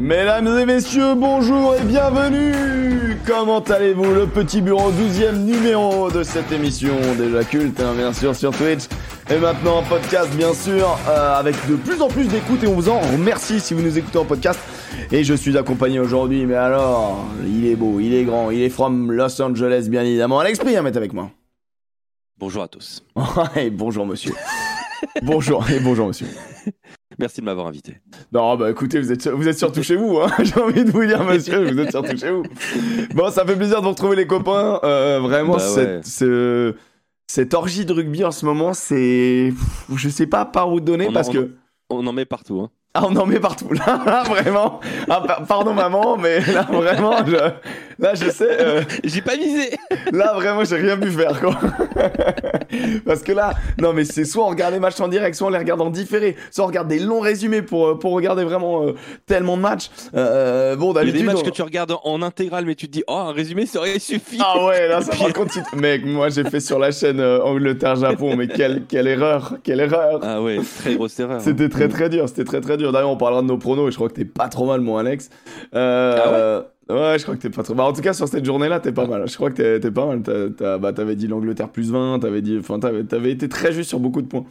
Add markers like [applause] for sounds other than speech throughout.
Mesdames et messieurs, bonjour et bienvenue Comment allez-vous Le petit bureau, 12e numéro de cette émission, déjà culte, hein, bien sûr, sur Twitch. Et maintenant en podcast, bien sûr, euh, avec de plus en plus d'écoute et on vous en remercie si vous nous écoutez en podcast. Et je suis accompagné aujourd'hui, mais alors, il est beau, il est grand, il est from Los Angeles, bien évidemment. Alex Priam est avec moi. Bonjour à tous. [laughs] et bonjour monsieur. bonjour et bonjour monsieur. Merci de m'avoir invité. Non, bah écoutez, vous êtes, vous êtes surtout chez vous, hein. [laughs] j'ai envie de vous dire, monsieur, vous êtes surtout chez vous. Bon, ça fait plaisir de vous retrouver, les copains. Euh, vraiment, Bah ouais. cette, ce- cette orgie de rugby en ce moment, c'est. Je sais pas par où donner On en- parce on que. On en met partout. Hein. Ah, on en met partout. Là, [laughs] là, vraiment. Ah, pa- pardon, maman, mais là, vraiment, je... là, je sais. euh, [laughs] J'ai pas misé Là, vraiment, j'ai rien pu faire, quoi. [laughs] Parce que là, non, mais c'est soit on regarde les matchs en direct, soit on les regarde en différé, soit on regarde des longs résumés pour, euh, pour regarder vraiment euh, tellement de matchs. Euh, bon, Il y a des d'habitude. matchs on- que tu regardes en intégrale, mais tu te dis, oh, un résumé, ça aurait suffi. Ah ouais, là, ça [laughs] Puis- va continuer. Mec, moi, j'ai fait sur la chaîne Angleterre-Japon, mais quelle, quelle erreur, quelle erreur. Ah ouais, très grosse erreur. C'était très très dur, c'était très très dur. D'ailleurs, on parlera de nos pronos et je crois que t'es pas trop mal, mon Alex. Euh, ouais, je crois que t'es pas trop. Bah, en tout cas, sur cette journée-là, t'es pas mal. Je crois que t'es, t'es pas mal. T'as, t'as- bah, t'avais dit l'Angleterre plus 20, t'avais dit, enfin, t'avais, t'avais été très juste sur beaucoup de points.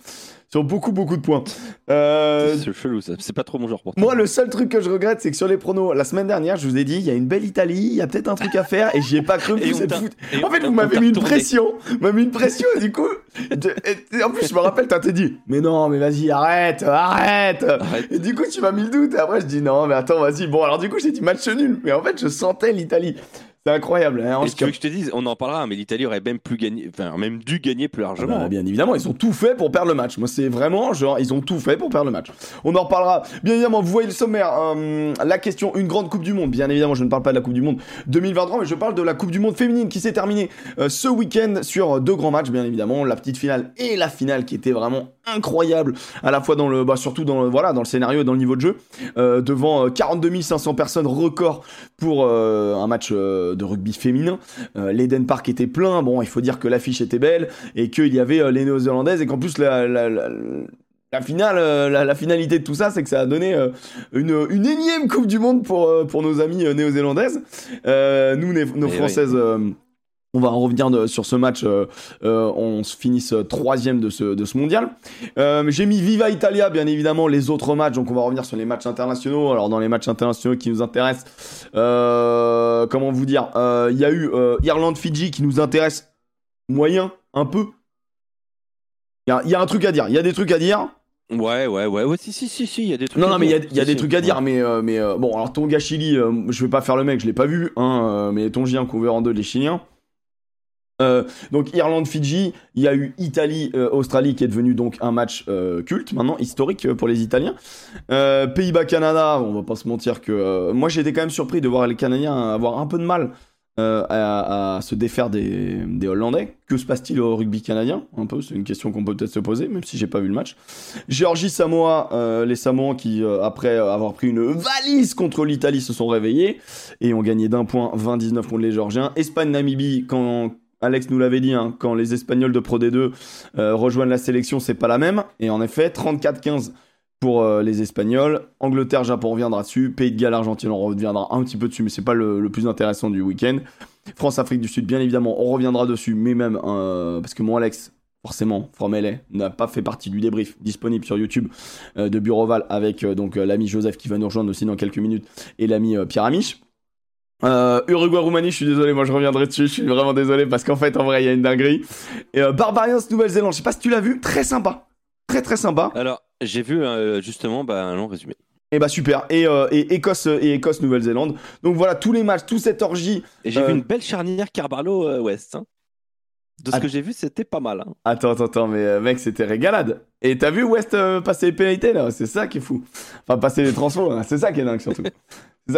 Sur beaucoup beaucoup de points. Euh, C'est chelou, ça. C'est pas trop mon genre pour moi, le seul truc que je regrette, c'est que sur les pronos, la semaine dernière, je vous ai dit, il y a une belle Italie, il y a peut-être un truc à faire, et j'y ai pas cru. Vous êtes et En fait, vous m'avez mis une pression, vous m'avez mis une pression, et du coup, et- en plus, je me rappelle, t'as dit, mais non, mais vas-y, arrête, arrête. Arrête. Et du coup, tu m'as mis le doute, et après, je dis, non, mais attends, vas-y. Bon, alors, du coup, j'ai dit match nul, mais en fait, je sentais l'Italie. C'est incroyable. Hein, Et tu veux que je te dise, on en parlera, mais l'Italie aurait même plus gagné, enfin, même dû gagner plus Ah largement. bah, bien évidemment, ils ont tout fait pour perdre le match. Moi, c'est vraiment genre, ils ont tout fait pour perdre le match. On en reparlera. Bien évidemment, vous voyez le sommaire. euh, la question, une grande Coupe du Monde. Bien évidemment, je ne parle pas de la Coupe du Monde 2023, mais je parle de la Coupe du Monde féminine qui s'est terminée euh, ce week-end sur deux grands matchs. Bien évidemment, la petite finale et la finale qui était vraiment incroyable, à la fois dans le, bah, surtout dans le, voilà, dans le scénario et dans le niveau de jeu, euh, devant euh, 42 500 personnes, record pour euh, un match euh, de rugby féminin. Euh, L'Eden Park était plein. Bon, il faut dire que l'affiche était belle et qu'il y avait euh, les Néo-Zélandaises et qu'en plus la, la, la, la finale, euh, la, la finalité de tout ça, c'est que ça a donné euh, une, une énième Coupe du Monde pour, euh, pour nos amies euh, néo-zélandaises. Euh, nous, nos Eh oui. On va en revenir de- sur ce match. euh, euh, on se finisse euh, troisième de ce, de ce mondial. Euh, J'ai mis Viva Italia, bien évidemment, les autres matchs. Donc, on va revenir sur les matchs internationaux. Alors, dans les matchs internationaux qui nous intéressent, comment vous dire Il y a eu Irlande-Fidji qui nous intéresse moyen, un peu. Il y a, il y a un truc à dire. Il y a des trucs à dire. Ouais, ouais, ouais, ouais, si, si, si, si, il y a des trucs. Non, à non, mais il y a, dire. il y a Si, des si. trucs à dire, Ouais. mais, euh, mais euh, bon, alors Tonga Chili, euh, je vais pas faire le mec, je l'ai pas vu, hein, mais Tongiens couvert en deux les Chiliens. Euh, donc Irlande Fidji, il y a eu Italie euh, qui est devenu donc un match euh, culte maintenant historique pour les Italiens. Euh, Pays-Bas Canada, on va pas se mentir que moi été quand même surpris de voir les Canadiens avoir un peu de mal à, se défaire des, Hollandais. Que se passe-t-il au rugby canadien? Un peu, c'est une question qu'on peut peut-être se poser, même si j'ai pas vu le match. Géorgie Samoa, euh, les Samoans qui après avoir pris une valise contre l'Italie se sont réveillés et ont gagné d'un point 20-19 contre les Géorgiens. Espagne Namibie quand Alex nous l'avait dit, hein, quand les Espagnols de Pro D2 euh, rejoignent la sélection, c'est pas la même. Et en effet, 34-15 pour euh, les Espagnols. Angleterre, Japon, on reviendra dessus. Pays de Galles, Argentine, on reviendra un petit peu dessus, mais c'est pas le, plus intéressant du week-end. France, Afrique du Sud, bien évidemment, on reviendra dessus, mais même euh, parce que mon Alex, forcément, From n'a pas fait partie du débrief disponible sur YouTube de Bureauval avec donc l'ami Joseph qui va nous rejoindre aussi dans quelques minutes et l'ami Pierre Amiche. Euh, Uruguay-Roumanie, je suis désolé, moi je reviendrai dessus, je suis vraiment désolé parce qu'en fait, en vrai, il y a une dinguerie. Et euh, Barbarians Nouvelle-Zélande, je sais pas si tu l'as vu, très sympa. Très très sympa. Alors, j'ai vu euh, justement bah, un long résumé. Et bah super. Et, euh, et Écosse et Écosse Nouvelle-Zélande. Donc voilà tous les matchs, toute cette orgie. Et j'ai Euh, vu une belle charnière Carbarlo-West. hein. De ce que j'ai vu, c'était pas mal. hein. Attends, attends, attends, mais mec, c'était régalade. Et t'as vu West passer les pénalités là? C'est ça qui est fou. Enfin, passer les transfos, là, c'est ça qui est dingue surtout.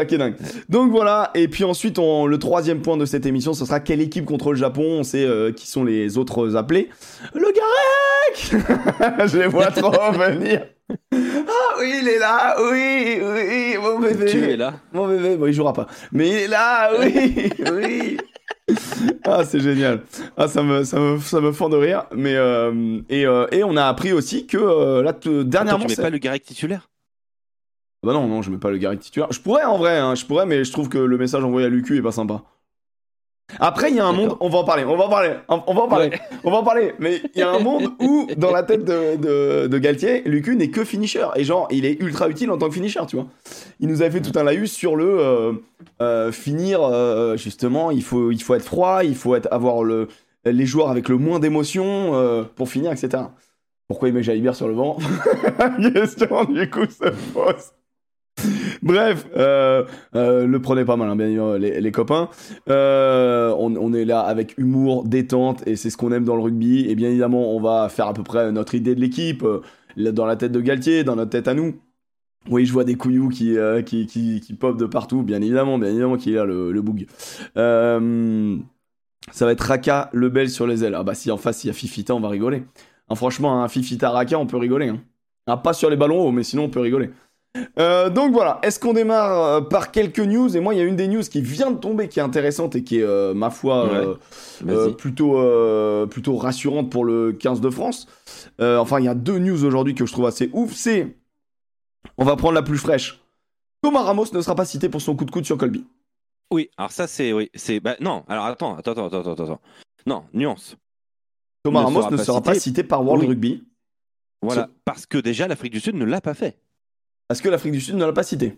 Qui est dingue. Donc voilà. Et puis ensuite, on- le troisième point de cette émission, ce sera quelle équipe contre le Japon On sait euh, qui sont les autres appelés. Le Garek [laughs] Je les vois trop [laughs] venir. Ah oui, il est là. Oui, oui, mon bébé. Tu es là. Mon bébé, bon, il jouera pas. Mais il est là, oui, [laughs] oui. Ah, c'est génial. Ah, ça me, ça me, ça me fend de rire. Mais euh, et, euh, et on a appris aussi que là, t- Attends, dernièrement, tu mets pas le Garec titulaire? Bah non, non, je mets pas le Garrick titulaire. Je pourrais en vrai, hein, je pourrais, mais je trouve que le message envoyé à Lucu est pas sympa. Après, il y a un monde, on va en parler, on va en parler, on va en parler, on va en parler, mais il y a un monde où, dans la tête de, de, de Galtier, Lucu n'est que finisher. Et genre, il est ultra utile en tant que finisher, tu vois. Il nous avait fait tout un laïus sur le euh, euh, finir, euh, justement, il faut, il faut être froid, il faut être, avoir le, les joueurs avec le moins d'émotion pour finir, etc. Pourquoi il met Jalibert sur le banc? [laughs] Question, du coup, se pose. [laughs] Bref, euh, euh, le prenez pas mal, hein, bien évidemment, les, copains. Euh, on, est là avec humour, détente, et c'est ce qu'on aime dans le rugby. Et bien évidemment, on va faire à peu près notre idée de l'équipe, euh, dans la tête de Galtier, dans notre tête à nous. Oui, je vois des couillous qui, euh, qui, qui, qui de partout, bien évidemment, bien évidemment qu'il a le, le boug. Euh, ça va être Raka, Lebel sur les ailes. Ah bah si en face il y a Fifita, on va rigoler. Hein, franchement, un Fifita Raka, on peut rigoler. Hein. Ah, pas sur les ballons hauts, mais sinon on peut rigoler. Euh, donc voilà, est-ce qu'on démarre euh, par quelques news? Et moi, il y a une des news qui vient de tomber, qui est intéressante et qui est, euh, ma foi, Ouais. euh, euh, plutôt, euh, plutôt rassurante pour le 15 de France. Euh, enfin, il y a deux news aujourd'hui que je trouve assez ouf. C'est, on va prendre la plus fraîche. Thomas Ramos ne sera pas cité pour son coup de coude sur Colby. Oui, alors ça c'est oui, c'est bah, non, alors attends, attends, attends, attends, attends. Non, nuance. Thomas Ne Ramos sera ne pas sera cité. pas cité par World Oui. Rugby Voilà, Ce- parce que déjà l'Afrique du Sud ne l'a pas fait. Parce que l'Afrique du Sud ne l'a pas cité.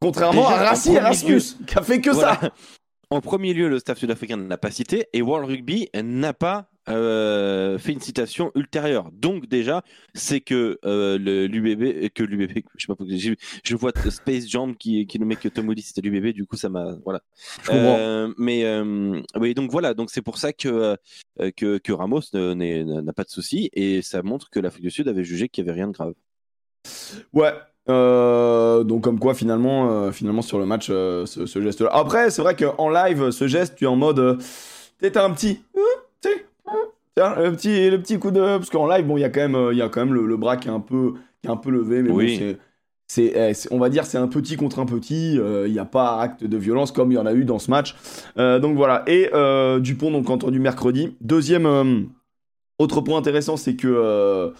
Contrairement Déjà, à Rassi Erasmus, qui a fait que Voilà. ça. En premier lieu, le staff sud-africain ne l'a pas cité et World Rugby n'a pas euh, fait une citation ultérieure. Donc déjà, c'est que euh, le- l'UBB, que l'UBB, je sais pas je vois Space Jam qui, qui nommait que Tom Woody c'était l'UBB, du coup ça m'a voilà. Euh, mais euh, oui, donc voilà, donc c'est pour ça que que, que Ramos n'a pas de souci et ça montre que l'Afrique du Sud avait jugé qu'il y avait rien de grave. Ouais. Euh, donc comme quoi finalement, euh, finalement sur le match, euh, ce, ce geste-là. Après, c'est vrai qu'en live, ce geste, tu es en mode, t'es un petit, le petit, le petit coup de, parce qu'en live, bon, il y a quand même, il y a quand même le, le bras qui est un peu, qui est un peu levé, mais Oui. bon, c'est, c'est, eh, c'est- on va dire, c'est un petit contre un petit. Il n'y a pas acte de violence comme il y en a eu dans ce match. Donc voilà. Et Dupont, donc entendu mercredi. Deuxième. Autre point intéressant, c'est que euh,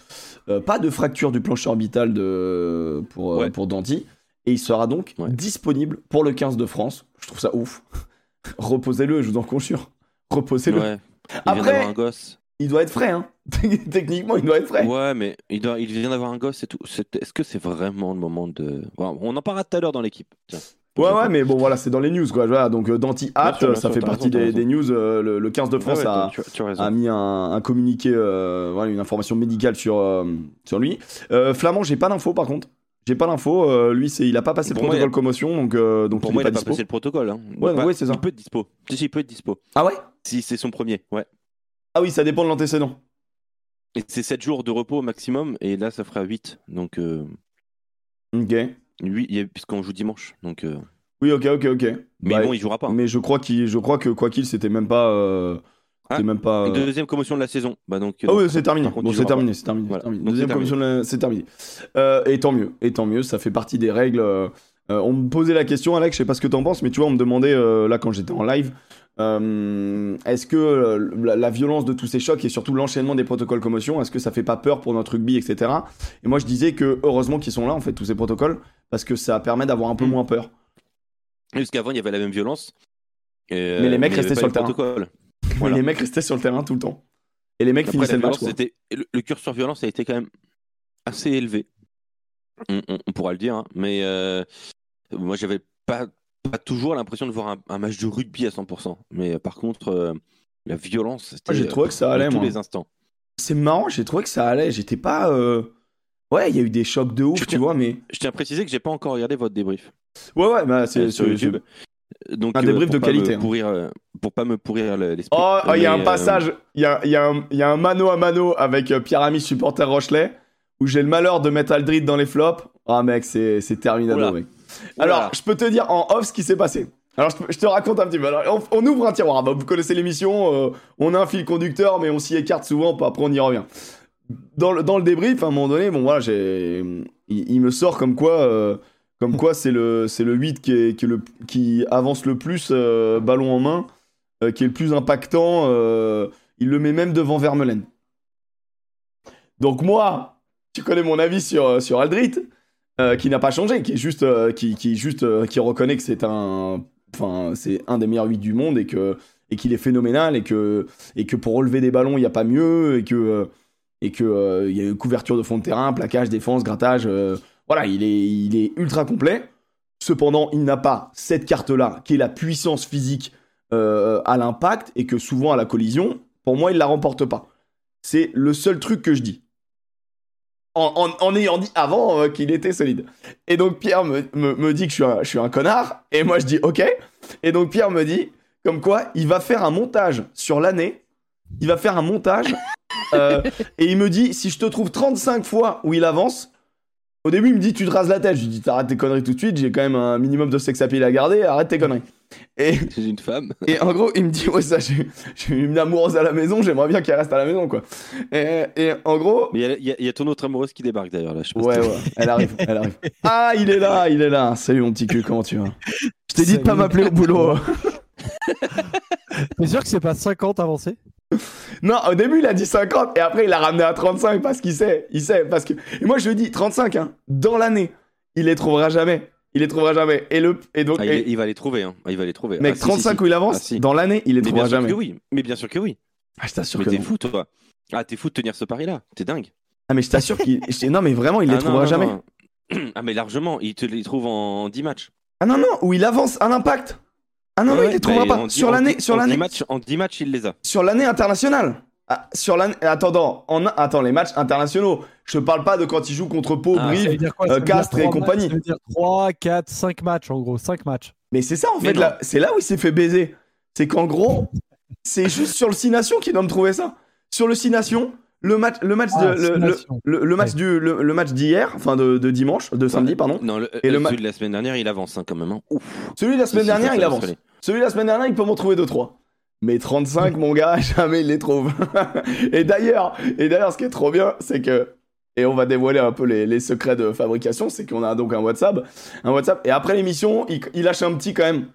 euh, pas de fracture du plancher orbital de, pour, euh, Ouais. pour Danti. Et il sera donc Ouais. disponible pour le 15 de France. Je trouve ça ouf. Reposez-le, je vous en conjure. Reposez-le. Ouais. Il vient Après- d'avoir un gosse. Il doit être frais, hein. [laughs] Techniquement, il doit être frais. Ouais, mais il, doit, il vient d'avoir un gosse et tout. Est-ce que c'est vraiment le moment de. Bon, on en parlera tout à l'heure dans l'équipe. Ouais, ouais, mais bon, voilà, c'est dans les news, quoi. Voilà, donc euh, Danti bien ça fait partie raison, des, des news. euh, le, le 15 de France ouais, a, tu, tu as raison. a mis un, un communiqué, euh, voilà, une information médicale sur, euh, sur lui. Flamand, j'ai pas d'infos par contre. J'ai pas d'infos. euh, lui, c'est, il a pas passé le Pour moi, protocole il a- commotion, donc, donc Pour il moi, est il a pas dispo. passé le protocole. Hein. Ouais, ouais, c'est ça. Il peut être dispo. Si, si, il peut être dispo. Ah ouais? Si c'est son premier, ouais. Ah oui, ça dépend de l'antécédent. Et c'est 7 jours de repos au maximum, et là, ça fera 8. Donc, Ok. 8, il y a- puisqu'on joue dimanche. Donc, euh, Oui, ok, ok, ok. Mais Bah, bon, il jouera pas. Mais je crois, qu'il, je crois que quoi qu'il, c'était même pas. euh, Ah, c'était même pas. euh, Deuxième commotion de la saison. Bah, donc, Ah oui, c'est terminé. contre, Bon, c'est terminé, c'est terminé. Voilà. terminé. Deuxième de la- c'est terminé. Euh, et tant mieux, et tant mieux, ça fait partie des règles. euh, euh, on me posait la question, Alex, je sais pas ce que t'en penses, mais tu vois, on me demandait euh, là quand j'étais en live, euh, est-ce que euh, la, la violence de tous ces chocs et surtout l'enchaînement des protocoles commotion, est-ce que ça fait pas peur pour notre rugby, etc. Et moi, je disais que heureusement qu'ils sont là, en fait, tous ces protocoles, parce que ça permet d'avoir un peu Mm. moins peur. Jusqu'avant, il y avait la même violence. Et, Mais les euh, mecs restaient sur le terrain. [laughs] Mais les mecs restaient sur le terrain tout le temps. Et les mecs Après, finissaient le match. le, le curseur violence a été quand même assez élevé. On, on- on pourra le dire, hein. mais euh, moi, j'avais pas, pas toujours l'impression de voir un, un match de rugby à 100%. Mais euh, par contre, euh, la violence, c'était Moi, j'ai euh, trouvé que ça de allait, tous moi. les instants. C'est marrant, j'ai trouvé que ça allait. J'étais pas. euh, Ouais, il y a eu des chocs de ouf, tu vois, mais. Je tiens à préciser que j'ai pas encore regardé votre débrief Ouais, ouais, bah c'est euh, sur YouTube. Donc, Un débrief de qualité, hein. Pourrir, euh, pour pas me pourrir le- l'esprit. Oh, oh, il y a un euh, passage, il y a, y, a y a un mano à mano avec euh, Pierre Ami, supporter Rochelet, où j'ai le malheur de mettre Aldrid dans les flops. Ah, mec, c'est c'est terminado, Oula. mec. Alors, je peux te dire en off ce qui s'est passé. Alors, je, te- raconte un petit peu. Alors, on, ouvre un tiroir. Bah, vous connaissez l'émission, euh, on a un fil conducteur, mais on s'y écarte souvent, puis après on y revient. Dans le, dans le débrief, à un moment donné, bon, voilà, j'ai, il, me sort comme quoi, euh, comme quoi c'est le, c'est le 8 qui, est, qui, le, qui avance le plus euh, ballon en main, qui est le plus impactant. il le met même devant Vermeulen. Donc, moi, tu connais mon avis sur, sur Aldrit. Euh, qui n'a pas changé, qui est juste, euh, qui, juste, euh, qui reconnaît que c'est un, enfin, c'est un des meilleurs 8 du monde et que et qu'il est phénoménal et que et que pour relever des ballons il n'y a pas mieux et que et que il y a une couverture de fond de terrain, plaquage, défense, grattage, voilà, il est il est ultra complet. Cependant, il n'a pas cette carte-là, qui est la puissance physique à l'impact et que souvent à la collision, pour moi, il la remporte pas. C'est le seul truc que je dis en, ayant dit avant euh, qu'il était solide. Et donc Pierre me, me, dit que je suis, un, je suis un connard, et moi je dis ok. Et donc Pierre me dit, comme quoi, il va faire un montage sur l'année, il va faire un montage, [laughs] euh, et il me dit, si je te trouve 35 fois où il avance, au début il me dit, tu te rases la tête. Je lui dis, t'arrêtes tes conneries tout de suite, j'ai quand même un minimum de sex appeal à garder, arrête tes conneries. Et [laughs] c'est une femme. [laughs] Et en gros, il me dit ouais ça, j'ai une amoureuse à la maison, j'aimerais bien qu'elle reste à la maison quoi. Et, et en gros. Mais il y, a ton autre amoureuse qui débarque d'ailleurs là. Je ouais ouais, elle arrive, elle arrive. [laughs] Ah il est là, il est là. Salut mon petit cul, comment tu vas? Je t'ai dit de pas m'appeler au boulot. T'es sûr que c'est pas 50 avancé Non, au début il a dit 50 et après il a ramené à 35 parce qu'il sait, il sait parce que. Et moi je lui dis 35 hein, dans l'année, il les trouvera jamais. Il les trouvera jamais. Et, le, et donc, ah, il, va les trouver. Hein. Il va les trouver. Mec, 35 ah, où il avance, ah, dans l'année, il les trouvera jamais. Que oui. Mais bien sûr que oui. Ah, je t'assure mais t'es fou, toi. Ah, t'es fou de tenir ce pari-là. T'es dingue. Ah, mais je t'assure qu'il. [laughs] non, mais vraiment, il les trouvera jamais. [clears throat] Ah, mais largement. Il te les trouve en 10 matchs. Ah, non, non, où il avance à l'impact. Ah, non, non, il les trouvera pas. sur l'année. Sur l'année. En 10 matchs, il les a. Sur l'année internationale. Ah, sur. Attends, en... attends, les matchs internationaux. Je parle pas de quand il joue contre Pau, ah, Brive, euh, Castres et compagnie. Ça veut dire 3, 4, 5 matchs en gros, 5 matchs. Mais c'est ça en fait, là, c'est là où il s'est fait baiser. C'est qu'en gros, c'est juste sur le 6 Nations qu'il doit me trouver ça. Sur le 6 Nations, le match, le match, de, le, match du, le, match d'hier, enfin de, dimanche, de samedi, pardon. Non, le, et le celui de la semaine dernière, il avance hein, quand même. Hein. Celui de la semaine dernière, il avance. Celui de la semaine dernière, il peut m'en trouver 2-3. Mais 35, mon gars, [laughs] jamais il les trouve. [laughs] et d'ailleurs, et d'ailleurs, ce qui est trop bien, c'est que et on va dévoiler un peu les, secrets de fabrication, c'est qu'on a donc un WhatsApp, un WhatsApp, et après l'émission, il, lâche un petit quand même.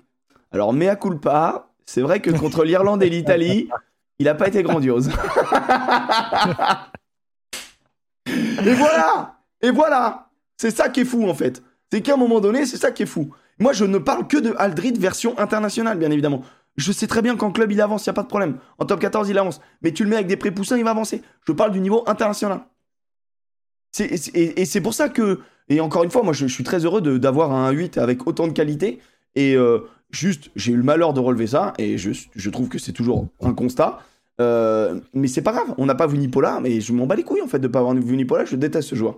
Alors, mea culpa, c'est vrai que contre [laughs] l'Irlande et l'Italie, il n'a pas été grandiose. et voilà, et voilà, c'est ça qui est fou en fait. C'est qu'à un moment donné, c'est ça qui est fou. Moi, je ne parle que de Aldrid version internationale, bien évidemment. Je sais très bien qu'en club, il avance, il n'y a pas de problème. En top 14, il avance. Mais tu le mets avec des pré-poussins, il va avancer. Je parle du niveau international. et, c'est pour ça que, et encore une fois, moi, je, suis très heureux d'avoir un 8 avec autant de qualité. Et euh, juste, j'ai eu le malheur de relever ça. Et je, trouve que c'est toujours un constat. Euh, mais c'est pas grave. On n'a pas vu. Mais je m'en bats les couilles, en fait, de pas avoir vu. Je déteste ce joueur.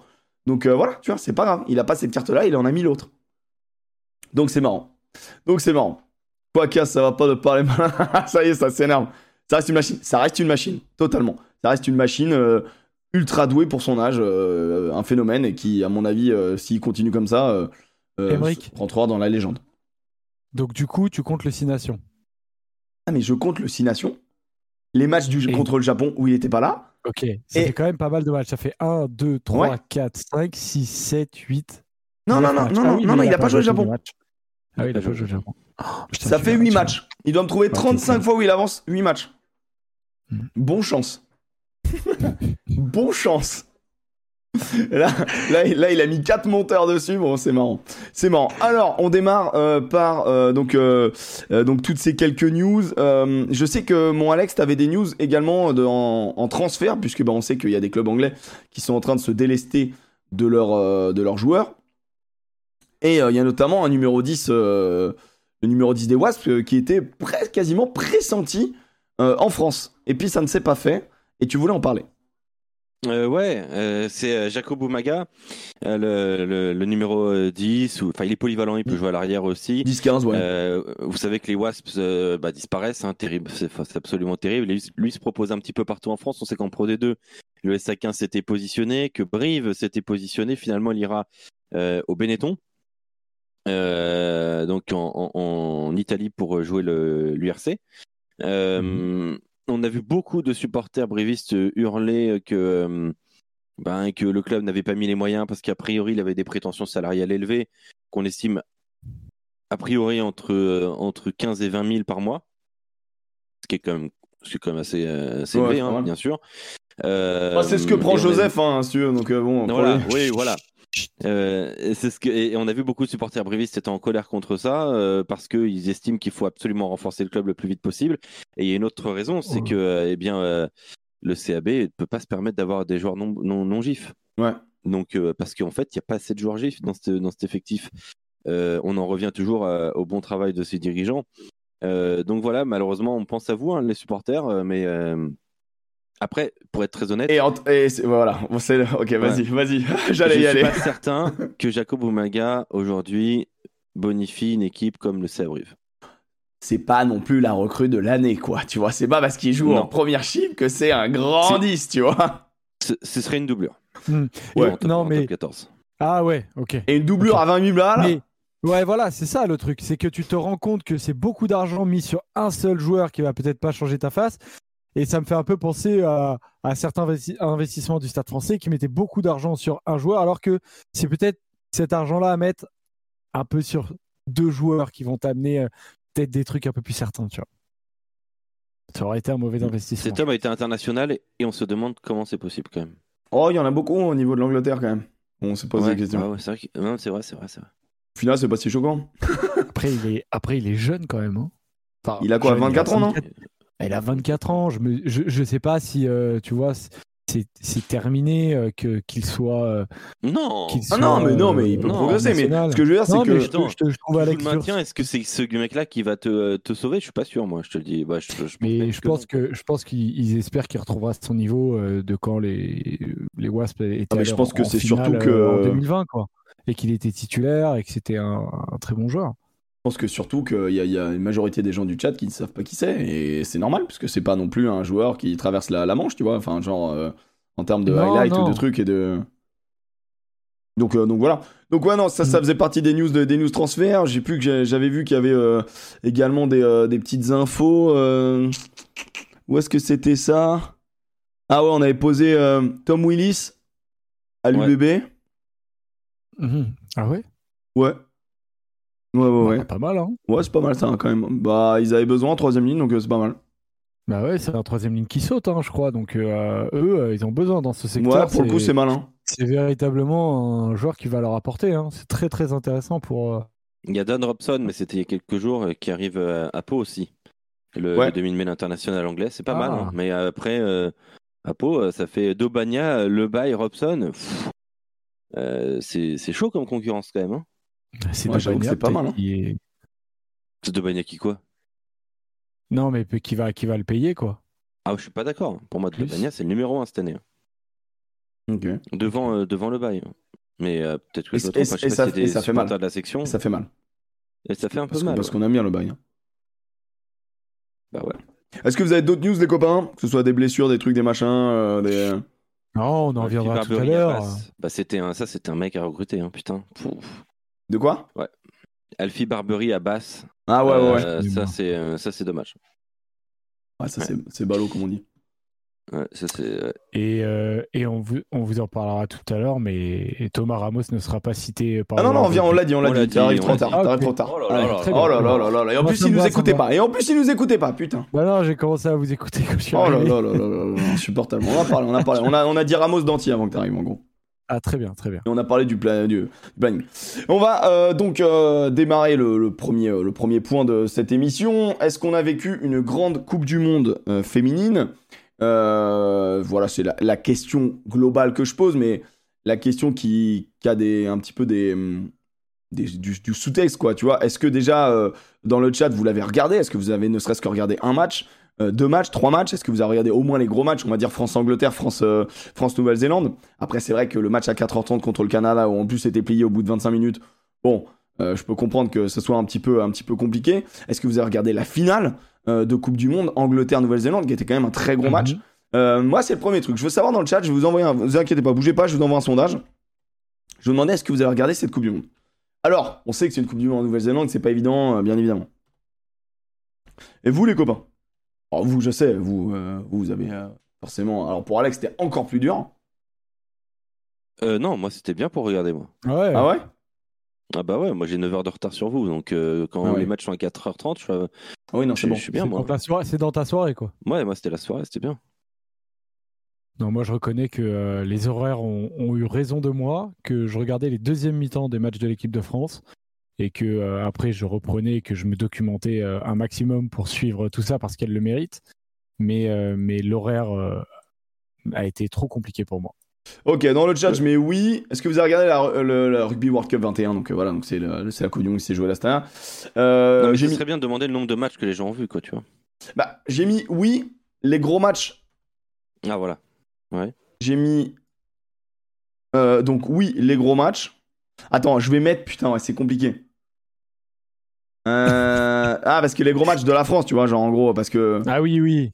Donc euh, voilà, tu vois, c'est pas grave. Il a pas cette carte-là, il en a mis l'autre. Donc c'est marrant. Donc c'est marrant. Ça va pas de parler mal. [laughs] ça y est, ça s'énerve. Ça reste une machine. Ça reste une machine, totalement. Ça reste une machine euh, ultra douée pour son âge, euh, un phénomène et qui, à mon avis, euh, s'il continue comme ça, rentrera dans la légende. Donc du coup, tu comptes le 6 Nations Ah mais je compte le 6 Nations. Les matchs du, contre le Japon où il était pas là. Ok, ça fait quand même pas mal de matchs. Ça fait 1, 2, 3, 4, 5, 6, 7, 8. Non, non, non, non, non, non, il a pas joué le Japon. Ah oui, il a joué le Japon. Oh, ça fait 8 matchs. Il doit me trouver 35 fois où il avance. 8 matchs. Hmm. Bon chance. [laughs] bon chance. Là, là, il a mis 4 monteurs dessus. Bon, c'est marrant. C'est marrant. Alors, on démarre euh, par euh, donc, euh, donc toutes ces quelques news. je sais que mon Alex, t'avais des news également en, transfert, puisque bah, on sait qu'il y a des clubs anglais qui sont en train de se délester de, leur, de leurs joueurs. Et il y a notamment un numéro 10 le numéro 10 des Wasps, euh, qui était presque quasiment pressenti euh, en France. Et puis ça ne s'est pas fait, et tu voulais en parler. Euh, ouais, c'est Jacob Oumaga, le, numéro 10. Enfin, il est polyvalent, il peut jouer à l'arrière aussi. 10-15, ouais. vous savez que les Wasps bah, disparaissent, hein, terrible, c'est absolument terrible. Lui, lui, se propose un petit peu partout en France. On sait qu'en Pro D2, le SA15 s'était positionné, que Brive s'était positionné. Finalement, il ira au Benetton. Euh, donc en, Italie pour jouer l'URC. Euh, mhm. On a vu beaucoup de supporters brivistes hurler que, ben, que le club n'avait pas mis les moyens parce qu'a priori il avait des prétentions salariales élevées qu'on estime a priori entre, entre 15 et 20 000 par mois, ce qui est quand même, quand même assez, élevé, hein, bien sûr. c'est ce que prend Joseph, hein, si tu veux, donc bon. Voilà, oui, voilà. Euh, c'est ce que, et on a vu beaucoup de supporters brévistes étant en colère contre ça euh, parce qu'ils estiment qu'il faut absolument renforcer le club le plus vite possible. Et il y a une autre raison, c'est que euh, eh bien, euh, le CAB ne peut pas se permettre d'avoir des joueurs non, non, non gifs. Ouais. Donc, euh, parce qu'en fait, il n'y a pas assez de joueurs gifs dans, ce- dans cet effectif. On en revient toujours à- au bon travail de ses dirigeants. Donc voilà, malheureusement, on pense à vous, hein, les supporters, mais après, pour être très honnête, Et, en- et voilà, Bon, c'est- ok, vas-y, vas-y, [laughs] j'allais je y suis aller. pas certain que Jacob Oumaga aujourd'hui bonifie une équipe comme le CA C'est pas non plus la recrue de l'année, quoi. Tu vois, c'est pas parce qu'il joue en Non. première chip que c'est un grand C'est- 10, tu vois. Ce, ce serait une doublure. Hmm. Ouais. En top- Non, en top mais- 14. Ah ouais, ok. Et une doublure à 20 000 balles. Mais ouais, voilà, c'est ça le truc. C'est que tu te rends compte que c'est beaucoup d'argent mis sur un seul joueur qui va peut-être pas changer ta face. Et ça me fait un peu penser à, à certains investi- investissements du Stade français qui mettaient beaucoup d'argent sur un joueur, alors que c'est peut-être cet argent-là à mettre un peu sur deux joueurs qui vont t'amener euh, peut-être des trucs un peu plus certains, tu vois. Ça aurait été un mauvais investissement. Cet homme a été international et, on se demande comment c'est possible quand même. Oh, il y en a beaucoup au niveau de l'Angleterre, quand même. On s'est posé Ouais, la question. ouais, c'est vrai, que- non, c'est vrai, c'est vrai, c'est vrai. Au final, c'est pas si choquant. [laughs] Après, il est, après, il est jeune quand même. hein. Enfin, Il a quoi, jeune, 24 ans, non? 24 Il a 24 ans. Je me, je, je sais pas si, euh, tu vois, c'est, terminé euh, que qu'il soit. euh, Non Ah non, mais non, mais il euh, peut non, progresser. Mais ce que je veux dire, c'est que. je, te- je te- je trouve à le lecture. maintiens, est-ce que c'est ce mec-là qui va te, te sauver? Je suis pas sûr, moi, je te le dis. Bah, je, je pense Mais je que pense que je pense qu'ils ils espèrent qu'il retrouvera son niveau de quand les les Wasps étaient Ah, mais je pense en- que c'est surtout que- en 2020 quoi et qu'il était titulaire et que c'était un, un très bon joueur. Je pense que surtout qu'il y, a- il y a une majorité des gens du chat qui ne savent pas qui c'est. Et c'est normal, parce que c'est pas non plus un joueur qui traverse la, la Manche, tu vois. Enfin, genre, euh, en termes de Non, highlight non. ou de trucs et de. Donc, euh, donc voilà. Donc ouais, non, ça, ça Mm. faisait partie des news, de- des news transferts. J'ai plus que j'avais vu qu'il y avait euh, également des, euh, des petites infos. euh, Où est-ce que c'était ça? Ah ouais, on avait posé euh, Tom Willis à Ouais. l'UBB. Mhm. Ah ouais? Ouais. Ouais, ouais, ouais. Bah, pas mal hein. Ouais, c'est pas mal ça hein, quand même. Bah, ils avaient besoin en troisième ligne, donc euh, c'est pas mal. Bah ouais, c'est un troisième ligne qui saute hein, je crois. Donc euh, eux, euh, ils ont besoin dans ce secteur. Ouais, pour le coup, c'est malin. c'est véritablement un joueur qui va leur apporter. hein. C'est très très intéressant pour. Il y a Dan Robson, mais c'était il y a quelques jours, qui arrive à Pau aussi. Le, Ouais. le demi-mêle international anglais, c'est pas Ah. mal. hein. Mais après, euh, à Pau, ça fait Dobania, euh, Le Bay, Robson. Euh, c'est chaud comme concurrence quand même. Hein. C'est Ouais, j'avoue que Dobania, c'est pas mal, hein. qui est- C'est Dobania qui quoi? Non, mais qui va qui va le payer quoi. Ah, je suis pas d'accord. Pour moi. Dobania, c'est le numéro 1 cette année. hein. Ok. Devant, euh, devant Le Bay. hein. Mais euh, peut-être que Et et hein, c- Je sais et pas ça- si fait mal. de la section. Ça fait mal. Et ça fait un peu Parce que- mal. parce ouais. qu'on aime bien le bail. hein. Bah ouais. Est-ce que vous avez d'autres news, les copains? Que ce soit des blessures, des trucs, des machins, euh, des. Non, on en Alfie reviendra tout à l'heure. Basse. Bah, c'était un, ça, c'était un mec à recruter, hein, putain. Pouf. De quoi? Alfie Barbery à basse. Ah ouais, ouais, ouais. Euh, ouais. ça, c'est, euh, ça, c'est dommage. Ouais, ça, ouais. c'est- c'est ballot, comme on dit. Ouais, ça, c'est, Et, euh, et on, vous, on vous en parlera tout à l'heure, mais Thomas Ramos ne sera pas cité par Ah non, non, on vient, on l'a dit, on l'a On l'a dit. T'arrives dit, trop on tard. l'a dit. T'arrives Ah, trop tard. Oh là là Allez. là très Oh là là là là là. Et en plus, me nous va. pas. Et en plus, ils nous écoutaient pas, putain. Bah non, j'ai commencé à vous écouter quand je suis Oh là là là là là là, insupportable. On a parlé, on a parlé. On a, on a dit Ramos d'anti avant que t'arrives, en gros. Ah, très bien, très bien. On a parlé du, pla- du, du planning. On va euh, donc euh, démarrer le, premier, euh, le premier point de cette émission. Est-ce qu'on a vécu une grande Coupe du Monde féminine? Voilà, c'est la, question globale que je pose, mais la question qui, a des, un petit peu hum, des- du, du sous-texte, quoi. Tu vois, est-ce que déjà dans le chat vous l'avez regardé? Est-ce que vous avez ne serait-ce que regardé un match? Euh, deux matchs, trois matchs, est-ce que vous avez regardé au moins les gros matchs, on va dire France-Angleterre, France, euh, France-Nouvelle-Zélande? Après, c'est vrai que le match à 4h30 contre le Canada, où en plus c'était plié au bout de 25 minutes, bon, euh, je peux comprendre que ce soit un petit peu, un petit peu compliqué. Est-ce que vous avez regardé la finale euh, de Coupe du Monde, Angleterre-Nouvelle-Zélande, qui était quand même un très gros match? Mhm. Moi, c'est le premier truc. Je veux savoir dans le chat, je vous envoyer un. Vous inquiétez pas, bougez pas, je vous envoie un sondage. Je vous demandais est-ce que vous avez regardé cette Coupe du Monde? Alors, on sait que c'est une Coupe du Monde en Nouvelle-Zélande, c'est pas évident, bien évidemment. Et vous, les copains? Alors, vous, je sais, vous, euh, vous, avez euh, forcément. Alors, pour Alex, c'était encore plus dur. euh, non, moi, c'était bien pour regarder, moi. Ouais. Ah ouais? Ah bah ouais, moi, j'ai 9 heures de retard sur vous. Donc, euh, quand Ah ouais. les matchs sont à 4h30, je, suis, euh, Ah oui, non, je, c'est bon. je suis bien, C'est moi. dans ta soirée- C'est dans ta soirée, quoi. Ouais, moi, c'était la soirée, c'était bien. Non, moi je reconnais que euh, les horaires ont, ont eu raison de moi, que je regardais les deuxièmes mi-temps des matchs de l'équipe de France et que euh, après je reprenais et que je me documentais euh, un maximum pour suivre tout ça parce qu'elle le mérite. Mais, euh, mais l'horaire euh, a été trop compliqué pour moi. Ok, dans le chat, je mets oui. Est-ce que vous avez regardé la, le- la Rugby World Cup 21 Donc euh, voilà, donc c'est la Coupe du Monde qui s'est jouée à. Euh, j'ai ce mis, serait bien de demander le nombre de matchs que les gens ont vus, quoi, tu vois. bah, j'ai mis oui. Les gros matchs, Ah, voilà. j'ai mis. euh, donc oui, les gros matchs. Attends, je vais mettre. Putain, ouais, c'est compliqué. Euh, ah, parce que les gros matchs de la France, tu vois, genre en gros, parce que. Ah oui, oui.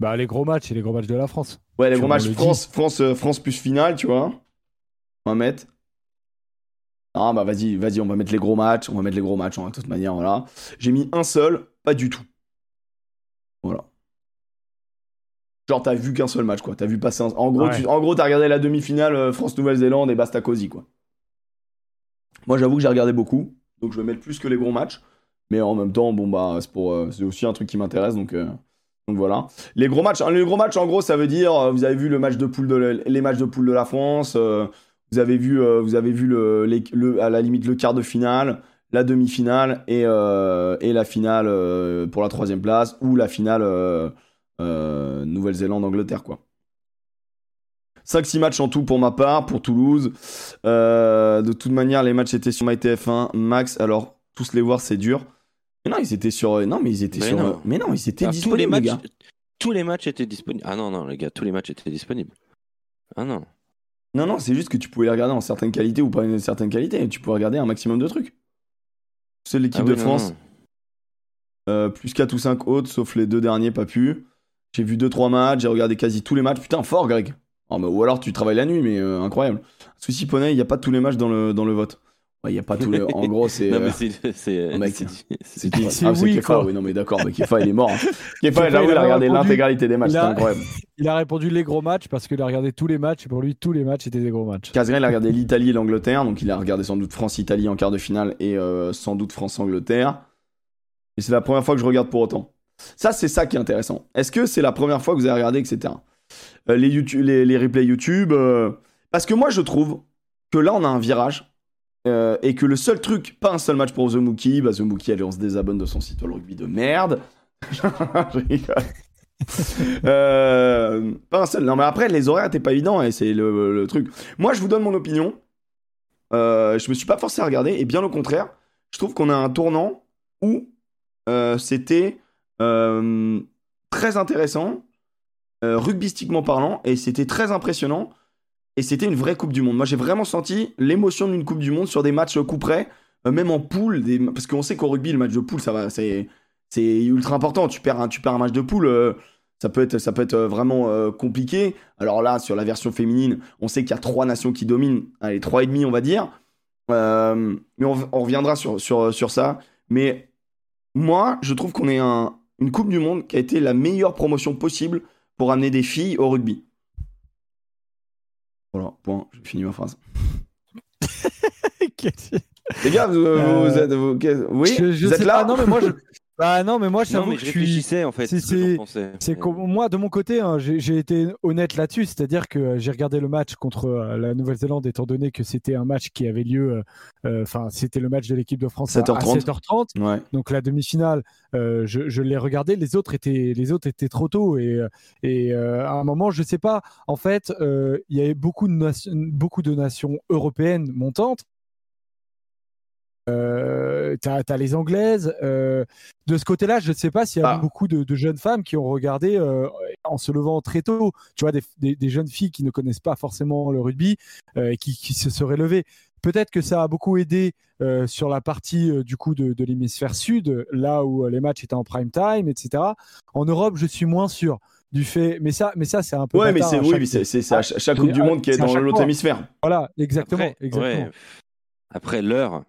Bah les gros matchs et les gros matchs de la France. Ouais, les Tu gros matchs le France, France, euh, France plus finale, tu vois. On va mettre. Ah bah vas-y, vas-y, on va mettre les gros matchs, on va mettre les gros matchs, hein, de toute manière, voilà. J'ai mis un seul, pas du tout. Voilà. Genre t'as vu qu'un seul match, quoi. T'as vu passer un... En gros, Ouais. tu... en gros, t'as regardé la demi-finale euh, France-Nouvelle-Zélande et basta cosy, quoi. Moi, j'avoue que j'ai regardé beaucoup, donc je vais mettre plus que les gros matchs. Mais en même temps, bon bah, c'est pour, euh, c'est aussi un truc qui m'intéresse, donc, euh, donc voilà. Les gros matchs, hein, les gros matchs, en gros, ça veut dire, euh, vous avez vu le match de poule de les matchs de poule de la France, vous avez vu, vous avez vu le, le- à la limite le quart de finale, la demi-finale et, et la finale pour la troisième place ou la finale euh, Nouvelle-Zélande-Angleterre, quoi. 5-6 matchs en tout pour ma part, pour Toulouse. Euh, de toute manière, les matchs étaient sur MyTF1 Max, alors tous les voir, c'est dur. Mais non, ils étaient sur. Non, mais ils étaient Mais sur. non. Mais non, ils étaient Ah, tous les disponibles, les matchs, gars. tous les matchs étaient disponibles. Ah non, non, les gars, tous les matchs étaient disponibles. Ah non. Non, non, c'est juste que tu pouvais les regarder en certaines qualités ou pas une certaine qualité. Tu pouvais regarder un maximum de trucs. C'est l'équipe Ah de non, France, non. euh, plus 4 ou 5 autres, sauf les deux derniers, pas pu. J'ai vu 2-3 matchs, j'ai regardé quasi tous les matchs. Putain, fort, Greg. Oh, ou alors tu travailles la nuit, mais euh, incroyable. Souci Poney, il n'y a pas tous les matchs dans le, dans le vote. Ouais, il y a pas tous les. En gros, c'est. [laughs] Non, euh, mais c'est. c'est- mec, c'est- c'est c'est- qui c'est Ah, c'est oui, Kefa, quoi. oui, non, mais d'accord, mais Kefa, il est mort. hein. [laughs] Kefa, Kefa, j'avoue, il il a a regardé l'intégralité des matchs, il c'était a- incroyable. [laughs] Il a répondu les gros matchs parce qu'il a regardé tous les matchs et pour lui tous les matchs étaient des gros matchs. Casgrain, il a regardé l'Italie et l'Angleterre, donc il a regardé sans doute France-Italie en quart de finale et euh, sans doute France-Angleterre. Et c'est la première fois que je regarde pour autant. Ça, c'est ça qui est intéressant. Est-ce que c'est la première fois que vous avez regardé, etc. Euh, les, replays YouTube. euh, Parce que moi, je trouve que là, on a un virage. euh, et que le seul truc, pas un seul match pour The Mookie, bah The Mookie, allez, on se désabonne de son site All Rugby de merde. [laughs] je rigole. Pas un seul. Non, mais après, les horaires étaient pas évidents et c'est le, truc. Moi, je vous donne mon opinion. Je me suis pas forcé à regarder et bien au contraire, je trouve qu'on a un tournant où c'était très intéressant, euh, rugbystiquement parlant, et c'était très impressionnant. Et c'était une vraie Coupe du Monde. Moi, j'ai vraiment senti l'émotion d'une Coupe du Monde sur des matchs coup près, euh, même en poule, parce qu'on sait qu'au rugby, le match de poule, ça va, c'est, c'est ultra important. Tu perds un, tu perds un match de poule, euh, ça peut être, ça peut être euh, vraiment compliqué. Alors là, sur la version féminine, on sait qu'il y a trois nations qui dominent, allez, trois et demi, on va dire. Mais on, on reviendra sur, sur, sur ça. Mais moi, je trouve qu'on est un, une Coupe du Monde qui a été la meilleure promotion possible pour amener des filles au rugby. Voilà, point, j'ai fini ma phrase. [laughs] Les gars, vous, Euh, vous êtes. vous- oui, Je- je vous êtes là pas, non mais moi je bah non mais moi mais que je je suis réfléchissais en fait. c'est- moi de mon côté, hein, j'ai été honnête là-dessus, c'est-à-dire que euh, j'ai regardé le match contre euh, la Nouvelle-Zélande étant donné que c'était un match qui avait lieu, euh, euh, enfin c'était le match de l'équipe de France à- à 7h30. 7h30, Ouais. donc la demi-finale, euh, je, je l'ai regardé, les autres étaient les autres étaient trop tôt et et euh, à un moment je sais pas, en fait euh, il y avait beaucoup de nations, beaucoup de nations européennes montantes. Euh, t'as, t'as les anglaises. euh, de ce côté-là, je ne sais pas s'il y a Ah. beaucoup de, de jeunes femmes qui ont regardé euh, en se levant très tôt. Tu vois, des, des- des jeunes filles qui ne connaissent pas forcément le rugby euh, et qui, qui se seraient levées. Peut-être que ça a beaucoup aidé euh, sur la partie euh, du coup de, de l'hémisphère sud, là où euh, les matchs étaient en prime time, etc. En Europe, je suis moins sûr du fait. Mais ça, mais ça, c'est un peu. Ouais, mais c'est à oui, chaque- mais c'est c'est- à chaque chaque Coupe du ah, Monde qui est dans l'autre hémisphère. Voilà, exactement, Après, exactement. ouais. Après, l'heure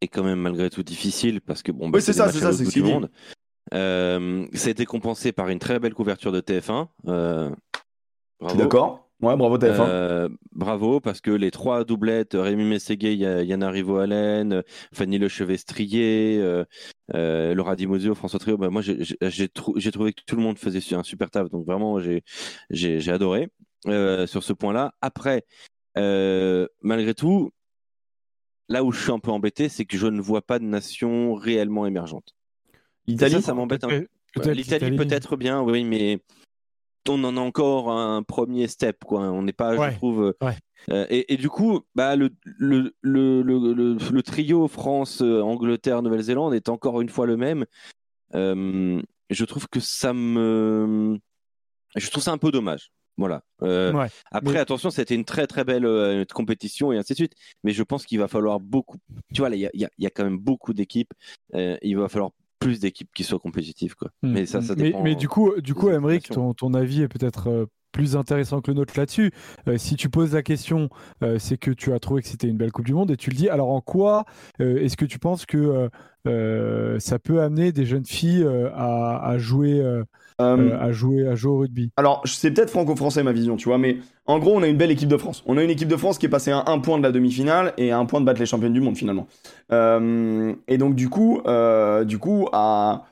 est quand même malgré tout difficile parce que bon, bah, Oui, c'est ça, c'est ça, c'est ce monde. Euh, ça a été compensé par une très belle couverture de TF1. Euh, d'accord. Ouais, bravo TF1. Euh, bravo, parce que les trois doublettes, Rémi Mességué, Ya- Yana Rivo-Allen, Fanny Lechevestrier, euh, euh, Laura Di Mozio, François Trio, bah, moi j'ai- j'ai j'ai trou- j'ai trouvé que tout le monde faisait un super taf, donc vraiment j'ai adoré sur ce point-là. Après, malgré tout, là où je suis un peu embêté, c'est que je ne vois pas de nation réellement émergente. Et Italie. ça, ça m'embête un peu. L'Italie peut-être bien, oui, mais on en a encore un premier step, quoi. On n'est pas, Ouais, je trouve. euh, ouais. euh, et, et du coup, bah, le, le, le, le, le- le trio France, Angleterre, Nouvelle-Zélande est encore une fois le même. Euh, je trouve que ça me. Je trouve ça un peu dommage. Voilà. Euh, Ouais, après, mais- attention, c'était une très très belle euh, compétition et ainsi de suite. Mais je pense qu'il va falloir beaucoup. Tu vois, il y a, y y quand même beaucoup d'équipes. Euh, il va falloir plus d'équipes qui soient compétitives, quoi. Mm. Mais ça, dépend. mais du coup, du coup, Emmerich, ton, ton avis est peut-être plus intéressant que le nôtre là-dessus. Euh, si tu poses la question, euh, c'est que tu as trouvé que c'était une belle Coupe du Monde et tu le dis. Alors en quoi euh, est-ce que tu penses que ça peut amener des jeunes filles à, à jouer, euh, Euh, à jouer, à jouer au rugby Alors, c'est peut-être franco-français ma vision, tu vois, mais en gros, on a une belle équipe de France. On a une équipe de France qui est passée à un point de la demi-finale et à un point de battre les championnes du monde finalement. Euh, et donc, du coup, euh, du coup, à...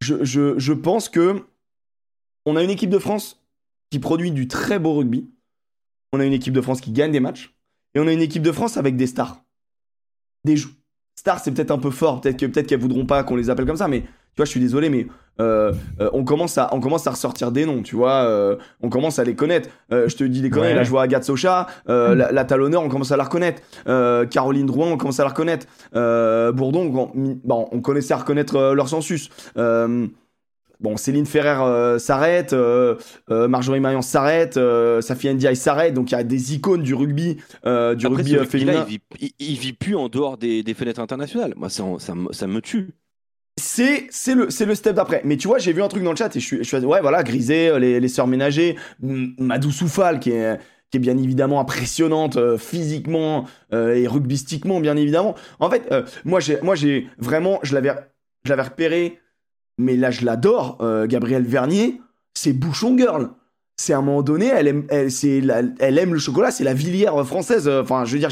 je, je, je pense que on a une équipe de France qui produit du très beau rugby. On a une équipe de France qui gagne des matchs. Et on a une équipe de France avec des stars. Des jou- stars, c'est peut-être un peu fort. Peut-être que peut-être qu'elles voudront pas qu'on les appelle comme ça, mais tu vois, je suis désolé, mais euh, euh, on, commence à, on commence à ressortir des noms, tu vois. euh, on commence à les connaître. Je te dis des conneries, Ouais. là, je vois Agathe Socha, euh, la, la talonneur, on commence à la reconnaître. Caroline Drouin, on commence à la reconnaître. Bourdon, on, bon, on connaissait à reconnaître leur census. Bon, Céline Ferrer s'arrête, Marjorie Marion s'arrête, Safi Ndiaye s'arrête, donc il y a des icônes du rugby, du Après, rugby féminin. il vit, il, il vit plus en dehors des, des fenêtres internationales. Moi, ça, ça, ça me tue. C'est le step d'après. Mais tu vois, j'ai vu un truc dans le chat et je suis je suis ouais voilà Grisé, euh, les les sœurs ménagers, M- Madou Soufal qui est bien évidemment impressionnante euh, physiquement euh, et rugbystiquement bien évidemment. En fait, moi j'ai vraiment je l'avais repéré mais là je l'adore Gabrielle Vernier, c'est bouchon girl. C'est à un moment donné, elle aime le chocolat, c'est la Villière française. Enfin, je veux dire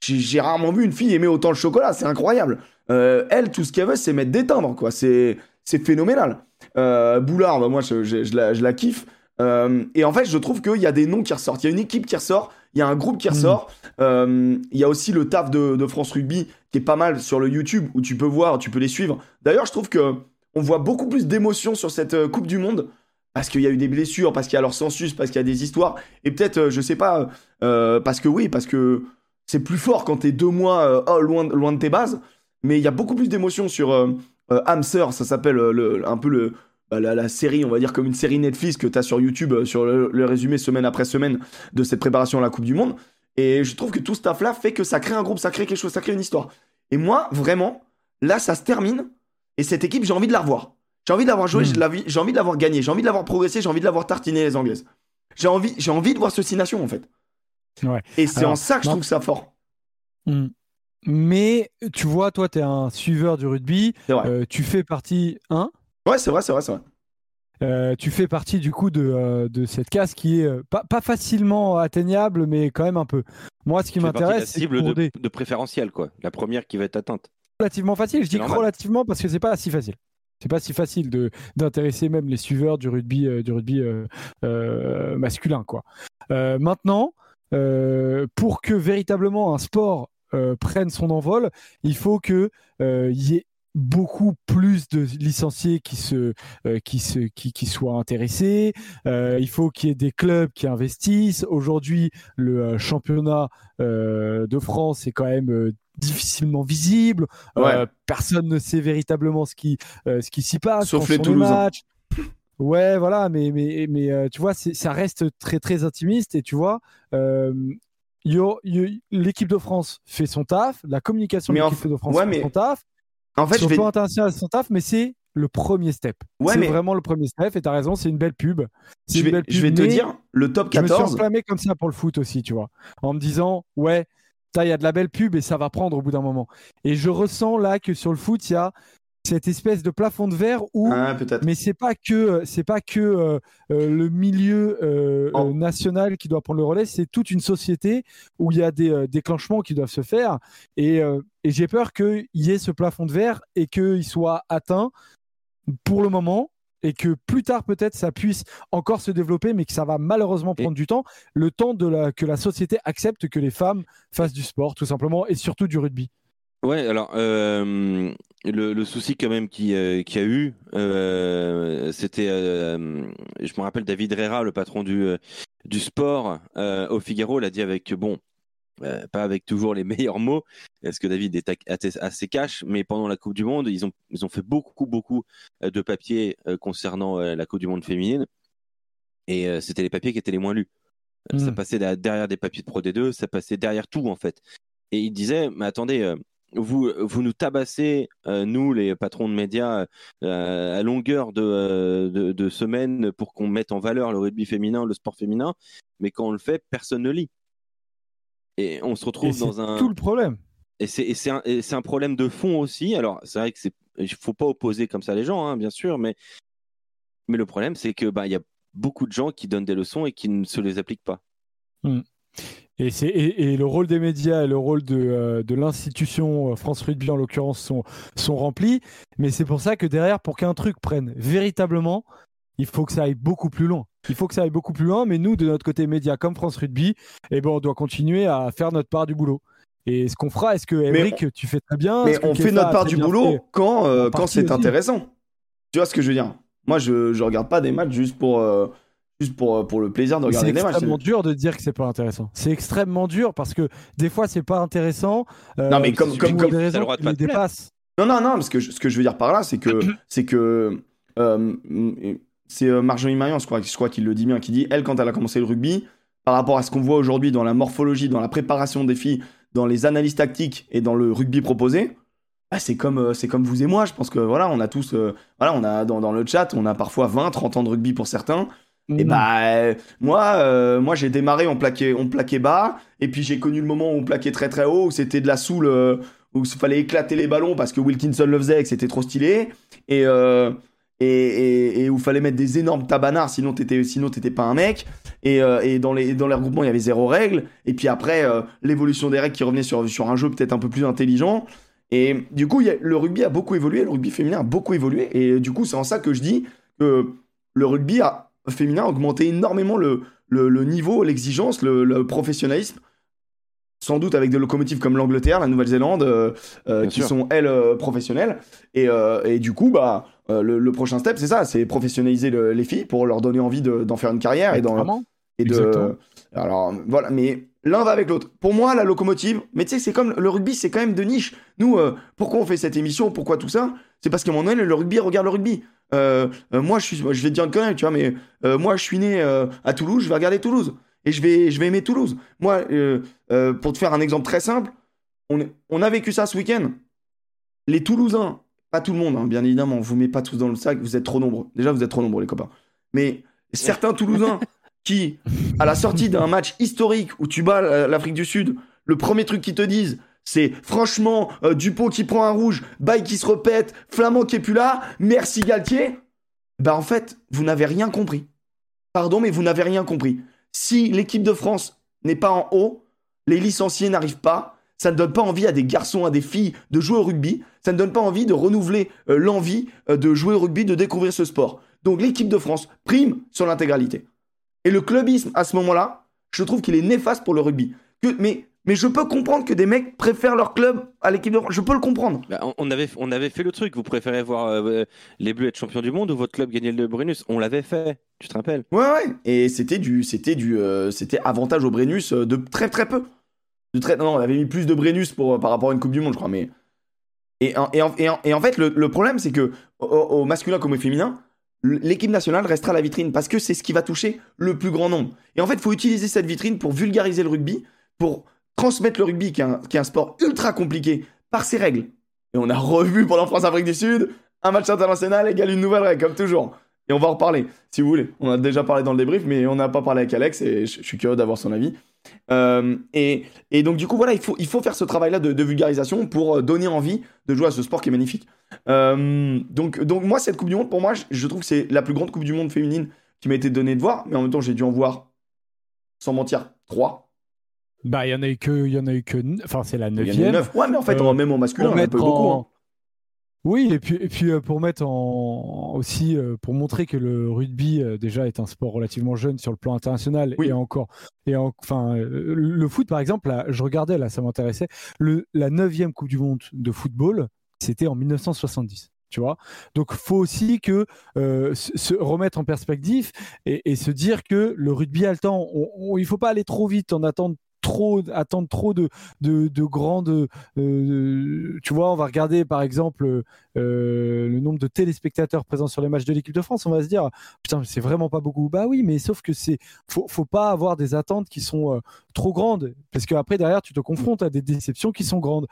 j'ai rarement vu une fille aimer autant le chocolat, c'est incroyable. Euh, elle, tout ce qu'elle veut, c'est mettre des timbres, quoi. C'est, phénoménal. Euh, Boulard, bah, moi, je, je- je la, je la kiffe. Euh, et en fait, je trouve qu'il y a des noms qui ressortent. Il y a une équipe qui ressort, il y a un groupe qui Mhm. ressort. Euh, Il y a aussi le taf de, de France Rugby qui est pas mal sur le YouTube où tu peux voir, tu peux les suivre. D'ailleurs, je trouve que on voit beaucoup plus d'émotions sur cette Coupe du Monde parce qu'il y a eu des blessures, parce qu'il y a leur census, parce qu'il y a des histoires. Et peut-être, je sais pas, euh, parce que oui, parce que c'est plus fort quand t'es deux mois oh, loin, loin de tes bases. Mais il y a beaucoup plus d'émotions sur euh, euh, Hamster, ça s'appelle euh, le, un peu le, bah, la, la série, on va dire comme une série Netflix que tu as sur YouTube, sur le, le résumé semaine après semaine de cette préparation à la Coupe du Monde. Et je trouve que tout ce taf-là fait que ça crée un groupe, ça crée quelque chose, ça crée une histoire. Et moi, vraiment, là, ça se termine. Et cette équipe, j'ai envie de la revoir. J'ai envie de l'avoir joué, Mm. j'ai envie de l'avoir gagné, j'ai envie de l'avoir progressé, j'ai envie de l'avoir tartiné les Anglaises. J'ai envie, j'ai envie de voir ce six nations en fait. Ouais. Et c'est en ça que je non. trouve ça fort. Mm. Mais tu vois, toi, tu es un suiveur du rugby. C'est vrai. euh, tu fais partie, hein? Ouais, c'est vrai, c'est vrai, c'est vrai. Euh, tu fais partie du coup de, euh, de cette case qui est euh, pas, pas facilement atteignable, mais quand même un peu. Moi, ce qui m'intéresse, c'est cible de, des de préférentiel, quoi. La première qui va être atteinte. relativement facile. Je dis normal. relativement parce que c'est pas si facile. C'est pas si facile de d'intéresser même les suiveurs du rugby du rugby masculin quoi. Maintenant, pour que véritablement un sport prenne son envol, il faut que euh, il y ait beaucoup plus de licenciés qui se euh, qui se qui, qui soient intéressés Euh, il faut qu'il y ait des clubs qui investissent aujourd'hui le euh, championnat euh, de France est quand même euh, difficilement visible Euh, Ouais. personne ne sait véritablement ce qui euh, ce qui s'y passe Sauf les Toulousains. Ouais, voilà, mais mais mais euh, tu vois, ça reste très très intimiste et tu vois, l'équipe de France fait son taf, la communication de Mais l'équipe de France ouais, fait mais son taf, En fait, sur je le vais. plan international fait son taf, mais c'est le premier step. Ouais, c'est mais vraiment le premier step et t'as raison, c'est une belle pub. Je vais, belle je vais pub, te dire, le top je me suis 14. enflammé comme ça pour le foot aussi, tu vois, en me disant ouais, il y a de la belle pub et ça va prendre au bout d'un moment. Et je ressens là que sur le foot, il y a cette espèce de plafond de verre où Ah, mais c'est pas que c'est pas que euh, euh, le milieu euh, Oh. euh, national qui doit prendre le relais, c'est toute une société où il y a des euh, déclenchements qui doivent se faire et, euh, et j'ai peur qu'il y ait ce plafond de verre et qu'il soit atteint pour le moment et que plus tard peut-être ça puisse encore se développer mais que ça va malheureusement Et- prendre du temps, le temps de la, que la société accepte que les femmes fassent du sport tout simplement et surtout du rugby. Ouais, alors euh, le, le souci quand même qu'il euh, qu'il y a eu, euh, c'était, euh, je me rappelle David Herrera, le patron du, euh, du sport au Figaro, l'a dit avec, bon, pas avec toujours les [laughs] meilleurs mots, parce que David est assez cash, mais pendant la Coupe du Monde, ils ont, ils ont fait beaucoup, beaucoup de papiers concernant la Coupe du Monde féminine, et c'était les papiers qui étaient les moins lus. Ça Mm. passait derrière des papiers de Pro D2, ça passait derrière tout en fait. Et il disait, mais attendez, vous, vous nous tabassez, euh, nous les patrons de médias, euh, à longueur de, euh, de, de semaines pour qu'on mette en valeur le rugby féminin, le sport féminin, mais quand on le fait, personne ne lit. Et on se Et retrouve c'est dans un... tout le problème. Et c'est c'est un, c'est un problème de fond aussi. Alors, c'est vrai que c'est, il faut pas opposer comme ça les gens, hein, bien sûr, mais, mais le problème, c'est que bah, y a beaucoup de gens qui donnent des leçons et qui ne se les appliquent pas. Et, c'est, et, et le rôle des médias et le rôle de, euh, de l'institution euh, France Rugby en l'occurrence sont, sont remplis. Mais c'est pour ça que derrière, pour qu'un truc prenne véritablement, il faut que ça aille beaucoup plus loin. Il faut que ça aille beaucoup plus loin. Mais nous, de notre côté média comme France Rugby, eh ben, on doit continuer à faire notre part du boulot. Et ce qu'on fera, est-ce que Emric, tu fais très bien? Mais on fait notre part du boulot fait? quand, euh, quand c'est aussi. intéressant. Tu vois ce que je veux dire? Moi, je, je regarde pas des matchs juste pour, juste pour, euh, pour le plaisir de C'est regarder des matchs. extrêmement dur de dire que c'est pas intéressant. C'est extrêmement dur parce que des fois c'est pas intéressant. euh, Non, mais comme- c'est comme- comme- le raisons droit de pas les dépassent. Non, non, non, parce que je- ce que je veux dire par là, c'est que [clears throat] c'est que euh, c'est euh, Marjorie Marion, je crois, je crois qu'il le dit bien, qui dit elle quand elle a commencé le rugby, par rapport à ce qu'on voit aujourd'hui dans la morphologie, dans la préparation des filles, dans les analyses tactiques et dans le rugby proposé, bah, c'est comme euh, c'est comme vous et moi. Je pense que voilà, on a tous, euh, voilà, on a dans, dans le chat, on a parfois 20, 30 ans de rugby pour certains. Et Mm. bah euh, moi, euh, moi j'ai démarré, on plaquait, on plaquait bas, et puis j'ai connu le moment où on plaquait très très haut, où c'était de la soule, euh, où il fallait éclater les ballons parce que Wilkinson le faisait et que c'était trop stylé, et, euh, et, et, et où il fallait mettre des énormes tabanards, sinon t'étais, sinon t'étais pas un mec. Et, et dans les dans les regroupements il y avait zéro règle, et puis après l'évolution des règles qui revenait sur sur un jeu peut-être un peu plus intelligent. Et du coup, il y a- le rugby a beaucoup évolué, le rugby féminin a beaucoup évolué, et du coup, c'est en ça que je dis que le rugby a, féminin a augmenté énormément le, le, le niveau, l'exigence, le, le professionnalisme. Sans doute avec des locomotives comme l'Angleterre, la Nouvelle-Zélande, euh, euh, qui sûr. sont elles euh, professionnelles. Et, euh, et du coup, bah, euh, le, le prochain step, c'est ça, c'est professionnaliser le- les filles pour leur donner envie de- d'en faire une carrière et, dans, Vraiment et de. Exactement. Alors voilà, mais l'un va avec l'autre. Pour moi, la locomotive, mais tu sais, c'est comme le rugby, c'est quand même de niche. Nous, euh, pourquoi on fait cette émission, pourquoi tout ça? C'est parce qu'à un moment donné, le rugby regarde le rugby. Euh, euh, moi, je suis, vais te dire une connerie, tu vois, mais euh, moi, je suis né à Toulouse, je vais regarder Toulouse et je vais, je vais aimer Toulouse. Moi, pour te faire un exemple très simple, on, a vécu ça ce week-end. Les Toulousains, pas tout le monde, hein, bien évidemment, on vous met pas tous dans le sac, vous êtes trop nombreux. Déjà, vous êtes trop nombreux, les copains. Mais certains Toulousains qui, à la sortie d'un match historique où tu bats l'Afrique du Sud, le premier truc qu'ils te disent, c'est franchement euh, Dupont qui prend un rouge, Baye qui se répète, Flamand qui est plus là, merci Galtier. Bah en fait, vous n'avez rien compris. Pardon, mais vous n'avez rien compris. Si l'équipe de France n'est pas en haut, les licenciés n'arrivent pas. Ça ne donne pas envie à des garçons, à des filles de jouer au rugby. Ça ne donne pas envie de renouveler euh, l'envie euh, de jouer au rugby, de découvrir ce sport. Donc l'équipe de France prime sur l'intégralité. Et le clubisme, à ce moment-là, je trouve qu'il est néfaste pour le rugby. Mais, mais je peux comprendre que des mecs préfèrent leur club à l'équipe de France. Je peux le comprendre. Bah, on- avait, on avait fait le truc. Vous préférez voir euh, les Bleus être champions du monde ou votre club gagner le Brennus? On l'avait fait, tu te rappelles? Ouais, ouais. Et c'était du, c'était du, euh, c'était avantage au Brennus euh, de très très peu. De très, non, on avait mis plus de Brennus pour, par rapport à une Coupe du Monde, je crois. Mais et en, et en, et en- et en fait, le, le problème, c'est que au, au masculin comme au féminin, l'équipe nationale restera la vitrine parce que c'est ce qui va toucher le plus grand nombre. Et en fait, il faut utiliser cette vitrine pour vulgariser le rugby, pour transmettre le rugby, qui est un, sport ultra compliqué par ses règles. Et on a revu pendant France-Afrique du Sud, un match international égale une nouvelle règle, comme toujours. Et on va en reparler, si vous voulez. On a déjà parlé dans le débrief, mais on n'a pas parlé avec Alex et je, suis curieux d'avoir son avis. et, et, donc du coup voilà, il faut, il faut faire ce travail-là de, vulgarisation pour donner envie de jouer à ce sport qui est magnifique. donc, donc moi cette Coupe du Monde, pour moi, je trouve que c'est la plus grande Coupe du Monde féminine qui m'a été donnée de voir, mais en même temps j'ai dû en voir, sans mentir, trois. Bah, il y en a eu que, il y en a eu que, enfin, c'est la neuvième. Ouais, mais en fait, euh, même en masculin, on a peu beaucoup. Hein. Oui, et puis, et puis euh, pour mettre en aussi euh, pour montrer que le rugby déjà est un sport relativement jeune sur le plan international et encore et enfin le foot par exemple, je regardais là, ça m'intéressait. Le la neuvième Coupe du Monde de football, c'était en 1970 tu vois. Donc, faut aussi que se remettre en perspective et, se dire que le rugby a le temps. il faut pas aller trop vite en attendant trop attendre trop de de, de grandes euh, tu vois on va regarder par exemple euh, le nombre de téléspectateurs présents sur les matchs de l'équipe de France on va se dire putain c'est vraiment pas beaucoup. Bah oui mais sauf que c'est faut faut pas avoir des attentes qui sont euh, trop grandes parce qu'après derrière tu te confrontes à des déceptions qui sont grandes.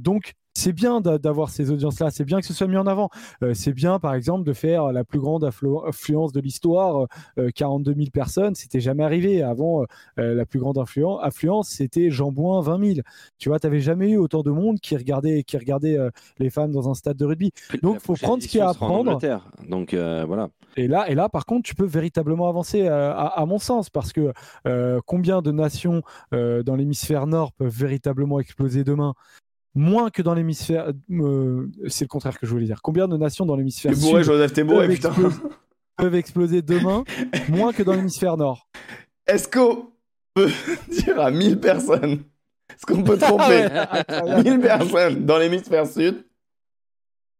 Donc c'est bien d'avoir ces audiences-là, c'est bien que ce soit mis en avant. Euh, c'est bien, par exemple, de faire la plus grande affluence de l'histoire, 42 euh, 000 personnes, c'était jamais arrivé. Avant, euh, la plus grande affluence, c'était Jambouin, 20 000. Tu vois, tu n'avais jamais eu autant de monde qui regardait, qui regardait les femmes dans un stade de rugby. Donc, il faut prendre ce qu'il y a à prendre. Donc, voilà. Et là, et là, par contre, tu peux véritablement avancer, à, mon sens, parce que combien de nations dans l'hémisphère nord peuvent véritablement exploser demain? Moins que dans l'hémisphère. Euh, c'est le contraire que je voulais dire. Combien de nations dans l'hémisphère sud Joseph, peuvent, exploser, peuvent, exploser demain, [laughs] moins que dans l'hémisphère nord? Est-ce qu'on peut [laughs] dire à 1000 personnes Est-ce qu'on peut tromper 1000 personnes dans l'hémisphère sud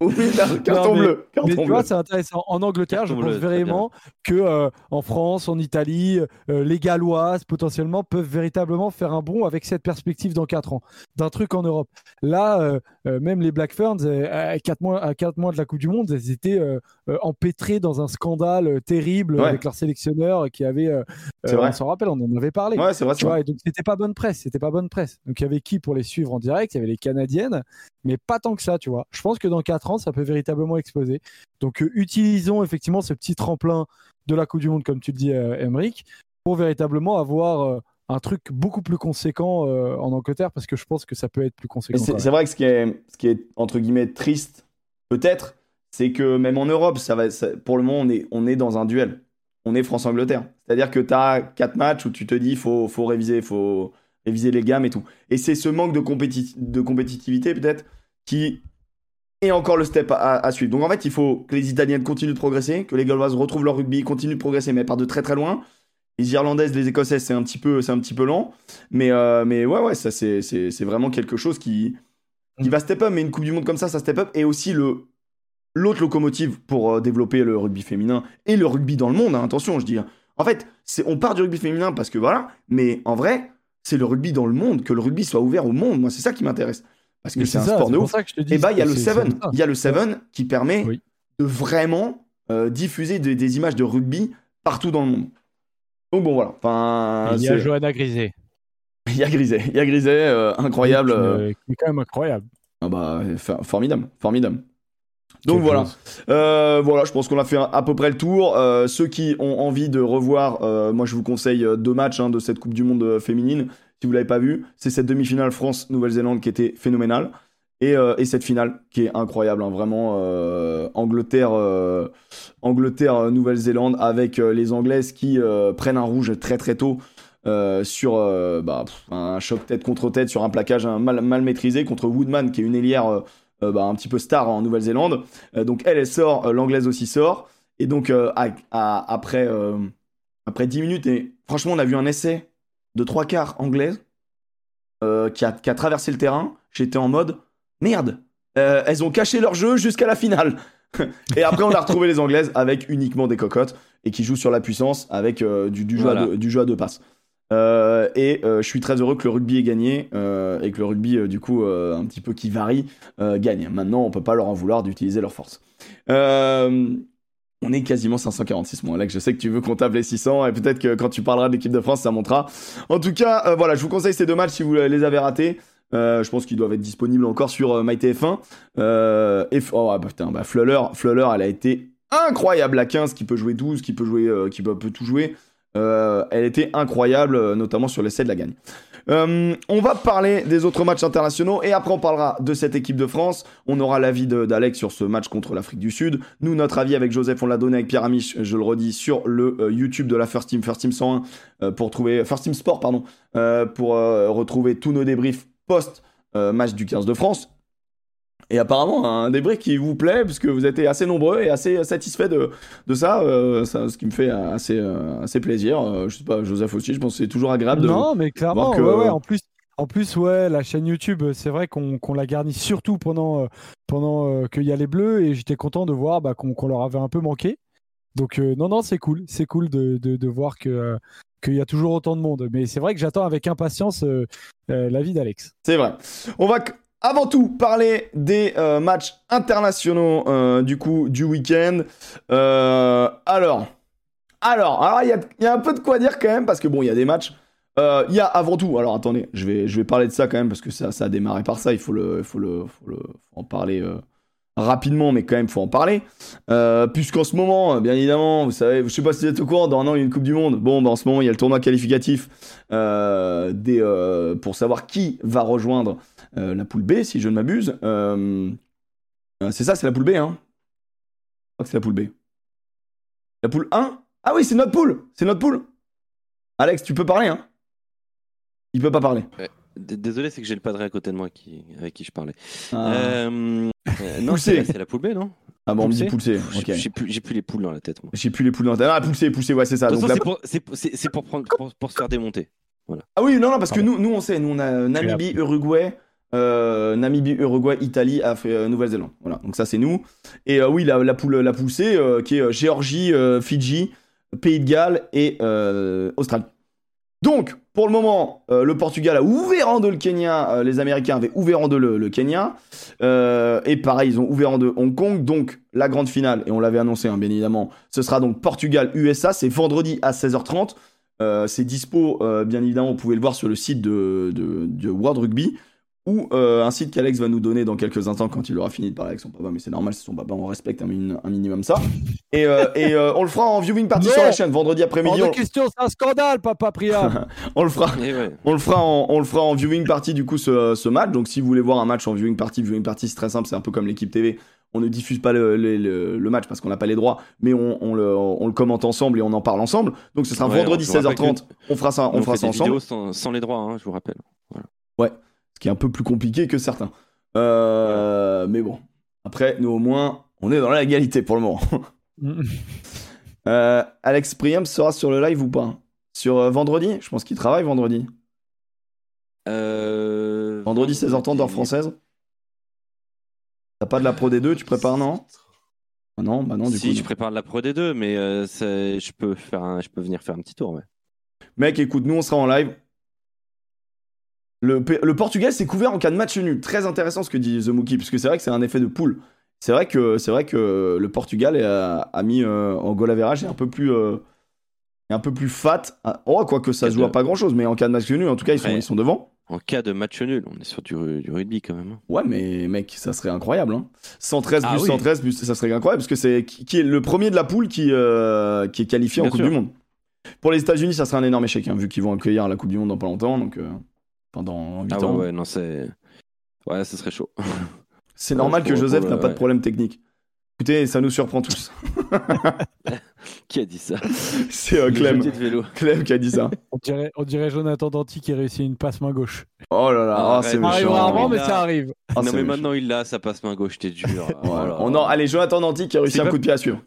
oui, [laughs] carton bleu. mais tu vois, c'est intéressant. En Angleterre, je pense vraiment que euh, en France, en Italie, euh, les Galloises potentiellement peuvent véritablement faire un bond avec cette perspective dans 4 ans d'un truc en Europe. Là, euh, même les Black Ferns, à 4 mois, à quatre mois de la Coupe du Monde, elles étaient empêtrées dans un scandale terrible avec leur sélectionneur qui avait. on s'en rappelle, on en avait parlé. Ouais, c'est vrai. Tu vois, donc c'était pas bonne presse. C'était pas bonne presse. Donc il y avait qui pour les suivre en direct? Il y avait les Canadiennes, mais pas tant que ça, tu vois. Je pense que dans 4 ça peut véritablement exploser. Donc, euh, utilisons effectivement ce petit tremplin de la Coupe du Monde, comme tu le dis, euh, pour véritablement avoir euh, un truc beaucoup plus conséquent euh, en Angleterre, parce que je pense que ça peut être plus conséquent. C'est vrai que ce qui est, ce qui est entre guillemets triste, peut-être, c'est que même en Europe, ça va, pour le moment, on est, on est dans un duel. On est France-Angleterre. C'est-à-dire que tu as quatre matchs où tu te dis, il faut, faut réviser, faut réviser les gammes et tout. Et c'est ce manque de, compétitivité, peut-être, qui et encore le step à, suivre. Donc en fait, il faut que les Italiennes continuent de progresser, que les Galloises retrouvent leur rugby, continuent de progresser, mais par de très très loin. Les Irlandaises, les Écossaises, c'est un petit peu, c'est un petit peu lent, mais euh, mais ouais ouais, ça c'est c'est vraiment quelque chose qui qui va step up. Mais une Coupe du Monde comme ça, ça step up. Et aussi le l'autre locomotive pour euh, développer le rugby féminin et le rugby dans le monde. Hein, attention, je dis. En fait, c'est on part du rugby féminin parce que voilà, mais en vrai, c'est le rugby dans le monde, que le rugby soit ouvert au monde. Moi, c'est ça qui m'intéresse parce que c'est un sport de ouf. Et bah, il y a le Seven. Il y a le Seven qui permet de vraiment euh, diffuser des images de rugby partout dans le monde. Donc bon, voilà. Enfin, il y a Johanna Griset. [laughs] Il y a Griset. Il y a Griset, euh, incroyable. Euh, qui est quand même incroyable. Ah bah, formidable. Formidable. Donc voilà. voilà, je pense qu'on a fait à peu près le tour. ceux qui ont envie de revoir, moi je vous conseille deux matchs hein, de cette Coupe du Monde féminine si vous l'avez pas vu, c'est cette demi-finale France-Nouvelle-Zélande qui était phénoménale. Et, euh, et, cette finale qui est incroyable, hein, vraiment euh, Angleterre, euh, Angleterre, Nouvelle-Zélande avec les Anglaises qui prennent un rouge très très tôt sur bah, un choc tête contre tête sur un plaquage mal, mal, maîtrisé contre Woodman qui est une ailière bah, un petit peu star en Nouvelle-Zélande. donc elle, elle sort, l'anglaise aussi sort. Et donc après après 10 minutes et franchement on a vu un essai de trois quarts anglaise euh, qui, a, traversé le terrain. J'étais en mode merde, euh, elles ont caché leur jeu jusqu'à la finale. [laughs] et après, on a retrouvé les anglaises avec uniquement des cocottes et qui jouent sur la puissance avec euh, du, jeu à deux, du, jeu à deux, passes. Et je suis très heureux que le rugby ait gagné et que le rugby, du coup, un petit peu qui varie, gagne. Maintenant, on peut pas leur en vouloir d'utiliser leur force. On est quasiment 546, moi, Alex. Je sais que tu veux qu'on tape les 600 et peut-être que quand tu parleras de l'équipe de France, ça montera. En tout cas, euh, voilà, je vous conseille ces deux matchs si vous les avez ratés. Euh, je pense qu'ils doivent être disponibles encore sur euh, MyTF1. et oh putain, bah, elle a été incroyable à 15, qui peut jouer 12, qui peut jouer, qui peut, tout jouer. Euh, elle était incroyable, euh, notamment sur l'essai de la gagne. Euh, on va parler des autres matchs internationaux et après on parlera de cette équipe de France. On aura l'avis d'Alex sur ce match contre l'Afrique du Sud. Nous, notre avis avec Joseph, on l'a donné avec Pierre Amiche, je le redis, sur le YouTube de la First Team, First Team 101, euh, pour trouver, First Team Sport, pardon, pour retrouver tous nos débriefs post match du 15 de France. Et apparemment, un débrief qui vous plaît, puisque vous êtes assez nombreux et assez satisfaits de, de ça, euh, ça, ce qui me fait assez, euh, assez plaisir. Euh, je sais pas, Joseph aussi, je pense que c'est toujours agréable de. Non, mais clairement, voir que- ouais, ouais, en plus, en plus, ouais, la chaîne YouTube, c'est vrai qu'on qu'on l'a garni surtout pendant, euh, pendant qu'il y a les Bleus et j'étais content de voir bah, qu'on leur avait un peu manqué. Donc non, non, c'est cool, c'est cool de, de, de voir que qu'il y a toujours autant de monde. Mais c'est vrai que j'attends avec impatience euh, euh, l'avis d'Alex. C'est vrai. On va avant tout parler des euh, matchs internationaux euh, du coup du week-end. Euh, alors, alors, alors il y a, il un peu de quoi dire quand même parce que bon, il y a des matchs. Il y a avant tout. Alors attendez, je vais, je vais parler de ça quand même parce que ça, ça a démarré par ça. Il faut le, faut le, faut faut en parler. rapidement, mais quand même, faut en parler. Puisqu'en ce moment, bien évidemment, vous savez, je sais pas si vous êtes au courant, dans un an, il y a une Coupe du Monde. Bon, bah, en ce moment, il y a le tournoi qualificatif des, pour savoir qui va rejoindre la poule B, si je ne m'abuse. Euh, euh, c'est ça, c'est la poule B, hein Je crois que c'est la poule B. La poule 1 Ah oui, c'est notre poule C'est notre poule Alex, tu peux parler, hein Il peut pas parler. Désolé, c'est que j'ai le padré à côté de moi qui, avec qui je parlais. Ah, Euh, euh, non, c'est la- poule B, non? Ah bon, on me dit poule poule C. J'ai plus, j'ai plus les poules dans la tête, moi. J'ai plus les poules dans la tête. Ah, poule C, poule C, ouais, c'est ça. La- c'est pour, c'est pour- prendre, pour, pour se faire démonter. Ah oui, non, non, parce que nous, nous, on sait, nous, on a Namibie, Uruguay, euh, Namibie, Uruguay, Italie, euh, Nouvelle-Zélande. Voilà, donc ça, c'est nous. Et euh, oui, la, la poule, la euh, qui est Géorgie, Fidji, Pays de Galles et Australie. Donc, pour le moment, le Portugal a ouvert en deux le Kenya, les Américains avaient ouvert en deux le, Kenya, et pareil, ils ont ouvert en deux Hong Kong, donc la grande finale, et on l'avait annoncé, hein, bien évidemment, ce sera donc Portugal-USA, c'est vendredi à 16h30. Euh, c'est dispo, bien évidemment, vous pouvez le voir sur le site de, de World Rugby ou euh, un site qu'Alex va nous donner dans quelques instants quand il aura fini de parler avec son papa. Mais c'est normal, c'est son papa, on respecte un, min- un minimum ça. Et, euh, [laughs] et euh, on le fera en viewing party Non. sur la chaîne vendredi après-midi. On, question, c'est un scandale, papa Priam. [laughs] on le fera. Ouais. On le fera en, on le fera en viewing party du coup ce, ce match. Donc si vous voulez voir un match en viewing party, viewing party c'est très simple, c'est un peu comme l'équipe TV. On ne diffuse pas le, le- le- le match parce qu'on n'a pas les droits, mais on, on le, on le commente ensemble et on en parle ensemble. Donc ce sera Ouais, vendredi je vous rappelle 16h30. On fera ça, on On fera fait ça des ensemble. vidéos sans, sans les droits, hein, je vous rappelle. Ce qui est un peu plus compliqué que certains. Euh, Mais bon, après, nous au moins, on est dans la légalité pour le moment. [laughs] Euh, Alex Priam sera sur le live ou pas? Sur euh, vendredi? Je pense qu'il travaille vendredi. Euh, Vendredi 16h30 heure française. T'as pas de la Pro D2, tu prépares, non? Ah Non, bah non, du si, coup. je non. prépare de la Pro D2, mais euh, je, peux faire un, je peux venir faire un petit tour. Ouais. Mec, écoute, nous on sera en live. Le, Portugal s'est couvert en cas de match nul. Très intéressant ce que dit The Mookie, parce que c'est vrai que c'est un effet de poule. C'est vrai que c'est vrai que le Portugal a, a mis euh, en goal average est un peu plus euh, un peu plus fat. Ah, Oh, quoique ça se joue à pas grand chose, mais en cas de match nul, en tout cas ils sont, Ouais. ils sont devant. En cas de match nul, on est sur du, ru- du rugby quand même. hein. Ouais, mais mec, ça serait incroyable. Hein. 113 Ah plus oui. 113 plus, ça serait incroyable parce que c'est qui, qui est le premier de la poule qui, euh, qui est qualifié en Coupe sûr. du Monde. Pour les États-Unis, ça serait un énorme échec hein, vu qu'ils vont accueillir la Coupe du Monde dans pas longtemps, donc pendant 8 Ah ans. ouais, non, c'est. Ouais, ce serait chaud. [laughs] C'est normal que Joseph n'a pas de problème technique. Écoutez, ça nous surprend tous. [laughs] Qui a dit ça? [laughs] C'est euh, Le Clem. jeudi de vélo. Clem qui a dit ça. on, dirait, on dirait Jonathan Danty qui réussit une passe main gauche. Oh là là, ah, Arrête. c'est Ça arrive méchant. rarement, mais ça arrive. Ah, non, mais méchant. maintenant il l'a, ça passe main gauche, t'es dur. Oh on en- allez, Jonathan Danti qui a réussi un pas- coup de pied à suivre.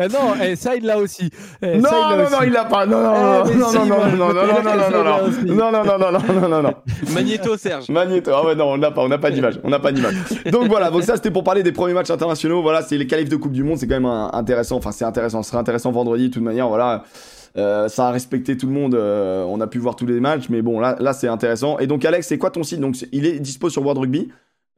Eh non, eh, ça il l'a aussi. Eh, Non, ça, il l'a non, aussi. non, il l'a pas. Non, non, Eh, non, si, non, non, moi, non, non, non, non, non, non, non, non, non, non, non, non, non, non, non. Magnéto, Serge. Magneto, ah ouais, non, on n'a pas, on n'a pas d'image, on n'a pas d'image. Donc voilà, donc ça c'était pour parler des premiers matchs internationaux. Voilà, c'est les qualifs de Coupe du Monde, c'est quand même un- intéressant. Enfin, c'est intéressant, ce sera intéressant vendredi de toute manière. Voilà, Euh, ça a respecté tout le monde. euh, on a pu voir tous les matchs, mais bon, là, là c'est intéressant. Et donc Alex, c'est quoi ton site? Donc il est dispo sur World Rugby?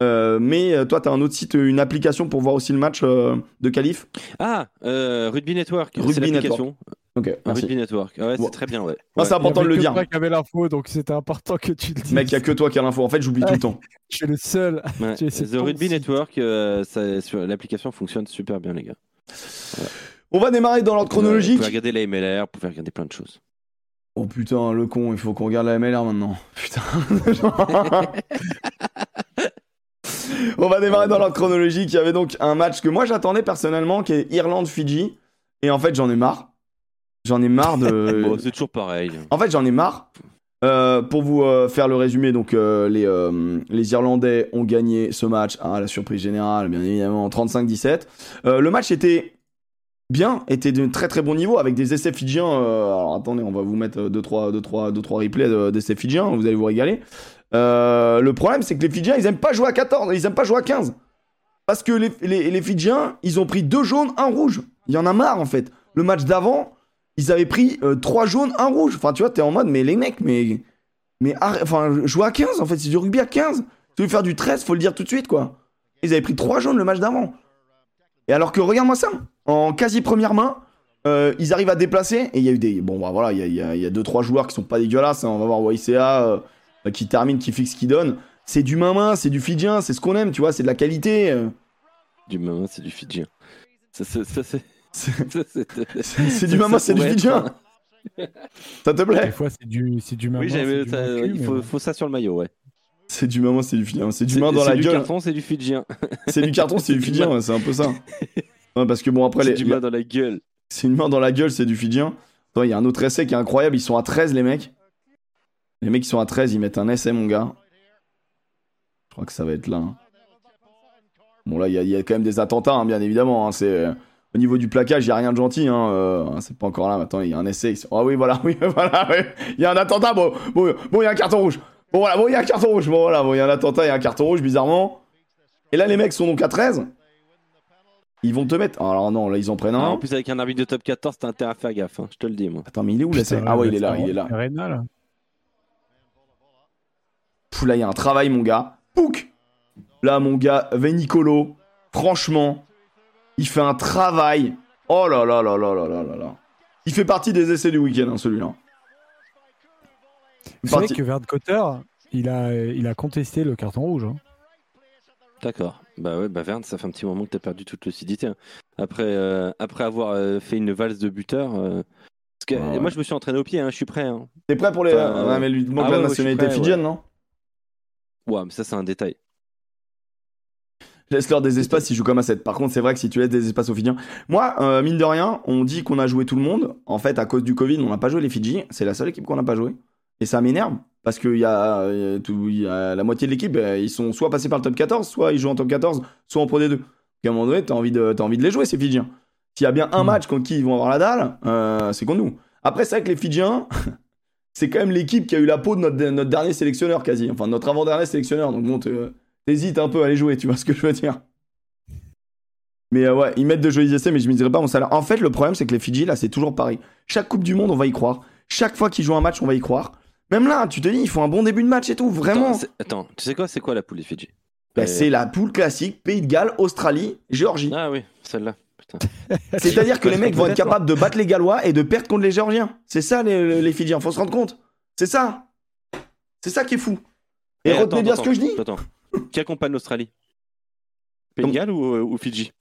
Euh, mais euh, toi, tu as un autre site, une application pour voir aussi le match euh, de qualif Ah, euh, Rugby Network. Rugby c'est l'application. Ok, merci. Rugby Network. Ouais, Bon. c'est très bien, ouais. Non, c'est Il y important de avait le que dire. toi qui avait l'info, donc c'était important que tu le dises. Mec, il y a que toi qui as l'info. En fait, j'oublie tout le temps. [laughs] Je suis le seul. Ouais. C'est The Rugby site. Network, euh, l'application fonctionne super bien, les gars. On va démarrer dans l'ordre Vous chronologique. pouvez regarder la MLR, vous pouvez regarder plein de choses. Oh putain, le con, il faut qu'on regarde la MLR maintenant. Putain. [laughs] [laughs] On va démarrer dans l'ordre chronologique. Il y avait donc un match que moi j'attendais personnellement, qui est Irlande-Fidji. Et en fait, j'en ai marre. J'en ai marre de. [laughs] Bon, c'est toujours pareil. En fait, j'en ai marre. Euh, pour vous euh, faire le résumé, donc euh, les, les Irlandais ont gagné ce match à la surprise générale, bien évidemment, 35-17. Euh, le match était bien, était de très très bon niveau avec des essais fidjiens. alors attendez, on va vous mettre 2-3 deux, trois, deux, trois replays de- d'essais fidjiens, vous allez vous régaler. Euh, le problème, c'est que les Fidjiens, ils aiment pas jouer à 14, ils aiment pas jouer à 15. Parce que les, les, les Fidjiens, ils ont pris deux jaunes, un rouge. Il y en a marre en fait. Le match d'avant, ils avaient pris euh, trois jaunes, un rouge. Enfin, tu vois, t'es en mode, mais les mecs, mais. Mais enfin, jouer à 15 en fait, c'est du rugby à 15. Si tu veux faire du 13, faut le dire tout de suite quoi. Ils avaient pris trois jaunes le match d'avant. Et alors que regarde-moi ça, en quasi première main, euh, ils arrivent à déplacer et il y a eu des. Bon, bah voilà, il y a, il y a- il y a deux, trois joueurs qui sont pas dégueulasses. hein. On va voir YCA qui termine, qui fixe, qui donne. C'est du main-main, c'est du fidjien, c'est ce qu'on aime, tu vois, c'est de la qualité. euh. Du moment, c'est du Fidjien. Ça, ça, ça, c'est. C'est du ça main-main, c'est du fidjien. Ça te Des plaît fois, c'est du, c'est du main Oui, du ça- main cul, il faut, ça sur le maillot, ouais. C'est du main-main, c'est du fidjien. C'est du main dans c'est la du gueule. carton, c'est du Fidjien. C'est du carton, c'est du fidjien, ouais, c'est un peu ça. Ouais, parce que bon, après, C'est les, du main dans la gueule. c'est une main dans la gueule, c'est du fidjien. Attends, il y a un autre essai qui est incroyable, ils sont à 13, les mecs. Les mecs, ils sont à 13, ils mettent un essai, mon gars. Je crois que ça va être là. hein. Bon, là, il y, a- il y a quand même des attentats, hein, bien évidemment. hein, c'est. euh, Au niveau du plaquage, il n'y a rien de gentil. Hein, euh, c'est pas encore là. Maintenant, il y a un essai. Ah oui, voilà, [laughs] oui, voilà. oui. Il y a un attentat. Bon, bon, bon, il y a un carton rouge. Bon, voilà, bon, il y a un carton rouge. Bon, voilà, bon, il y a un attentat, il y a un carton rouge, bizarrement. Et là, les mecs sont donc à 13. Ils vont te mettre. Alors, non, là, ils en prennent Ah, un. en plus, avec un arbitre de top 14, t'as intérêt à faire gaffe, hein, je te le dis, moi. Attends, mais il est où l'essai Ah ouais, il est là, il est là. Rénal. Là, il y a un travail, mon gars. Pouk Là, mon gars, Venicolo, franchement, il fait un travail. Oh là là là là là là là là. Il fait partie des essais du week-end, hein, celui-là. Vous savez Parti- que Verne Cotter, il a, il a contesté le carton rouge. hein. D'accord. Bah ouais, bah Verne, ça fait un petit moment que t'as perdu toute lucidité. hein. Après, euh, après avoir euh, fait une valse de buteur. euh, Parce que Ah ouais. moi, je me suis entraîné au pied, hein, je suis prêt. Hein. T'es prêt pour les. Enfin, ouais, mais lui demande ah la nationalité prêt, fidjienne, non? Ouais, mais ça, c'est un détail. Laisse-leur des espaces, ils jouent comme à 7. Par contre, c'est vrai que si tu laisses des espaces aux Fidjiens. Moi, euh, mine de rien, on dit qu'on a joué tout le monde. En fait, à cause du Covid, on n'a pas joué les Fidji. C'est la seule équipe qu'on n'a pas joué. Et ça m'énerve. Parce qu'il y, a la moitié de l'équipe, euh, ils sont soit passés par le top 14, soit ils jouent en top 14, soit en Pro D2. Donc à un moment donné, t'as envie, de, t'as envie de les jouer, ces Fidjiens. S'il y a bien un Mm. match contre qui ils vont avoir la dalle, euh, c'est contre nous. Après, c'est vrai que les Fidjiens, [laughs] c'est quand même l'équipe qui a eu la peau de notre, notre dernier sélectionneur, quasi. Enfin, notre avant-dernier sélectionneur. Donc bon, te- t'hésites un peu à les jouer, tu vois ce que je veux dire. Mais euh, ouais, ils mettent de jolis essais, mais je me dirais pas mon salaire. En fait, le problème, c'est que les Fidji, là, c'est toujours pareil. Chaque Coupe du Monde, on va y croire. Chaque fois qu'ils jouent un match, on va y croire. Même là, tu te dis, ils font un bon début de match et tout, vraiment. Attends, attends, tu sais quoi C'est quoi la poule des Fidji? Bah, c'est la poule classique, Pays de Galles, Australie, Géorgie. Ah oui, celle-là. Putain. [laughs] C'est-à-dire que les mecs vont être capables de battre les Gallois et de perdre contre les Géorgiens. C'est ça, les, les Fidjiens, faut se rendre compte. C'est ça. C'est ça qui est fou. Et retenez attends, bien attends, ce que je dis. Attends, qui accompagne l'Australie? Pays Galles ou, euh, ou Fidji?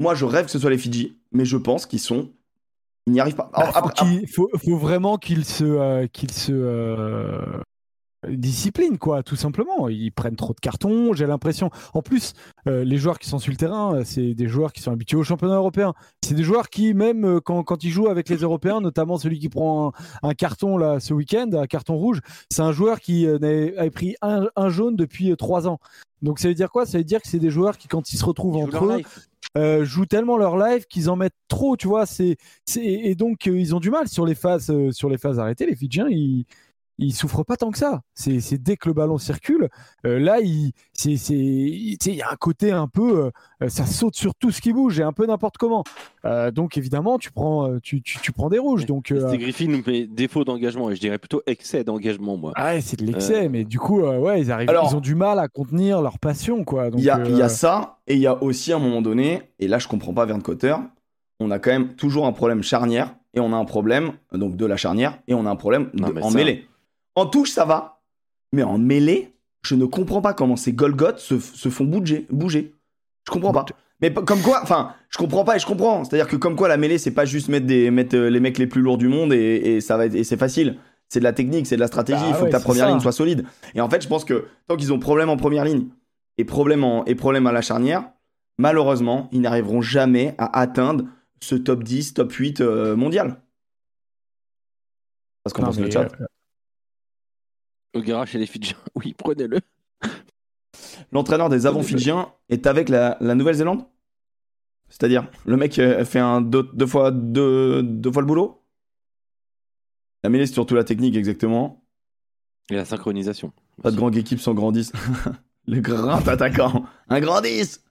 Moi, je rêve que ce soit les Fidji, mais je pense qu'ils sont. Ils n'y arrivent pas. Bah, Alors, faut, après- faut, faut vraiment qu'il se, euh, se euh, discipline, quoi, tout simplement. Ils prennent trop de cartons, j'ai l'impression. En plus, euh, les joueurs qui sont sur le terrain, euh, c'est des joueurs qui sont habitués au championnat européen. C'est des joueurs qui, même euh, quand, quand ils jouent avec les Européens, notamment celui qui prend un, un carton là ce week-end, un carton rouge, c'est un joueur qui euh, avait pris un, un jaune depuis trois ans. Donc ça veut dire quoi? Ça veut dire que c'est des joueurs qui, quand ils se retrouvent Ils entre eux, euh, jouent tellement leur live qu'ils en mettent trop, tu vois. C'est, et donc ils ont du mal sur les phases, sur les phases arrêtées. Les Fidjiens, ils ils souffrent pas tant que ça. C'est, dès que le ballon circule, euh, là, il, c'est, il il y a un côté un peu, euh, ça saute sur tout ce qui bouge et un peu n'importe comment. Euh, donc évidemment, tu prends, euh, tu, tu, tu prends des rouges. Donc euh, C'était Griffin nous met défaut d'engagement et je dirais plutôt excès d'engagement, moi. ah ouais, c'est de l'excès, mais du coup, euh, ouais, ils arrivent, Alors- ils ont du mal à contenir leur passion, quoi. Il y, a, il y euh, a ça, et il y a aussi à un moment donné, et là je comprends pas Verne Cotter, on a quand même toujours un problème charnière, et on a un problème donc de la charnière, et on a un problème Non, de- mais en ça- mêlée. En touche, ça va, mais en mêlée, je ne comprends pas comment ces Golgoth se, se font bouger, bouger. Je comprends pas. Mais comme quoi, enfin, je comprends pas et je comprends. C'est-à-dire que comme quoi la mêlée, c'est pas juste mettre, des, mettre euh, les mecs les plus lourds du monde et, et ça va être- et c'est facile. C'est de la technique, c'est de la stratégie. Bah Il faut ouais, que ta première ça. ligne soit solide. Et en fait, je pense que tant qu'ils ont problème en première ligne et problème, en, et problème à la charnière, malheureusement, ils n'arriveront jamais à atteindre ce top 10, top 8 euh, mondial. Parce qu'on pense le chat. euh, Au garage chez les Fidjiens. [laughs] Oui, prenez-le. L'entraîneur des avants fidjiens est avec la, la Nouvelle-Zélande? C'est-à-dire, le mec euh, fait un deux, deux fois, deux, deux fois le boulot? La mêlée, c'est surtout la technique, exactement. Et la synchronisation. Pas de grande équipe sans grand 10. [laughs] le grand attaquant. Un grand 10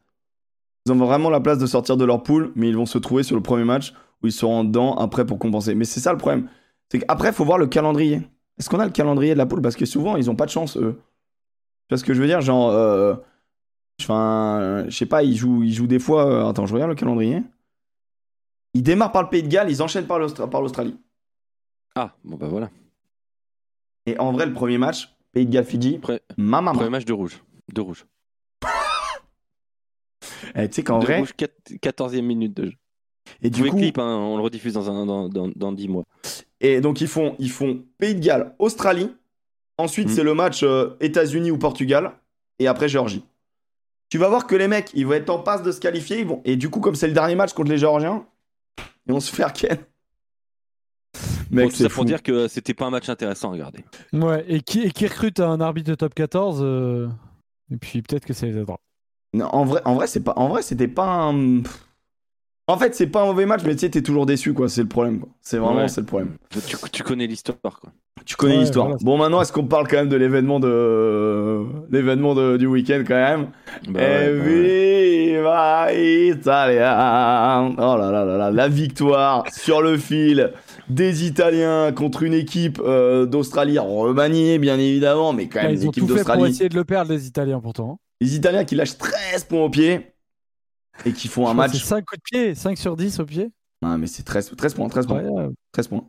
Ils ont vraiment la place de sortir de leur poule, mais ils vont se trouver sur le premier match où ils seront dedans après pour compenser. Mais c'est ça le problème. C'est qu'après, il faut voir le calendrier. Est-ce qu'on a le calendrier de la poule? Parce que souvent, ils ont pas de chance, eux. Tu vois ce que je veux dire? Genre, euh, enfin, euh, je sais pas, ils jouent, ils jouent des fois. euh, attends, je regarde le calendrier. Ils démarrent par le Pays de Galles, ils enchaînent par l'Austra- par l'Australie. Ah, bon bah voilà. Et en vrai, le premier match, Pays de Galles-Fidji, Après, maman. premier match de rouge. De rouge. [laughs] Eh, tu sais qu'en de vrai, rouge, 14e minute de jeu. et Du du coup, clip, hein, on le rediffuse dans, un, dans, dans, dans 10 mois. Et donc ils font, ils font Pays de Galles, Australie. Ensuite, Mm. c'est le match euh, États-Unis ou Portugal. Et après, Géorgie. Tu vas voir que les mecs, ils vont être en passe de se qualifier. Ils vont... Et du coup, comme c'est le dernier match contre les Géorgiens, ils vont se faire ken. Mec, Bon, tout c'est ça fou. pour dire que c'était pas un match intéressant à regarder. Ouais, et qui, et qui recrute un arbitre de top 14 euh, Et puis peut-être que ça les aidera. Non, en vrai, en vrai, c'est pas, en vrai, c'était pas un. En fait, c'est pas un mauvais match, mais tu sais, t'es toujours déçu, quoi. C'est le problème, quoi. C'est vraiment, Ouais. c'est le problème. Tu, tu connais l'histoire, quoi. Tu connais Ouais, l'histoire. voilà. Bon, maintenant, est-ce qu'on parle quand même de l'événement de, l'événement de- du week-end, quand même? Bah ouais, bah ouais. Viva Italia Oh là là là là, la victoire sur le fil des Italiens contre une équipe euh, d'Australie remaniée, bien évidemment, mais quand Là, même ils une ont équipe tout fait pour d'Australie. essayer de le perdre, les Italiens, pourtant. hein. Les Italiens qui lâchent 13 points au pied et qui font un match. C'est 5 coups de pied, 5 sur 10 au pied. Ah, mais c'est 13, 13 points, 13 points. Incroyable. 13 points.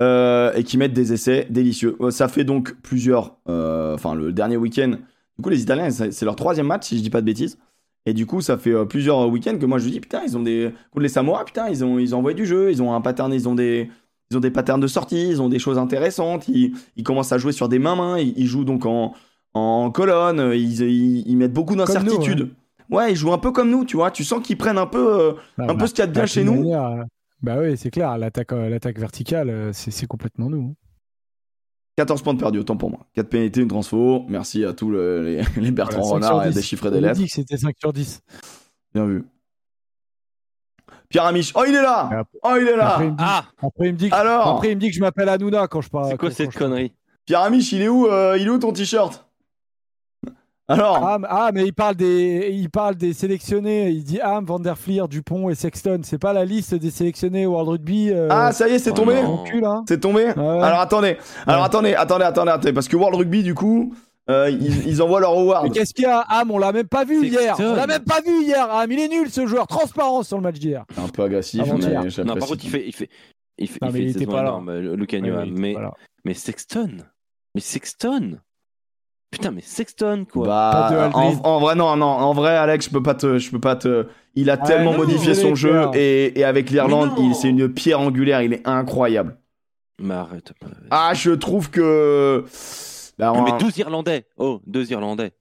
Euh, et qui mettent des essais délicieux. Euh, Ça fait donc plusieurs. euh, Enfin, le dernier week-end. Du coup, les Italiens, c'est leur troisième match, si je dis pas de bêtises. Et du coup, ça fait euh, plusieurs week-ends que moi je dis putain, ils ont des. Contre les Samoa, putain, ils ont, ils ont envoyé du jeu, ils ont un pattern, ils ont des. Ils ont des patterns de sortie, ils ont des choses intéressantes, ils, ils commencent à jouer sur des mains-mains, ils, ils jouent donc en, en colonne, ils, ils, ils mettent beaucoup d'incertitudes. Ouais, ils jouent un peu comme nous, tu vois. Tu sens qu'ils prennent un peu, euh, Bah, un peu ce qu'il y a de bien chez nous. manière, euh, Bah oui, c'est clair, l'attaque euh, l'attaque verticale, c'est c'est complètement nous. 14 points de perdu, autant pour moi. 4 pénalités, une transfo. Merci à tous le- les, [laughs] les Bertrand Voilà, 5 sur Renard et 10. des chiffres et On des a lettres. dit que c'était 5 sur 10. Bien vu. Pierre Amiche. Oh, il est là Oh, il est là Après, il me dit, Ah après, il me dit que, Alors après, il me dit que je m'appelle Hanouna quand je parle. C'est quoi cette connerie? Pierre Amiche, il est où euh, Il est où ton t-shirt? Alors Ah, mais- ah, mais il parle des, il parle des sélectionnés. Il dit Ham, Van der Fleer, Dupont et Sexton. C'est pas la liste des sélectionnés World Rugby. euh, Ah, ça y est, c'est tombé. C'est tombé Ouais. Alors attendez, alors Ouais. attendez, attendez, attendez, attendez, parce que World Rugby, du coup, euh, ils, ils envoient leur Mais award. qu'est-ce qu'il y a Ham, on l'a même pas vu Sexton. hier. On l'a même pas vu hier. Ham, il est nul ce joueur. Transparent sur le match d'hier. Un peu agressif, mais. Non, par contre, il fait, il fait, il fait, Non, il mais il était pas là. énorme, était mais, mais Sexton, mais Sexton, putain, mais Sexton quoi. Bah, Pas de en, vrai, non, non, en vrai, Alex, je peux pas te, je peux pas te. Il a Ah, tellement non, modifié son jeu et, et avec l'Irlande, Mais il c'est une pierre angulaire, il est incroyable. Mais arrête. Ah, je trouve que. Bah, mais on- deux Irlandais. Oh, deux Irlandais.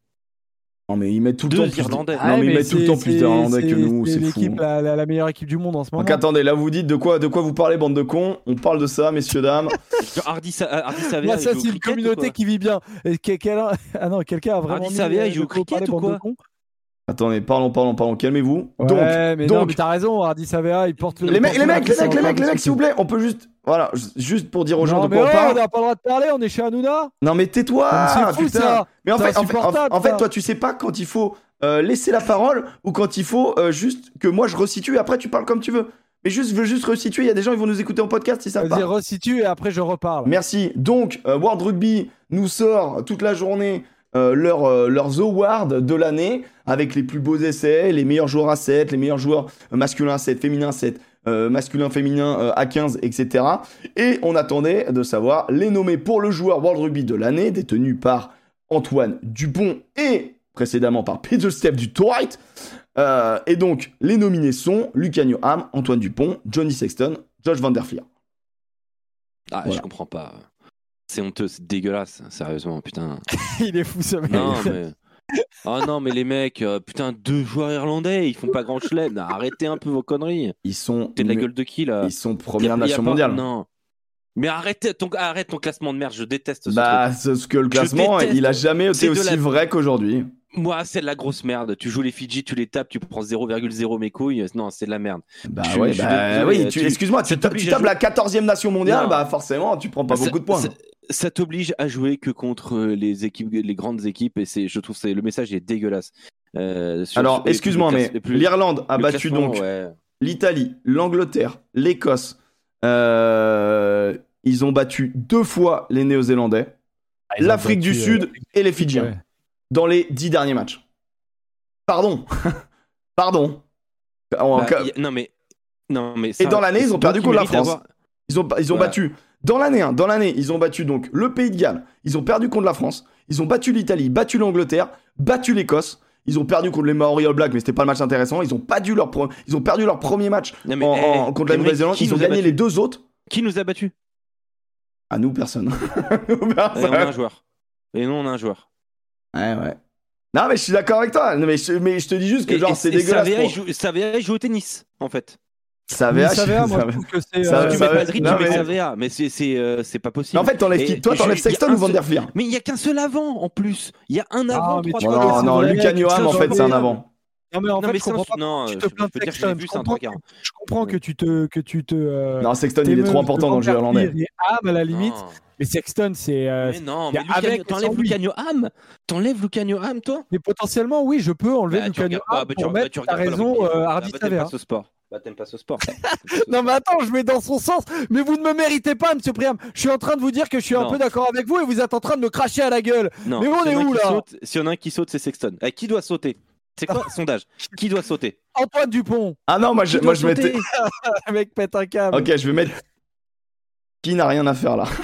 Non, mais il met tout le Deux temps plus. Irlandais. Non, mais il met tout le temps plus d'Irlandais que nous, c'est fou. l'équipe, la, la- la meilleure équipe du monde en ce moment. Donc attendez, là vous dites de quoi, de quoi vous parlez, bande de cons? On parle de ça, messieurs dames. [laughs] Hardy, euh, Hardy Savea, ça, c'est une communauté qui vit bien. Et que- quel- Ah non, quelqu'un a vraiment. Hardy Savea, il joue au cricket ou quoi? Attendez, parlons, parlons, parlons, calmez-vous. Ouais, donc, mais donc t'as raison, Hardy Savea, il porte le. les, mecs, les le mecs, les mecs, les mecs, s'il vous plaît, on peut juste, voilà, ju- juste pour dire aux gens Non, de quoi on ouais, parle. on n'a pas le droit de parler, on est chez Hanouna. Non mais tais-toi, putain. ça. Mais en fait, en fait, en- ça. toi, tu sais pas quand il faut euh, laisser la parole ou quand il faut euh, juste que moi je resitue et après tu parles comme tu veux. Mais juste, je veux juste resituer. Il y a des gens qui vont nous écouter en podcast, savent Vas-y, pas. resitue et après je reparle. Merci. Donc, euh, World Rugby nous sort toute la journée euh, leur, euh, leurs awards de l'année avec les plus beaux essais, les meilleurs joueurs à 7, les meilleurs joueurs euh, masculins à 7, féminins à 7, euh, masculin, féminin euh, à 15, etc. Et on attendait de savoir les nommés pour le joueur World Rugby de l'année, détenu par Antoine Dupont et précédemment par Peter Step du Tourite. Euh, et donc, les nominés sont Lucanio Ham, Antoine Dupont, Johnny Sexton, Josh Van Der Fleer. Ah, Voilà. je comprends pas. C'est honteux, c'est dégueulasse, sérieusement, putain. [laughs] Il est fou ce mec. Non, mais. Oh non, mais les mecs, euh, putain, deux joueurs irlandais, ils font pas grand chelem. Arrêtez un peu vos conneries. Ils sont, T'es de la gueule de qui là ils sont première nation mondiale. Non. Mais arrête ton, arrête ton classement de merde, je déteste ce Bah, c'est ce que le classement, déteste. il a jamais été aussi la- vrai qu'aujourd'hui. truc. Moi, c'est de la grosse merde. Tu joues les Fidji, tu les tapes, tu prends 0,0 mes couilles. Non, c'est de la merde. Bah Je- ouais, bah oui, tu- excuse-moi, tu, tapes la 14e nation mondiale, Non. bah forcément, tu prends pas Ça- beaucoup de points. Ça- t'oblige à jouer que contre euh, les équipes, les grandes équipes, et c'est, je trouve, c'est le message est dégueulasse. Euh, Alors, excuse-moi, mais l'Irlande a battu donc ouais. l'Italie, l'Angleterre, l'Écosse. Euh, ils ont battu deux fois les Néo-Zélandais, Ah, l'Afrique du Sud et les Fidjiens ouais. dans les dix derniers matchs. Pardon, [laughs] pardon. Bah, a- non mais, non mais. Et dans l'année, ils ont perdu contre la France. Ils ont, ils ont battu dans l'année, hein, dans l'année, ils ont battu donc le Pays de Galles, ils ont perdu contre la France, ils ont battu l'Italie, battu l'Angleterre, battu l'Écosse, ils ont perdu contre les Maori All Blacks, mais c'était pas le match intéressant. Ils ont pas dû leur, pro- ils ont perdu leur premier match Non, mais, en- eh, en- contre la Nouvelle-Zélande. Ils ont gagné les deux autres. Qui nous a battus À nous, personne. [laughs] Nous, Et on a un joueur. Et nous, on a un joueur. Ouais, ouais. Non, mais je suis d'accord avec toi. Non, mais, je, mais je te dis juste que Et- genre c'est dégueulasse. Savea, pour- joue, joue au tennis, en fait. VH, Savea, moi ça je trouve que c'est. ça- euh, tu ça- mets pas Aldrit, non, tu mets mais- Savea, mais c'est c'est euh, c'est pas Mais possible. en fait, t'enlèves qui Toi, t'enlèves Sexton ou Van seul- der Fleer Mais il y a qu'un seul avant en plus. Il y a un avant, Ah, trois tu Non, non, Lucas sais, en fait, c'est un avant. Non, mais en non, fait, mais je comprends pas. non, tu je te plains peux de dire que je l'ai Sexton. vu, Je c'est un comprends trois quarts. Je comprends que tu te. Que tu te euh, Non, Sexton, il est trop important dans le jeu irlandais. Fleer et Ham à la limite. Non. Mais Sexton, c'est. euh, Mais non, il mais a avec t'enlèves. Lucanio Ham T'enlèves Lucanio Ham, toi? Mais potentiellement, oui, je peux enlever Bah, Lucanio Ham bah, tu- pour bah, mettre, tu t'as raison, euh, Hardy bah, pas ce sport. Bah, t'aimes pas ce sport. [laughs] Non mais attends, je mets dans son sens. Mais vous ne me méritez pas, Monsieur Priam. Je suis en train de vous dire que je suis un peu d'accord avec vous et vous êtes en train de me cracher à la gueule. Non. Mais on est où, là? saute- S'il y en a un qui saute, c'est Sexton. Eh, qui doit sauter? C'est quoi [laughs] sondage? Qui doit sauter? Antoine Dupont, Ah non, moi je, moi, je mettais. [laughs] mec pète un câble. Ok, je vais mettre. Qui n'a rien à faire là? [laughs]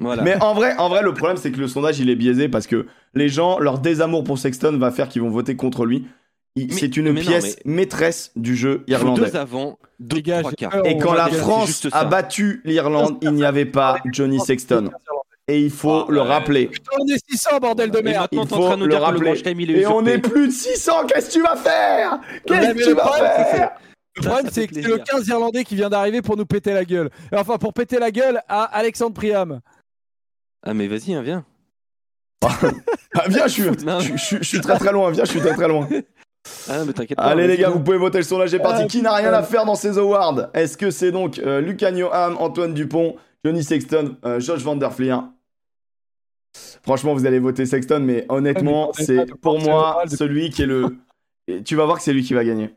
Voilà. Mais en vrai, en vrai, le problème c'est que le sondage il est biaisé parce que les gens, leur désamour pour Sexton va faire qu'ils vont voter contre lui. Il- Mais- C'est une mais non, pièce maîtresse du jeu irlandais. deux avant, deux gars, trois quarts. Et quand la France a battu l'Irlande, il n'y avait pas Johnny Sexton. Et il faut Ah, le rappeler. On est 600, bordel de Et merde. Il faut nous dire le que le rappeler. Et on est plus de 600, qu'est-ce que tu vas faire? Qu'est-ce que tu le vas problème, faire? Le problème, c'est que c'est le plaisir. 15 Irlandais qui vient d'arriver pour nous péter la gueule. Enfin, pour péter la gueule à Alexandre Priam. Ah, mais vas-y, hein, viens. Ah, Viens, je suis, [laughs] Non. je, je- je suis très très loin, viens, je suis très très loin. Ah, mais t'inquiète pas. Allez les gars, vous pouvez voter, le sondage est parti. Ah, Qui n'a rien putain. à faire dans ces awards? Est-ce que c'est donc euh, Lucanio Ham, Antoine Dupont, Johnny Sexton, euh, Josh Van Der Franchement, vous allez voter Sexton, mais honnêtement, c'est pour moi celui qui est le... [laughs] Et tu vas voir que c'est lui qui va gagner.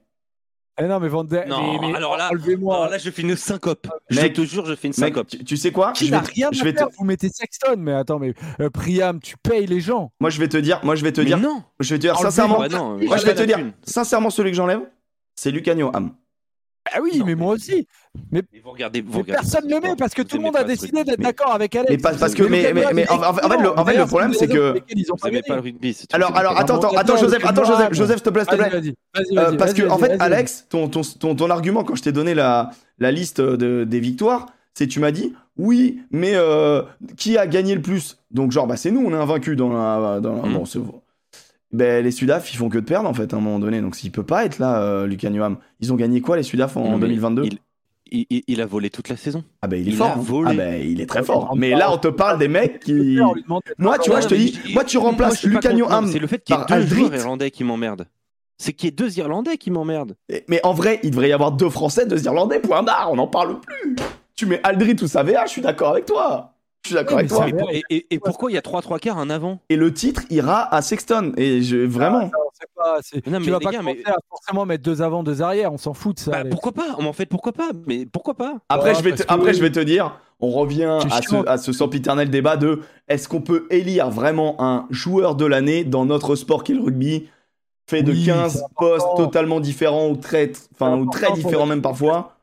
Eh non, mais Van Der- Non, mais- mais alors là- enlevez-moi. Alors là, je fais une syncope. Mec, je te jure, je fais une Mec, syncope. tu, tu sais quoi? Qui je vais, te- rien je à vais te- Vous mettez Sexton, mais attends, mais euh, Priam, tu payes les gens. Moi, je vais te dire, moi, je vais te Mais dire, non. je vais te dire sincèrement, Bah non, moi, je vais te dire, sincèrement, celui que j'enlève, c'est Lucanio Ham. Ah oui, Non, mais mais- moi aussi. Mais vous regardez, vous Mais regardez personne ne le met parce que tout le monde a décidé d'être d'accord avec Alex. mais pas- parce que- Le mais- Lucas mais- mais en- fait, le- en fait, le problème, c'est que- Vous pas le rugby. Alors, alors, attends, attends, attends, Joseph, attends, Joseph. Joseph, s'il te plaît, s'il te plaît. Euh, parce que en fait. Alex, ton, ton, ton, ton argument quand je t'ai donné la, la liste de, des victoires, c'est tu m'as dit oui, mais euh, qui a gagné le plus? Donc genre bah c'est nous, on est invaincus dans la, dans la- Mhm. bon c'est ben les Sudaf ils font que de perdre en fait à un moment donné, donc il peut pas être là euh, Lucas Newham. Ils ont gagné quoi les Sudaf en Non, mais 2022 Il, il- il- il a volé toute la saison. Ah ben il est il fort. a hein. volé. Ah ben il est très fort. Mais là on te parle des mecs qui. Moi tu vois je te dis, moi tu remplaces non, Ham C'est le fait qu'il y ait deux Aldrit. joueurs irlandais qui m'emmerdent. C'est qu'il y ait deux Irlandais qui m'emmerdent. Mais en vrai, il devrait y avoir deux Français, deux Irlandais, point barre, on n'en parle plus. Tu mets Aldrit ou Savea, je suis d'accord avec toi. Je suis d'accord Oui, avec toi. ça- Et, et- et pourquoi il y a 3-3 quarts en avant? Et le titre ira à Sexton. Et je, vraiment. Ah, c'est pas- c'est- Non, mais tu vas pas gars, commencer mais- à forcément mettre deux avant, deux arrière. On s'en fout de ça. Bah. Pourquoi pas En fait, pourquoi pas Mais pourquoi pas? Après, Ah, je vais te, parce que- après, je vais te dire, on revient à ce, à ce sempiternel débat de est-ce qu'on peut élire vraiment un joueur de l'année dans notre sport qui est le rugby, fait de Oui, 15 c'est postes totalement différents ou très, enfin, ou très important pour différents même parfois.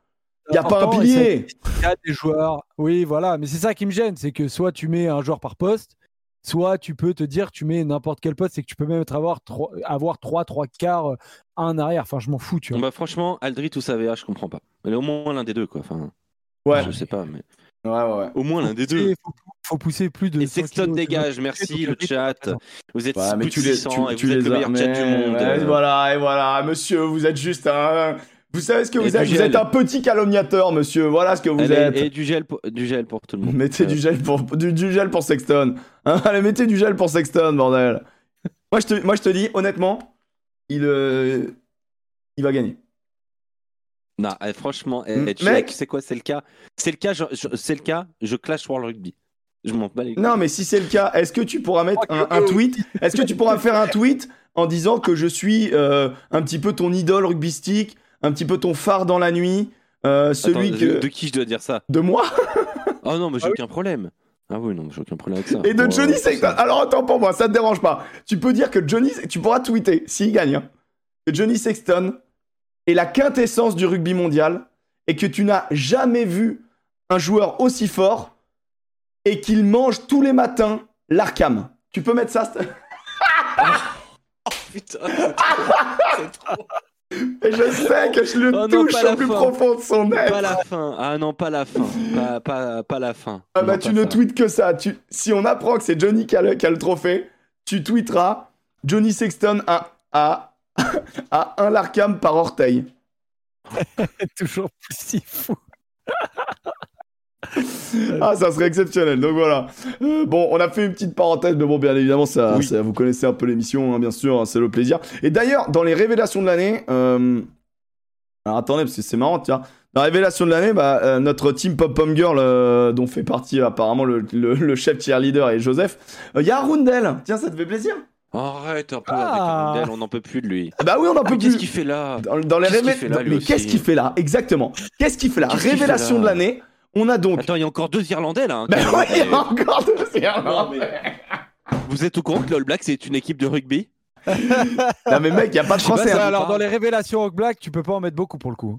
Il n'y a pas un pilier. Il y a des joueurs. Oui, voilà. Mais c'est ça qui me gêne. C'est que soit tu mets un joueur par poste, soit tu peux te dire tu mets n'importe quel poste, c'est que tu peux même avoir 3, avoir 3, 3 quarts, euh, un arrière. Enfin, je m'en fous, tu vois. Bah, franchement, Aldrit ou Savea, je comprends pas. Mais au moins l'un des deux, quoi. Enfin, Ouais. je sais pas, mais Ouais, ouais, ouais. au moins l'un des deux. Il faut, faut pousser plus de. Et 100 Sexton tu dégage, merci le chat. Vous êtes Ouais, mais tu les, 600 tu, et tu vous êtes les le meilleur chat du monde. ouais, euh. Voilà, et voilà, monsieur, vous êtes juste un. Vous savez ce que vous êtes? Vous êtes un petit calomniateur, monsieur. Voilà ce que vous êtes. et du gel, pour, du gel pour tout le monde. Mettez du gel pour du, du gel pour Sexton. Hein, [laughs] allez, mettez du gel pour Sexton, bordel. moi, je te, moi, je te dis, honnêtement, il, euh, il va gagner. Non, eh, franchement, eh, M- tu mec. sais- c'est quoi C'est le cas? C'est le cas. C'est le cas. Je clash World Rugby. Je m'en bats les. Non, mais si c'est le cas, est-ce que tu pourras mettre un, un tweet? Est-ce que tu pourras faire un tweet en disant que je suis euh, un petit peu ton idole rugbystique, un petit peu ton phare dans la nuit, euh, celui Attends, que de, de qui je dois dire ça de moi [laughs] Oh non, mais j'ai Ah oui. aucun problème. Ah oui, non, j'ai aucun problème avec ça. et de Oh, Johnny c'est Sexton. Alors attends pour moi, ça te dérange pas. Tu peux dire que Johnny, tu pourras tweeter s'il gagne, hein, que Johnny Sexton est la quintessence du rugby mondial et que tu n'as jamais vu un joueur aussi fort et qu'il mange tous les matins l'Arkham. Tu peux mettre ça St- [laughs] Putain, c'est trop. Et je sais que je le Oh non, touche au plus fin. profond de son être. Pas la fin. Ah non, pas la fin. Pas, pas, pas la fin. Ah bah Non, tu ne ça. tweets que ça. Tu... Si on apprend que c'est Johnny qui a, le, qui a le trophée, tu tweeteras Johnny Sexton a, a, a un Larkham par orteil. [laughs] Toujours plus si fou. [laughs] [laughs] Ah, ça serait exceptionnel. Donc voilà. Euh, bon, on a fait une petite parenthèse, mais bon, bien évidemment, ça, Oui. ça- vous connaissez un peu l'émission, hein, bien sûr, hein, c'est le plaisir. Et d'ailleurs, dans les révélations de l'année, euh, alors attendez, parce que c'est marrant, tiens. Dans la révélation de l'année, bah, euh, notre team Pop Pom Girl, euh, dont fait partie apparemment le, le- le chef cheerleader et Joseph, il y a Arundel. Tiens, ça te fait plaisir? Arrête un peu Ah. avec Arundel, on n'en peut plus de lui. Ah Bah oui, on en Ah, peut Qu'est-ce plus. qu'il fait là? Dans, dans les Qu'est-ce qu'il fait là, dans- lui Mais qu'est-ce qu'il fait là? Exactement. Qu'est-ce qu'il fait là? Qu'est-ce qu'il fait Révélation là? de l'année. On a donc. Attends, il y a encore deux Irlandais là. hein, Bah quand oui, il y a encore deux Non, Irlandais. mais- Vous êtes au courant que le All Black c'est une équipe de rugby? [laughs] Non mais mec, il y a pas de pas, français. ça, hein. alors, dans les révélations Rock Black, tu peux pas en mettre beaucoup pour le coup.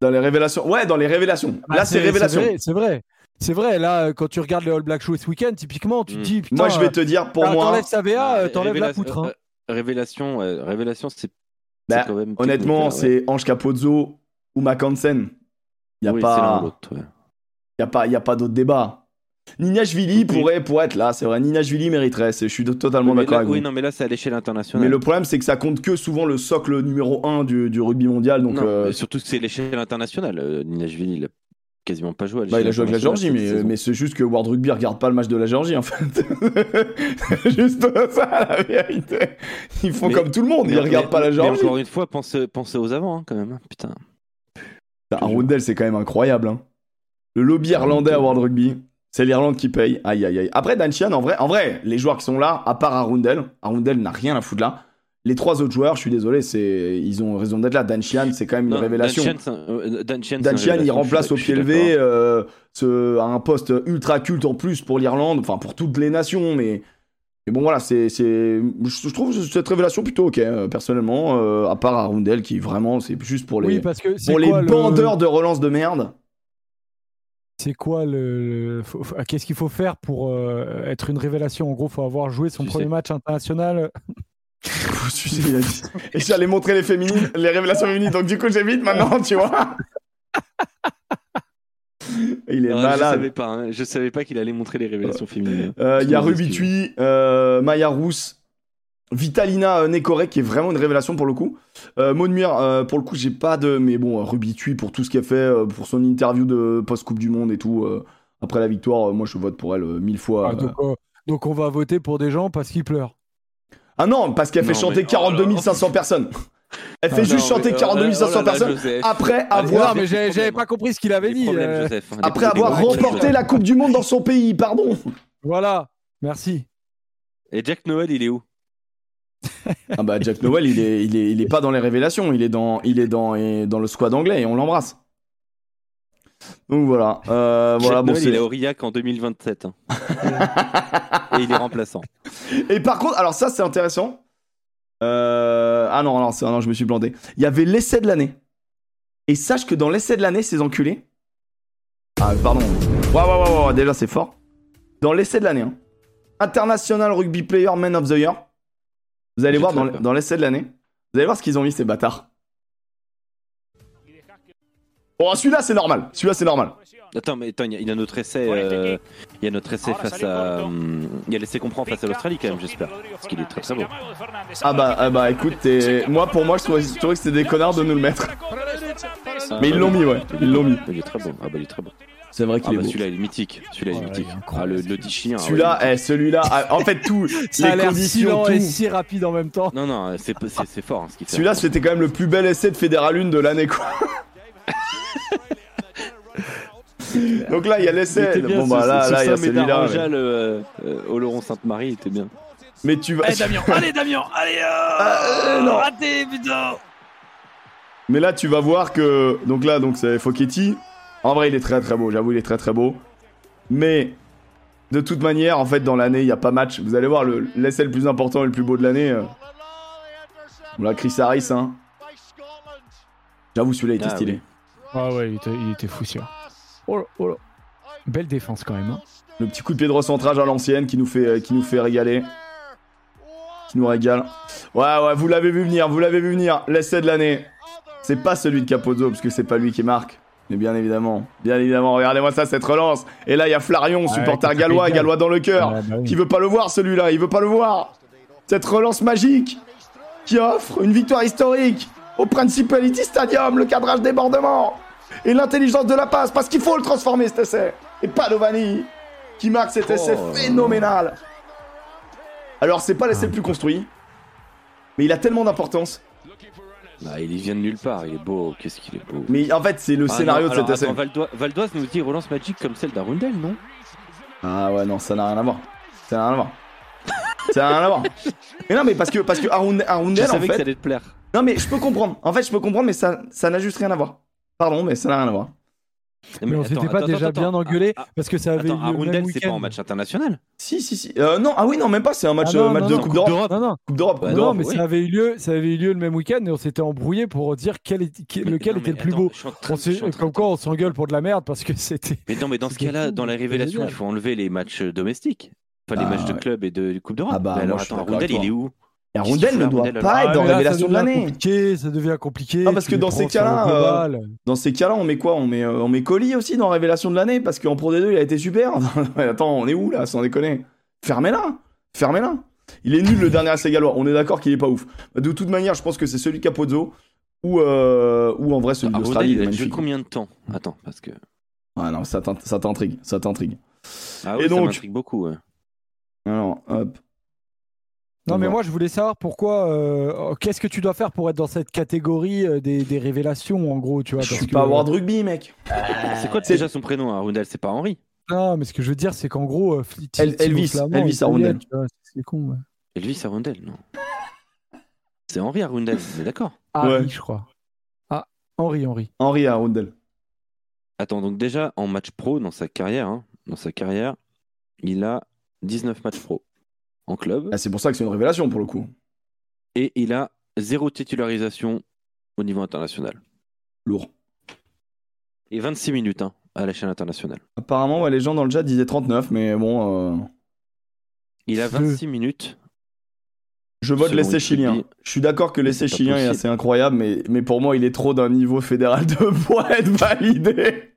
Dans les révélations. Ouais, dans les révélations. Bah, Là, c'est révélation. vrai, C'est vrai. C'est vrai, là, euh, quand tu regardes le All Black Show ce week-end, typiquement, tu te Mm. dis, putain, Moi, je vais te dire, pour euh, moi, t'enlèves sa VA, euh, Ah, t'enlèves la poutre. hein. euh, Révélation, euh, révélation, c'est Bah, honnêtement, ouais. c'est Ange Capozzo ou Mackensen. Il Oui, pas, l'autre, ouais. y a pas, y a pas d'autre débat. Ninashvili pourrait, pourrait être là, c'est vrai. Ninashvili mériterait. Je suis totalement Oui, d'accord avec Oui, vous. non, mais là, c'est à l'échelle internationale. Mais le problème, c'est que ça compte que souvent le socle numéro 1 du, du rugby mondial. Donc, Non, euh, surtout que c'est l'échelle internationale. Euh, Ninashvili, il a quasiment pas joué à bah, il a joué avec la Géorgie, mais, mais c'est juste que World Rugby regarde pas le match de la Géorgie, en fait. [laughs] c'est juste ça, la vérité. Ils font Mais- comme tout le monde, ils Mais- regardent mais- pas la Géorgie. encore une fois, pensez, pensez aux avant, hein, quand même. hein, Putain. Bah, Arundel, c'est quand même incroyable. hein. Le lobby irlandais à World Rugby, c'est l'Irlande qui paye. Aïe, aïe, aïe. Après, Dancian, en vrai, en vrai, les joueurs qui sont là, à part Arundel, Arundel n'a rien à foutre là. Les trois autres joueurs, je suis désolé, c'est ils ont raison d'être là. Dancian, c'est quand même une Non, révélation. Dan euh, Dan Dancian, il remplace au pied levé euh, ce- un poste ultra culte en plus pour l'Irlande, enfin pour toutes les nations, mais, mais bon voilà, c'est, c'est, je trouve cette révélation plutôt ok, euh, personnellement, euh, à part Arundel qui vraiment, c'est juste pour les, Oui, parce que c'est pour les le- bandeurs de relance de merde. C'est quoi le. Qu'est-ce qu'il faut faire pour euh, être une révélation? En gros, faut avoir joué son Tu premier sais. match international. [laughs] Il Et j'allais montrer les féminines, les révélations féminines, donc du coup j'évite maintenant, tu vois. [laughs] [laughs] Il est Ah, Je malade. savais pas, hein, je savais pas qu'il allait montrer les révélations féminines. Euh, Il y a Excuse-moi, Ruby Tui, euh, Maya Rousse, Vitalina euh, Nekore qui est vraiment une révélation pour le coup. Euh, euh, pour le coup, j'ai pas de. Mais bon, euh, Ruby Tui pour tout ce qu'elle fait, euh, pour son interview de post-Coupe du Monde et tout. euh, après la victoire, euh, moi je vote pour elle euh, mille fois. Ah, euh. donc, euh, donc on va voter pour des gens parce qu'ils pleurent. Ah non, parce qu'elle fait chanter mais- 42 oh là là. 500 personnes. Elle fait Ah, juste Non, chanter mais, euh, 42 500 oh là là, personnes Joseph. après avoir, non, mais j'avais pas compris ce qu'il avait Des dit. euh, Joseph, après avoir remporté la Coupe du Monde dans son pays, pardon. Voilà, merci. Et Jack Noël, il est où? Ah bah Jack Noel, il est, il est, il est pas dans les révélations, il est dans, il est dans, et dans le squad anglais et on l'embrasse. Donc voilà, euh, voilà Jack bon Noël, c'est. il est Aurillac en 2027. hein. [laughs] Et il est remplaçant. Et par contre, alors ça c'est intéressant. Euh, Ah non, non, c'est- non, je me suis planté. Il y avait l'essai de l'année. Et sache que dans l'essai de l'année, ces enculés. Ah pardon. Ouais ouais ouais, ouais, déjà c'est fort. Dans l'essai de l'année, hein, International Rugby Player Man of the Year. Vous allez voir dans l'essai de l'année. Vous allez voir ce qu'ils ont mis, ces bâtards. Bon, celui-là, c'est normal. Celui-là, c'est normal. Attends, mais attends, il y a- y a notre essai, euh, il y a notre essai face à, hum, il y a l'essai qu'on prend face à l'Australie quand même, j'espère, parce qu'il est très très beau. Ah bah, ah bah écoute, moi, pour moi, je trouvais, je trouvais que c'était des connards de nous le mettre. Mais ils l'ont mis, ouais. Ils l'ont mis. Il est très beau. Ah bah il est très beau. C'est vrai Ah qu'il est bah celui-là il est mythique. Celui-là il est mythique. Ah le, le dit chien. ah ouais, Celui-là, eh, celui-là, ah, en fait, tout, [laughs] Ça a les l'air si conditions, lent et tout. si rapide en même temps. Non non, c'est fort hein, ce qu'il fait. Celui-là, c'était quand même le plus bel essai de Fédéral 1 de l'année, quoi. [laughs] [laughs] Donc là, il y a l'essai. Bon, ce- bah là, ce là, il y a celui-là. Daranjal, mais- euh, euh, Oloron Sainte-Marie était bien. Mais tu vas. Allez Damien, [laughs] allez Damien, allez euh, non. Raté putain Mais là, tu vas voir que. Donc là, donc c'est Fochetti. En vrai, il est très très beau. J'avoue, il est très très beau. Mais de toute manière, en fait, dans l'année, il n'y a pas match. Vous allez voir le l'essai le plus important et le plus beau de l'année. euh, On l'a Chris Harris, hein. J'avoue, celui-là, il était Ah, stylé. oui. Ah ouais, il était, il était fou sûr. Oh là, oh là. Belle défense quand même. hein. Le petit coup de pied de recentrage à l'ancienne qui nous fait, qui nous fait régaler. Qui nous régale. Ouais, ouais, vous l'avez vu venir, vous l'avez vu venir. L'essai de l'année. C'est pas celui de Capozzo, parce que c'est pas lui qui marque. Mais bien évidemment, bien évidemment, regardez-moi ça, cette relance. Et là, il y a Flarion, Ouais, supporter gallois, gallois dans le cœur. Ouais, bah oui. Qui veut pas le voir, celui-là, il veut pas le voir. Cette relance magique qui offre une victoire historique au Principality Stadium, le cadrage débordement et l'intelligence de la passe, parce qu'il faut le transformer cet essai. Et Padovani qui marque cet essai Oh. phénoménal. Alors, c'est pas l'essai le plus construit, mais il a tellement d'importance. Ah, il vient de nulle part, il est beau, qu'est-ce qu'il est beau. Mais en fait, c'est le Ah, scénario non, de cet essai. Valdoise nous dit relance magique comme celle d'Arundel, non? Ah ouais, non, ça n'a rien à voir. Ça n'a rien à voir. ça n'a rien à voir. [laughs] Mais non, mais parce que, parce que Arundel, en savais que ça fait. allait te plaire. Non, mais je peux comprendre. En fait, je peux comprendre, mais ça ça n'a juste rien à voir. Pardon, mais ça n'a rien à voir. Non, Mais on s'était pas attends, déjà attends, bien engueulé Ah, parce que ça avait Attends, eu le c'est pas en week-end. match international Si, si, si. Euh, non, ah oui, non, même pas. C'est un match, Ah non, euh, match non, de Coupe d'Europe. Non, non, Coupe d'Europe, Bah Coupe non, d'Europe. mais oui. ça avait eu lieu, ça avait eu lieu le même week-end et on s'était embrouillé pour dire quel est- qui- Mais lequel non, était mais le plus beau. train- On comme quoi on s'engueule pour de la merde parce que c'était. Mais non, mais dans ce cas-là, dans la révélation, il faut enlever les matchs domestiques. Enfin, les matchs de club et de Coupe d'Europe. Ah bah, alors, attends, avec il est où? Et Arundel ne doit Arundel, pas être dans là, révélation de l'année. ça devient compliqué. Ah, parce que dans ces cas-là, euh. Dans ces cas-là, on met quoi? On met, euh, on met Colli aussi dans révélation de l'année parce qu'en Pro D2, il a été super. [laughs] Attends, on est où là, sans déconner? Fermez-la Fermez-la Il est nul le dernier essai gallois. On est d'accord qu'il est pas ouf. De toute manière, je pense que c'est celui de Capozzo ou, euh, ou en vrai celui Arundel, d'Australie. il a joué combien de temps? Attends, parce que. Ouais, non, ça t'int- ça t'intrigue. Ça t'intrigue. Ah Et oui, ça m'intrigue beaucoup. ouais. Alors, hop. Non, On mais moi je voulais savoir pourquoi. euh, Qu'est-ce que tu dois faire pour être dans cette catégorie euh, des, des révélations en gros, tu vois Je parce suis que- pas avoir de rugby, mec. C'est quoi c'est- déjà son prénom, Arundel C'est pas Henri Non, mais ce que je veux dire, c'est qu'en gros, euh, El- Elvis, Flamand, Elvis Arundel. C'est con. ouais. Elvis Arundel, non. C'est Henri Arundel, on est d'accord. Henri, Ouais. je crois. Ah, Henri, Henri. Henri Arundel. Attends, donc déjà, en match pro, dans sa carrière, hein, dans sa carrière, il a 19 matchs pro en club Ah, c'est pour ça que c'est une révélation pour le coup. et il a zéro titularisation au niveau international. Lourd. Et 26 minutes hein, à la chaîne internationale. Apparemment, ouais, les gens dans le chat disaient 39, mais bon. euh, Il a Deux. 26 minutes. Je vote l'essai le chilien. Je suis d'accord que l'essai chilien est assez incroyable, mais, mais pour moi, il est trop d'un niveau fédéral de [laughs] pour être validé.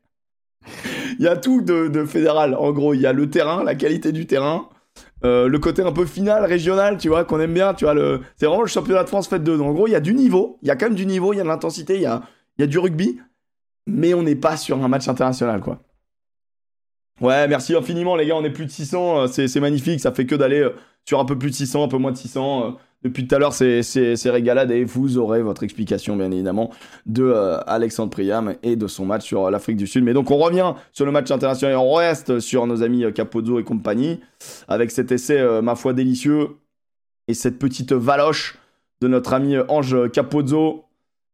Il y a tout de, de fédéral. En gros, il y a le terrain, la qualité du terrain, euh, le côté un peu final, régional, tu vois, qu'on aime bien. Tu vois, le... c'est vraiment le championnat de France fait deux. Donc, en gros, il y a du niveau. Il y a quand même du niveau, il y a de l'intensité, il y a, y a du rugby, mais on n'est pas sur un match international, quoi. Ouais, merci infiniment, les gars. On est plus de 600. euh, C'est c'est magnifique. Ça fait que d'aller euh, sur un peu plus de 600, un peu moins de 600. Depuis tout à l'heure, c'est c'est- c'est régalade et vous aurez votre explication, bien évidemment, de euh, Alexandre Priam et de son match sur euh, l'Afrique du Sud. Mais donc, on revient sur le match international et on reste sur nos amis euh, Capozzo et compagnie avec cet essai, euh, ma foi, délicieux et cette petite valoche de notre ami Ange Capozzo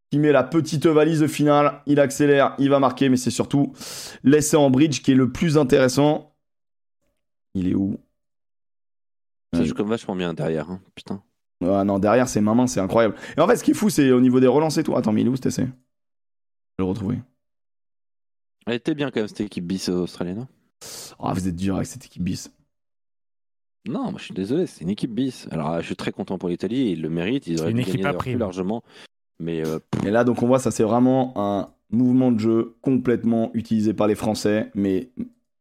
qui met la petite valise finale. Il accélère, il va marquer, mais c'est surtout l'essai en bridge qui est le plus intéressant. Il est où? Ça joue comme vachement bien derrière. hein, Putain. Ah non, derrière, c'est main c'est incroyable. Et en fait, ce qui est fou, c'est au niveau des relances et tout. Attends, mais il est où cet essai Je vais le retrouver. Elle était bien quand même cette équipe bis australienne. hein. Ah, vous êtes dur avec cette équipe bis. Non, moi je suis désolé, c'est une équipe bis. Alors je suis très content pour l'Italie, ils le méritent, ils auraient une pu équipe gagner plus largement. Mais euh, Et là, donc, on voit, ça, c'est vraiment un mouvement de jeu complètement utilisé par les Français, mais,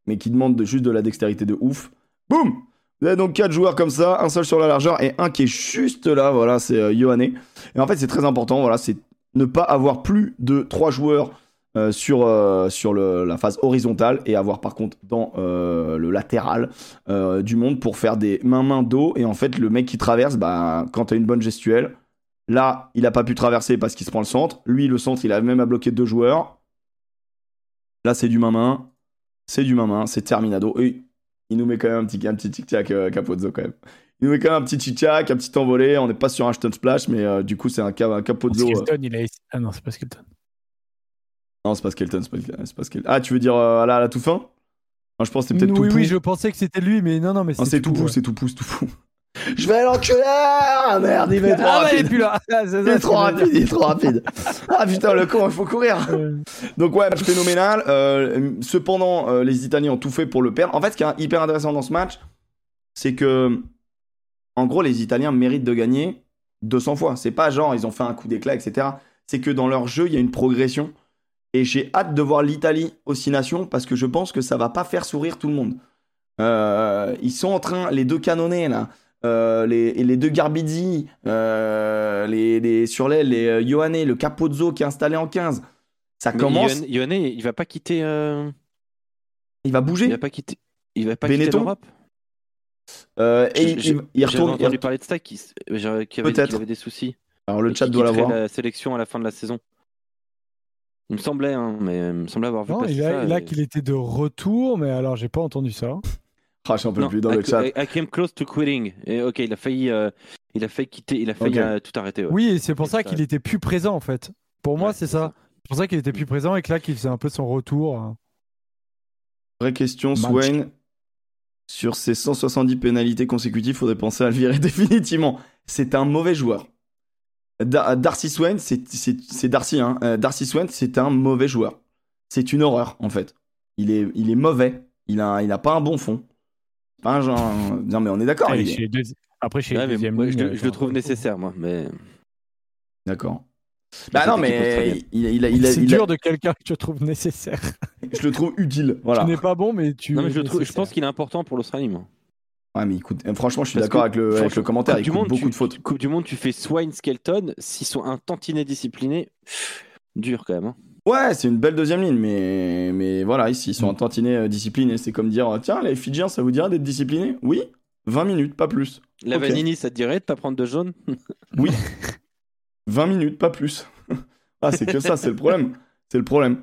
mais qui demande de, juste de la dextérité de ouf. Boum Donc quatre joueurs comme ça, un seul sur la largeur et un qui est juste là, voilà, c'est euh. Et en fait, c'est très important, voilà, c'est ne pas avoir plus de trois joueurs euh, sur, euh, sur la phase horizontale et avoir par contre dans euh, le latéral du monde pour faire des main-main dos. Et en fait, le mec qui traverse, bah, quand tu as une bonne gestuelle, Là, il a pas pu traverser parce qu'il se prend le centre. Lui, le centre, il a même à bloquer deux joueurs. Là, c'est du main-main. C'est du main-main. C'est terminado. Il nous met quand même un petit, un petit tic-tac, euh, Capozzo, quand même. Il nous met quand même un petit tic-tac, un petit envolé. On n'est pas sur un stun splash, mais euh, du coup, c'est un, un Capozzo. euh, Skelton, il a... Ah non, c'est pas Skelton. Non, c'est pas Skelton. C'est pas, c'est pas Skelton. Ah, tu veux dire euh, là, à la toute fin Moi, je pense que c'était peut-être Oui, tout oui, je pensais que c'était lui, mais non, non, mais Non, c'est tout ouais. pou, c'est tout pou, c'est tout pou. Je vais l'enculer Ah merde, il est trop Ah ouais, il est rapide. plus là. Ah, [laughs] c'est Il est ce trop rapide, il est trop rapide. Ah putain, le con, il faut courir. Donc ouais, match phénoménal. Euh, cependant, euh, les Italiens ont tout fait pour le perdre. En fait, ce qui est hyper intéressant dans ce match, c'est que, en gros, les Italiens méritent de gagner 200 fois. C'est pas genre ils ont fait un coup d'éclat, etc. C'est que dans leur jeu, il y a une progression. Et j'ai hâte de voir l'Italie oscillation parce que je pense que ça va pas faire sourire tout le monde. Euh, ils sont en train, les deux canonnés là, euh, les, et les deux Garbizzi, euh, les, les, sur l'aile, les euh, Ioane, le Capozzo qui est installé en 15. Ça mais commence, Yohann, il va pas quitter. euh, il va Il bouger. va pas quitter. Il va pas Benetton quitter l'Europe? Euh, et il, J'ai- il- il retourne. entendu il- parler de ça, qui, avait, des soucis. Alors le chat doit l'avoir. la sélection à la fin de la saison. Il me semblait, hein, mais il me semblait avoir vu Non, passer il a, ça. il et- qu'il était de retour, mais alors j'ai pas entendu ça. Ah, j'en peux Non, plus dans le I, chat. I- I came close to quitting. Et ok, il a failli, euh, il a failli quitter, il a failli euh, tout arrêter. ouais. Oui, c'est pour ça qu'il était plus présent en fait. Pour moi, Ouais, c'est ça. C'est pour ça qu'il était plus présent et que là, qu'il faisait un peu son retour. hein. Vraie question, Match. Swain. Sur ces 170 pénalités consécutives, faudrait penser à le virer [laughs] définitivement. C'est un mauvais joueur. Da- Darcy Swain, c'est Darcy, hein. Euh, Darcy Swain, c'est un mauvais joueur. C'est une horreur, en fait. Il est, il est mauvais. Il a, il a pas un bon fond. Pas un genre. Non, mais on est d'accord. Après, il est- chez les deux- Après, chez Ouais, lignes, je, le- je trouve nécessaire, moi. Mais D'accord. Bah non, mais il, il a, il C'est a- dur de quelqu'un que tu trouves nécessaire. [laughs] je le trouve utile. Voilà. Tu n'es pas bon, mais tu. non, mais je, le trouve- je pense qu'il est important pour l'Australie, moi. Ouais, mais écoute, euh, franchement, je suis d'accord avec le, avec le commentaire. Coupe Il du monde, beaucoup tu- de fautes. Coupe du monde, tu fais Swine, Skelton. S'ils sont un tantinet disciplinés, dur quand même. hein. Ouais, c'est une belle deuxième ligne, mais, mais voilà, ici, ils sont Mm. en tantinet euh, disciplinés. C'est comme dire, tiens, les Fidjiens, ça vous dirait d'être disciplinés? Oui, 20 minutes, pas plus. La Ok. Vanini, ça te dirait de pas prendre de jaune? [laughs] Oui, 20 minutes, pas plus. [laughs] ah, c'est que ça, c'est le problème. C'est le problème.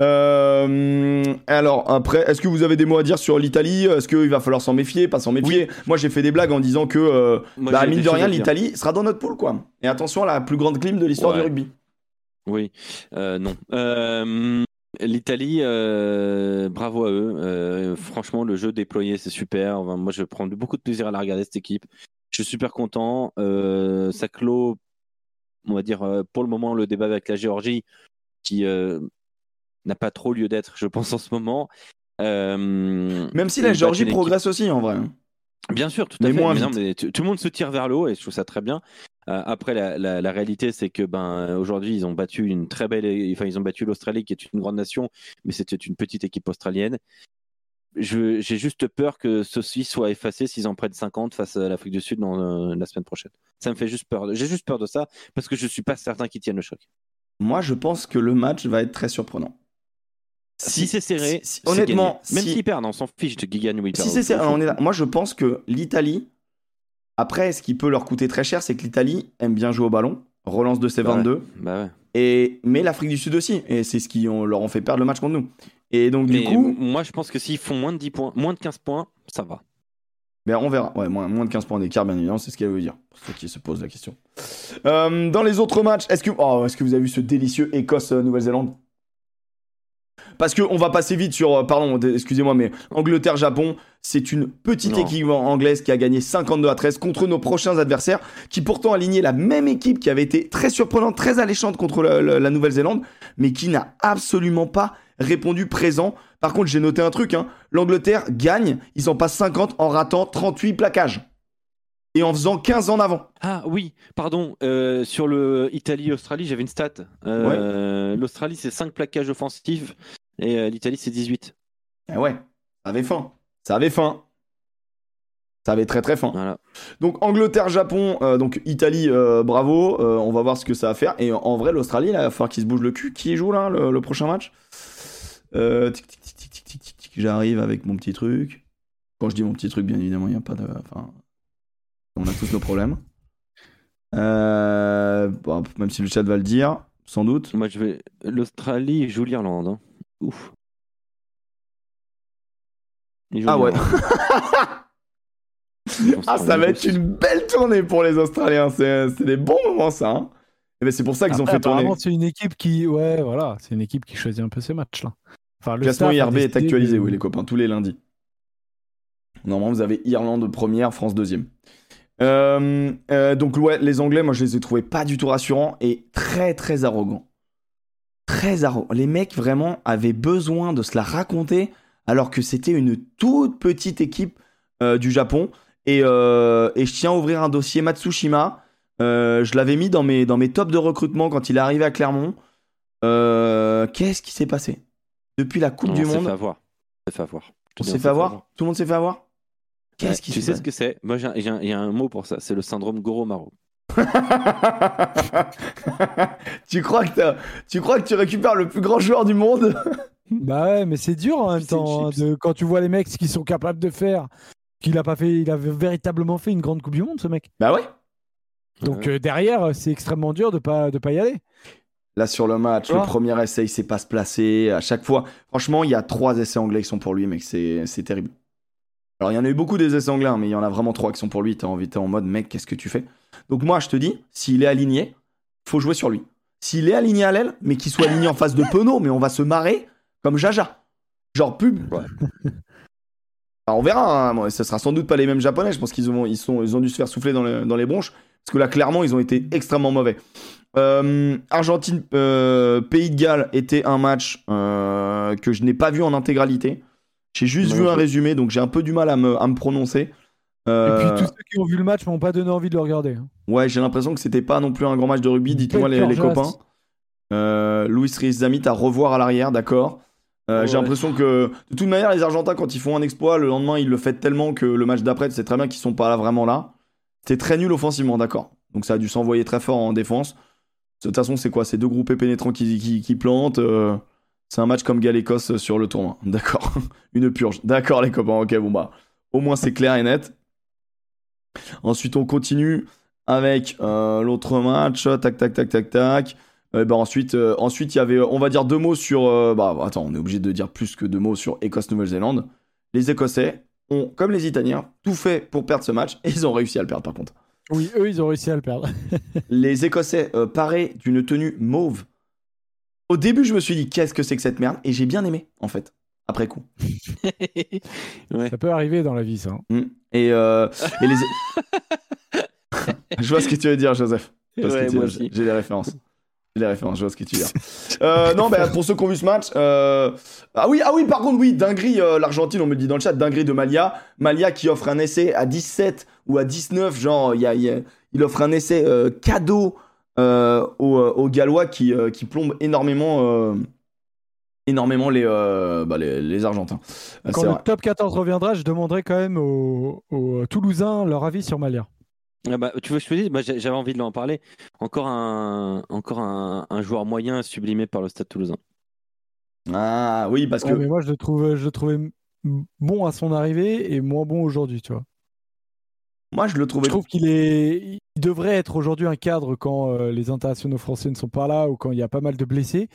Euh, alors, après, est-ce que vous avez des mots à dire sur l'Italie? Est-ce qu'il va falloir s'en méfier, pas s'en méfier? Moi, j'ai fait des blagues en disant que, euh, Moi, bah, mine de rien, l'Italie sera dans notre poule, quoi. Et attention à la plus grande clim de l'histoire Ouais. du rugby. Oui, euh, non. Euh, L'Italie, euh, bravo à eux. Euh, franchement, le jeu déployé, c'est super. Enfin, moi, je prends beaucoup de plaisir à la regarder, cette équipe. Je suis super content. Euh, ça clôt, on va dire, pour le moment, le débat avec la Géorgie, qui euh, n'a pas trop lieu d'être, je pense, en ce moment. Euh, Même si la battent Géorgie progresse aussi, en vrai. Bien sûr, tout à Mais fait. moins Mais non, vite. mais tout, tout le monde se tire vers le haut et je trouve ça très bien. Euh, après, la, la- la réalité, c'est que ben aujourd'hui, ils ont battu une très belle, enfin ils ont battu l'Australie, qui est une grande nation, mais c'était une petite équipe australienne. J'ai juste peur que ceci soit effacé s'ils en prennent 50 face à l'Afrique du Sud dans, euh, la semaine prochaine. Ça me fait juste peur. J'ai juste peur de ça parce que je suis pas certain qu'ils tiennent le choc. Moi, je pense que le match va être très surprenant. Si, c'est serré, si- honnêtement, même si- s'ils perdent, on s'en fiche de qui gagne ou Si c'est serré, On est là. Moi, je pense que l'Italie. Après, ce qui peut leur coûter très cher, c'est que l'Italie aime bien jouer au ballon, relance de ses Bah ouais. 22, Bah ouais. et mais l'Afrique du Sud aussi, et c'est ce qui leur ont fait perdre le match contre nous. Et donc du coup, moi, je pense que s'ils font moins de 10 points, moins de 15 points, ça va. ben, on verra. Ouais, moins, moins de 15 points d'écart, bien évidemment, c'est ce qu'elle veut dire. Pour ceux qui se posent la question. Euh, dans les autres matchs, est-ce que, oh, est-ce que vous avez vu ce délicieux Écosse-Nouvelle-Zélande? Parce que on va passer vite sur, euh, pardon, excusez-moi, mais Angleterre-Japon, c'est une petite Non. équipe anglaise qui a gagné 52 à 13 contre nos prochains adversaires, qui pourtant alignaient la même équipe qui avait été très surprenante, très alléchante contre la, la- la Nouvelle-Zélande, mais qui n'a absolument pas répondu présent Par contre, j'ai noté un truc, hein. l'Angleterre gagne, ils en passent 50 en ratant 38 plaquages. Et en faisant 15 en avant. Ah oui, pardon, euh, sur le Italie-Australie, j'avais une stat. Euh, L'Australie, c'est 5 plaquages offensifs et euh, l'Italie, c'est 18. Eh ouais, ça avait faim. Ça avait faim. Ça avait très très faim. Donc Angleterre-Japon, euh, donc Italie, euh, bravo. On va voir ce que ça va faire. Et en vrai, l'Australie, il va falloir qu'il se bouge le cul. Qui joue là le, prochain match? J'arrive avec mon petit truc. Quand je dis mon petit truc, bien évidemment, il n'y a pas de. Enfin, on a tous nos problèmes. Même si le chat va le dire, sans doute. Moi, je vais. L'Australie joue l'Irlande. Hein. Ouf. Ah ouais. [laughs] se Ah, ça va être une belle tournée pour les Australiens. C'est c'est des bons moments, ça. hein. Et ben, c'est pour ça qu'ils ont fait tourner. c'est une équipe qui, ouais, voilà, c'est une équipe qui choisit un peu ses matchs là. Enfin, Le classement IRB est actualisé, de- oui, les copains, tous les lundis. Normalement, vous avez Irlande première, France deuxième. Euh, euh, donc, ouais, les Anglais, moi, je les ai trouvés pas du tout rassurants et très, très arrogants. Très arrogants. Les mecs, vraiment, avaient besoin de se la raconter alors que c'était une toute petite équipe euh, du Japon. Et, euh, et je tiens à ouvrir un dossier Matsushima. Euh, je l'avais mis dans mes, dans mes tops de recrutement quand il est arrivé à Clermont. Qu'est-ce qui s'est passé? Depuis la Coupe On du Monde, fait avoir. On s'est fait avoir. On s'est fait avoir? Tout le monde s'est fait avoir? Ouais, Qu'est-ce qui tu sais ce que c'est? Moi, il y a un mot pour ça. C'est le syndrome Goro-Maro. [laughs] tu crois que tu crois que tu récupères le plus grand joueur du monde? [laughs] Bah ouais, mais c'est dur en même temps hein, de- quand tu vois les mecs ce qu'ils sont capables de faire. Qu'il a pas fait, il avait véritablement fait une grande Coupe du Monde, ce mec. Bah ouais. Donc euh, derrière, c'est extrêmement dur de pas de pas y aller. Là sur le match, le premier essai, il sait pas se placer. À chaque fois, franchement, il y a trois essais anglais qui sont pour lui, mec. C'est c'est terrible. Alors il y en a eu beaucoup des essais anglais, mais il y en a vraiment trois qui sont pour lui. T'es en mode, mec, qu'est-ce que tu fais? Donc moi, je te dis, s'il est aligné, faut jouer sur lui. S'il est aligné à l'aile, mais qu'il soit aligné en face de Penaud, mais on va se marrer comme Jaja. Genre pub. [laughs] Alors, on verra. hein. Ce sera sans doute pas les mêmes japonais. Je pense qu'ils ont, ils sont, ils ont dû se faire souffler dans, les- dans les bronches. Parce que là, clairement, ils ont été extrêmement mauvais. Euh, Argentine, euh, Pays de Galles était un match euh, que je n'ai pas vu en intégralité. J'ai juste Non, vu un résumé, donc j'ai un peu du mal à me, à me prononcer. Euh, Et puis tous ceux qui ont vu le match m'ont pas donné envie de le regarder. hein. Ouais, j'ai l'impression que c'était pas non plus un grand match de rugby. Dites-moi les, copains. Euh, Luis Rizamit à revoir à l'arrière, d'accord. Euh, J'ai l'impression que de toute manière, les Argentins, quand ils font un exploit, le lendemain, ils le fêtent tellement que le match d'après, c'est très bien qu'ils sont pas là vraiment là. C'était très nul offensivement, d'accord. Donc ça a dû s'envoyer très fort en défense. De toute façon, c'est quoi? C'est deux groupés pénétrants qui, qui, qui plantent. euh, c'est un match comme Galles-Écosse sur le tournoi. [laughs] D'accord. Une purge. D'accord, les copains. Ok, bon bah. Au moins, c'est clair et net. Ensuite, on continue avec euh, l'autre match. Tac, tac, tac, tac, tac. Euh, bah, ensuite, euh, ensuite, il y avait, on va dire deux mots sur. euh, bah, attends, on est obligé de dire plus que deux mots sur Écosse-Nouvelle-Zélande. Les Écossais ont, comme les Italiens, tout fait pour perdre ce match et ils ont réussi à le perdre par contre. Oui, eux, ils ont réussi à le perdre. Les Écossais euh, paraient d'une tenue mauve. Au début, je me suis dit, qu'est-ce que c'est que cette merde? Et j'ai bien aimé, en fait, après coup. [laughs] ouais. Ça peut arriver dans la vie, ça. hein. Mm. Et, euh, et les. [laughs] je vois ce que tu veux dire, Joseph. Ouais. J'ai les références. J'ai les références, je vois ce que tu veux dire. [laughs] Euh, non, bah, pour ceux qui ont vu ce match. euh, Ah, oui, ah oui, par contre, oui, dinguerie, euh, l'Argentine, on me dit dans le chat, dinguerie de Malia. Malia qui offre un essai à 17 ou à 19, genre, il, y a- il y a- il offre un essai euh, cadeau euh, aux, euh, aux Gallois qui, euh, qui plombe énormément. euh, énormément les, euh, bah, les, les Argentins. Quand le vrai. top 14 reviendra, je demanderai quand même aux, aux Toulousains leur avis sur Malia. Ah bah, tu veux que je te dise? J'ai- j'avais envie de l'en parler. Encore un, encore un, un joueur moyen sublimé par le Stade Toulousain. Ah oui, parce que. Ouais, mais moi, je le, trouve, je le trouvais bon à son arrivée et moins bon aujourd'hui, tu vois. Moi, je le trouvais. Je trouve qu'il est, il devrait être aujourd'hui un cadre quand euh, les internationaux français ne sont pas là ou quand il y a pas mal de blessés.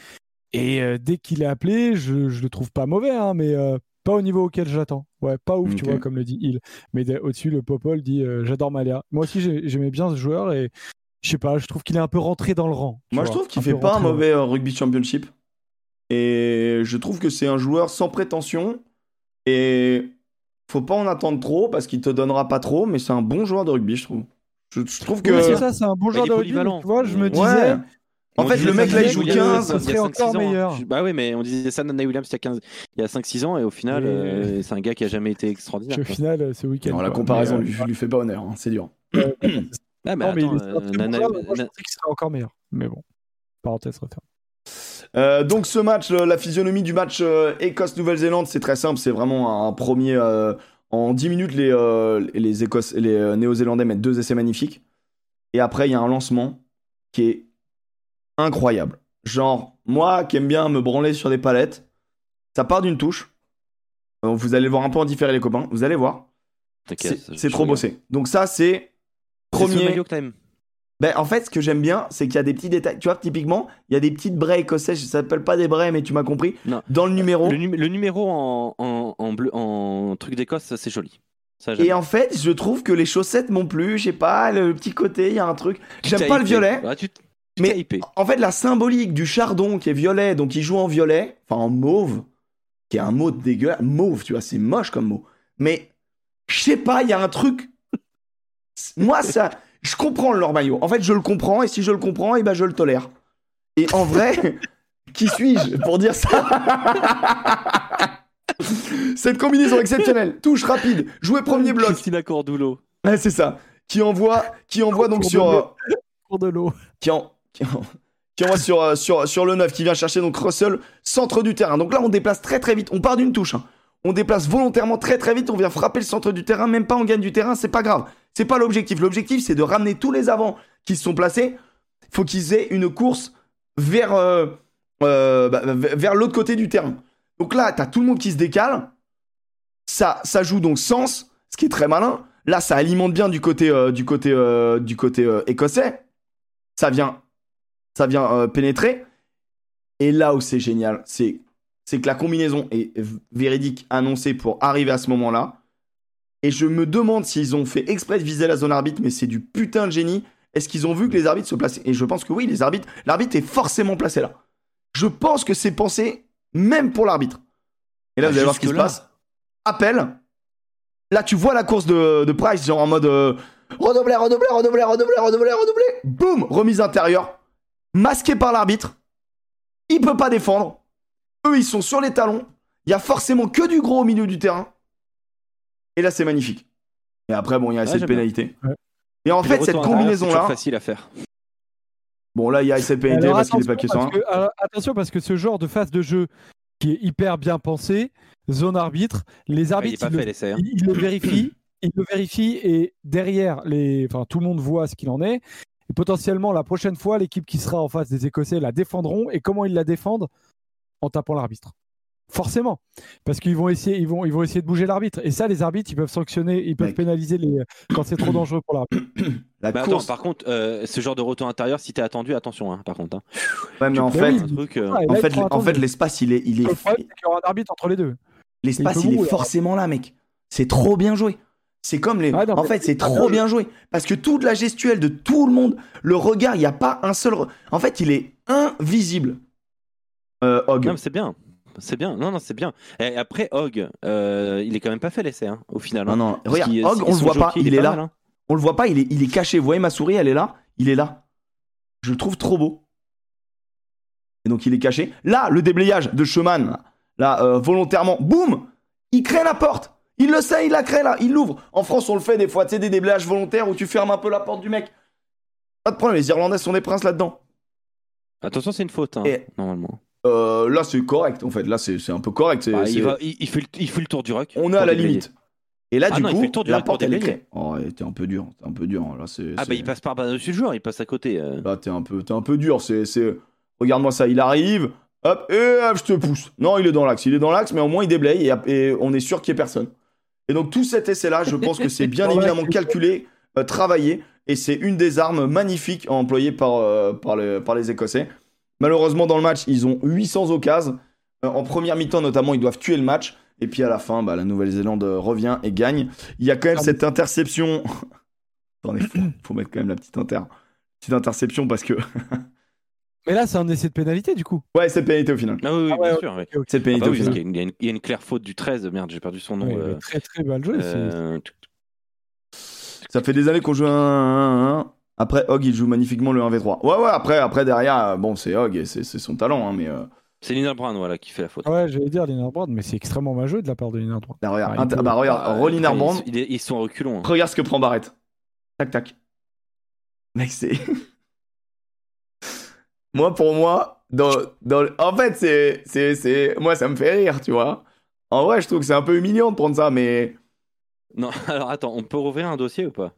Et euh, dès qu'il est appelé, je, je le trouve pas mauvais, hein, mais euh, pas au niveau auquel j'attends. Ouais, pas ouf, tu vois, comme le dit il. Mais de- au-dessus, le Popol dit j'adore Malia. Moi aussi, j'ai- j'aimais bien ce joueur et je sais pas, je trouve qu'il est un peu rentré dans le rang. Moi, je trouve qu'il fait pas un mauvais rugby championship. Et je trouve que c'est un joueur sans prétention. Et faut pas en attendre trop parce qu'il te donnera pas trop. Mais c'est un bon joueur de rugby, je trouve. Je, je trouve que. C'est ça, c'est un bon Bah, joueur de rugby. Tu vois, je me Ouais. disais, Ouais. En fait, le mec, là, il joue 15. Ce serait encore meilleur. hein. Bah oui, mais on disait ça de Nana Williams il y a, 15... il y a 5-6 ans, et au final, Oui. euh, c'est un gars qui a jamais été extraordinaire. Au final, euh, ce week-end. Non, la comparaison Mais, lui, lui fait pas honneur, hein, c'est dur. [coughs] Ah, mais non, mais attends, il est euh, Nana- moi, je serait encore meilleur. Mais bon, parenthèse refermée. Euh, donc ce match, euh, la physionomie du match euh, Écosse-Nouvelle-Zélande, c'est très simple, c'est vraiment un premier... euh, en 10 minutes, les, euh, les, Écosse, les euh, Néo-Zélandais mettent deux essais magnifiques. Et après, il y a un lancement qui est incroyable. Genre, moi qui aime bien me branler sur des palettes, ça part d'une touche. Vous allez voir un peu en différé les copains, vous allez voir. T'inquiète, C'est trop bossé. Donc ça, c'est C'est ce premier... Ben, en fait, ce que j'aime bien, c'est qu'il y a des petits détails. Tu vois, typiquement, il y a des petites braies écossais, ça s'appelle pas des braies, mais tu m'as compris. Non. Dans le numéro. Le, numé- le numéro en, en, en bleu, en truc d'Écosse, c'est joli. Ça. Et en fait, je trouve que les chaussettes m'ont plu. Je sais pas, le petit côté, il y a un truc. J'aime pas le violet. Ah, tu tu Mais-. En fait, la symbolique du chardon qui est violet, donc il joue en violet, enfin en mauve, qui est un mot dégueulasse. Mauve, tu vois, c'est moche comme mot. Mais je sais pas, il y a un truc. Moi, ça, je comprends leur maillot. En fait, je le comprends, et si je le comprends, et ben je le tolère. Et en vrai, [laughs] qui suis-je pour dire ça [laughs] Cette combinaison exceptionnelle, touche rapide, jouer premier bloc, Christina Cordulo. Ouais, c'est ça. Qui envoie, qui envoie donc sur, de euh, Cours de l'eau. qui, en- qui en- qui envoie sur, euh, sur, sur le 9 qui vient chercher donc Russell, centre du terrain. Donc là, on déplace très très vite. On part d'une touche. hein. On déplace volontairement très très vite. On vient frapper le centre du terrain. Même pas on gagne du terrain. C'est pas grave. C'est pas l'objectif. L'objectif, c'est de ramener tous les avants qui se sont placés. Faut qu'ils aient une course vers, euh, euh, bah, vers l'autre côté du terrain. Donc là, t'as tout le monde qui se décale. Ça, ça joue donc sens, ce qui est très malin. Là, ça alimente bien du côté, euh, du côté, du côté écossais. Ça vient, ça vient pénétrer. Et là où c'est génial, c'est, c'est que la combinaison est véridique annoncée pour arriver à ce moment-là. Et je me demande s'ils ont fait exprès de viser la zone arbitre, mais c'est du putain de génie. Est-ce qu'ils ont vu que les arbitres se plaçaient? Et je pense que oui, les arbitres, l'arbitre est forcément placé là. Je pense que c'est pensé même pour l'arbitre. Et là, vous allez voir ce qui se passe. Appel. Là, tu vois la course de, de Price, genre en mode euh, redoubler, redoubler, redoubler, redoubler, redoubler, redoubler. Boum, remise intérieure. Masqué par l'arbitre. Il peut pas défendre. Eux, ils sont sur les talons. Il y a forcément que du gros au milieu du terrain. Et là, c'est magnifique. Et après, bon, il y a Ouais, cette j'aime bien. pénalité. Ouais. Et en fait, cette c'est combinaison-là. toujours facile à faire. Bon, là, il y a cette pénalité Alors, parce qu'il est pas que attention, sur un. parce que- alors, attention parce que ce genre de phase de jeu qui est hyper bien pensé, zone arbitre, les il arbitres ils, fait le, hein. ils- ils le vérifient, ils le vérifient et derrière les, enfin tout le monde voit ce qu'il en est. Et potentiellement la prochaine fois, l'équipe qui sera en face des Écossais la défendront et comment ils la défendent? En tapant l'arbitre. Forcément, parce qu'ils vont essayer, ils vont, ils vont essayer de bouger l'arbitre. Et ça, les arbitres, ils peuvent sanctionner, ils peuvent Mec. pénaliser les quand c'est trop dangereux pour l'arbitre. [coughs] La Mais attends, par contre, euh, ce genre de retour intérieur, si t'es attendu, attention, hein, par contre. hein. Ouais, mais en Mais fait, oui, Un truc, euh, Ah, en fait, font en fait, l'espace, il est, il est, Le problème, qu'il y aura un arbitre entre les deux. l'espace, il il est forcément là, mec. C'est trop bien joué. C'est comme les. Ouais, non, en fait, c'est trop bien joué parce que toute la gestuelle de tout le monde, le regard, il y a pas un seul. En fait, il est invisible. Euh, Hog. Non, mais c'est bien. C'est bien. Non, non, c'est bien. Et après, Hog, euh, il est quand même pas fait l'essai, hein, au final. Non, hein. non. Parce Regarde, Hog, on le voit pas. Il est là. mal, hein. On le voit pas. Il est, il est caché. Vous voyez ma souris, elle est là. Il est là. Je le trouve trop beau. Et donc, il est caché. Là, le déblayage de Schumann, là, euh, volontairement, boum, il crée la porte. Il le sait, il la crée là, il l'ouvre. En France, on le fait des fois, tu sais, des déblayages volontaires où tu fermes un peu la porte du mec. Pas de problème, les Irlandais sont des princes là-dedans. Attention, c'est une faute, hein, Et- normalement. Euh, là, c'est correct, en fait. Là, c'est un peu correct. Bah, il, va- il- il fait le, il fait le tour du rock. On est à la limite. Et là, Ah du non, coup, fait le tour du la porte, elle est. Oh, t'es un peu dur. Un peu dur. Là. Ah, bah, il passe par par-dessus le joueur, il passe à côté. euh. Là, t'es un peu, un peu dur. C'est, c'est. Regarde-moi ça. Il arrive. Hop, et hop, je te pousse. Non, il est dans l'axe. Il est dans l'axe, mais au moins il déblaye et, et on est sûr qu'il y ait personne. Et donc tout cet essai-là, je pense que c'est [laughs] bien évidemment calculé, euh, travaillé, et c'est une des armes magnifiques employées par, par les Écossais. Malheureusement, dans le match, ils ont 800 occasions. Euh, en première mi-temps, notamment, ils doivent tuer le match. Et puis à la fin, bah, la Nouvelle-Zélande revient et gagne. Il y a quand même Ah, cette interception. [laughs] Attendez, faut, faut mettre quand même la petite inter. Petite interception parce que. [laughs] Mais là, c'est un essai de pénalité du coup. Ouais, c'est pénalité au final. Ah oui, oui, Ah ouais, bien ouais. sûr. C'est Ah pénalité bah au oui, final. qu'il y, a une- il y a une claire faute du 13. Merde, j'ai perdu son nom. Ouais, euh, Très très mal joué. c'est- euh, Ça fait des années qu'on joue un 1-1-1. Après, Hog, il joue magnifiquement le 1v3. Ouais, ouais, après, après derrière, euh, bon, c'est Hog, et c'est c'est son talent, hein, mais. euh, C'est Lina Brown voilà, qui fait la faute. Ouais, j'allais dire Linerbrand, mais c'est extrêmement majeur de la part de Linerbrand. Là, regarde, Ah, il inter- peut- bah, regarde, Ah, après, Brand, ils, ils- sont en reculons. hein. regarde ce que prend Barrett. Tac, tac. Mec, c'est. [laughs] moi, pour moi, dans, dans... en fait, c'est, c'est, c'est. Moi, ça me fait rire, tu vois. En vrai, je trouve que c'est un peu humiliant de prendre ça, mais. Non, [laughs] alors attends, on peut rouvrir un dossier ou pas?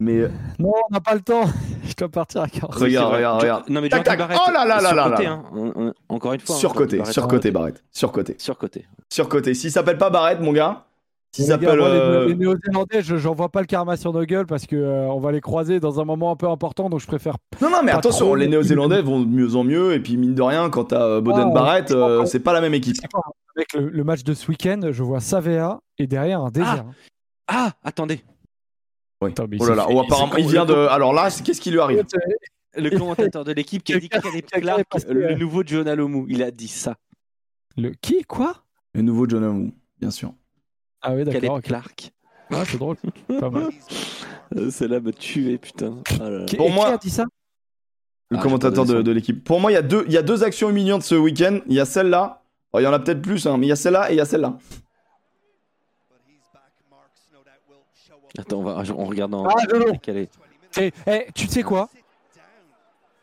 Mais. Non, on n'a pas le temps. [laughs] Je dois partir à 40. Regarde, regarde, regarde. Non, mais Tac, tac. Oh là là là là surcoté, là. hein. Encore une fois. hein, surcoté, surcoté, Barrett. Surcoté. Surcoté. Surcoté. S'il s'appelle pas Barrett, mon gars. S'il Les gars, s'appelle. moi, les- euh, Les, Néo-Zélandais, je j'en vois pas le karma sur nos gueules parce que euh, on va les croiser dans un moment un peu important, donc je préfère. Non, non, mais attention, les Néo-Zélandais vont de mieux en mieux, et puis mine de rien, quand t'as euh, Boden Ah, Barrett, euh, c'est pas la même équipe. Avec le, le match de ce week-end, je vois Savea et derrière un désert. Ah, attendez. Oui. Oh là là, oh, apparemment, il vient de. Alors là, qu'est-ce qui lui arrive Le commentateur de l'équipe qui a [laughs] dit Caleb Clark, le nouveau John Alomou. Il a dit ça. Le qui Quoi? Le nouveau John Woo, bien sûr. Ah oui, d'accord. Clark. Ah, c'est drôle. [laughs] Pas mal. Euh, Celle-là me tuait, putain. Ah là là. Qui, Pour et moi- qui a dit ça? Le Ah, commentateur de, l'équipe. Pour moi, il y, a deux, il y a deux actions humiliantes ce week-end. Il y a celle-là. Oh, il y en a peut-être plus, hein, mais il y a celle-là et il y a celle-là. Attends, on, va, on regarde en. Ah, Jolo. décalé. Eh, eh, tu sais quoi?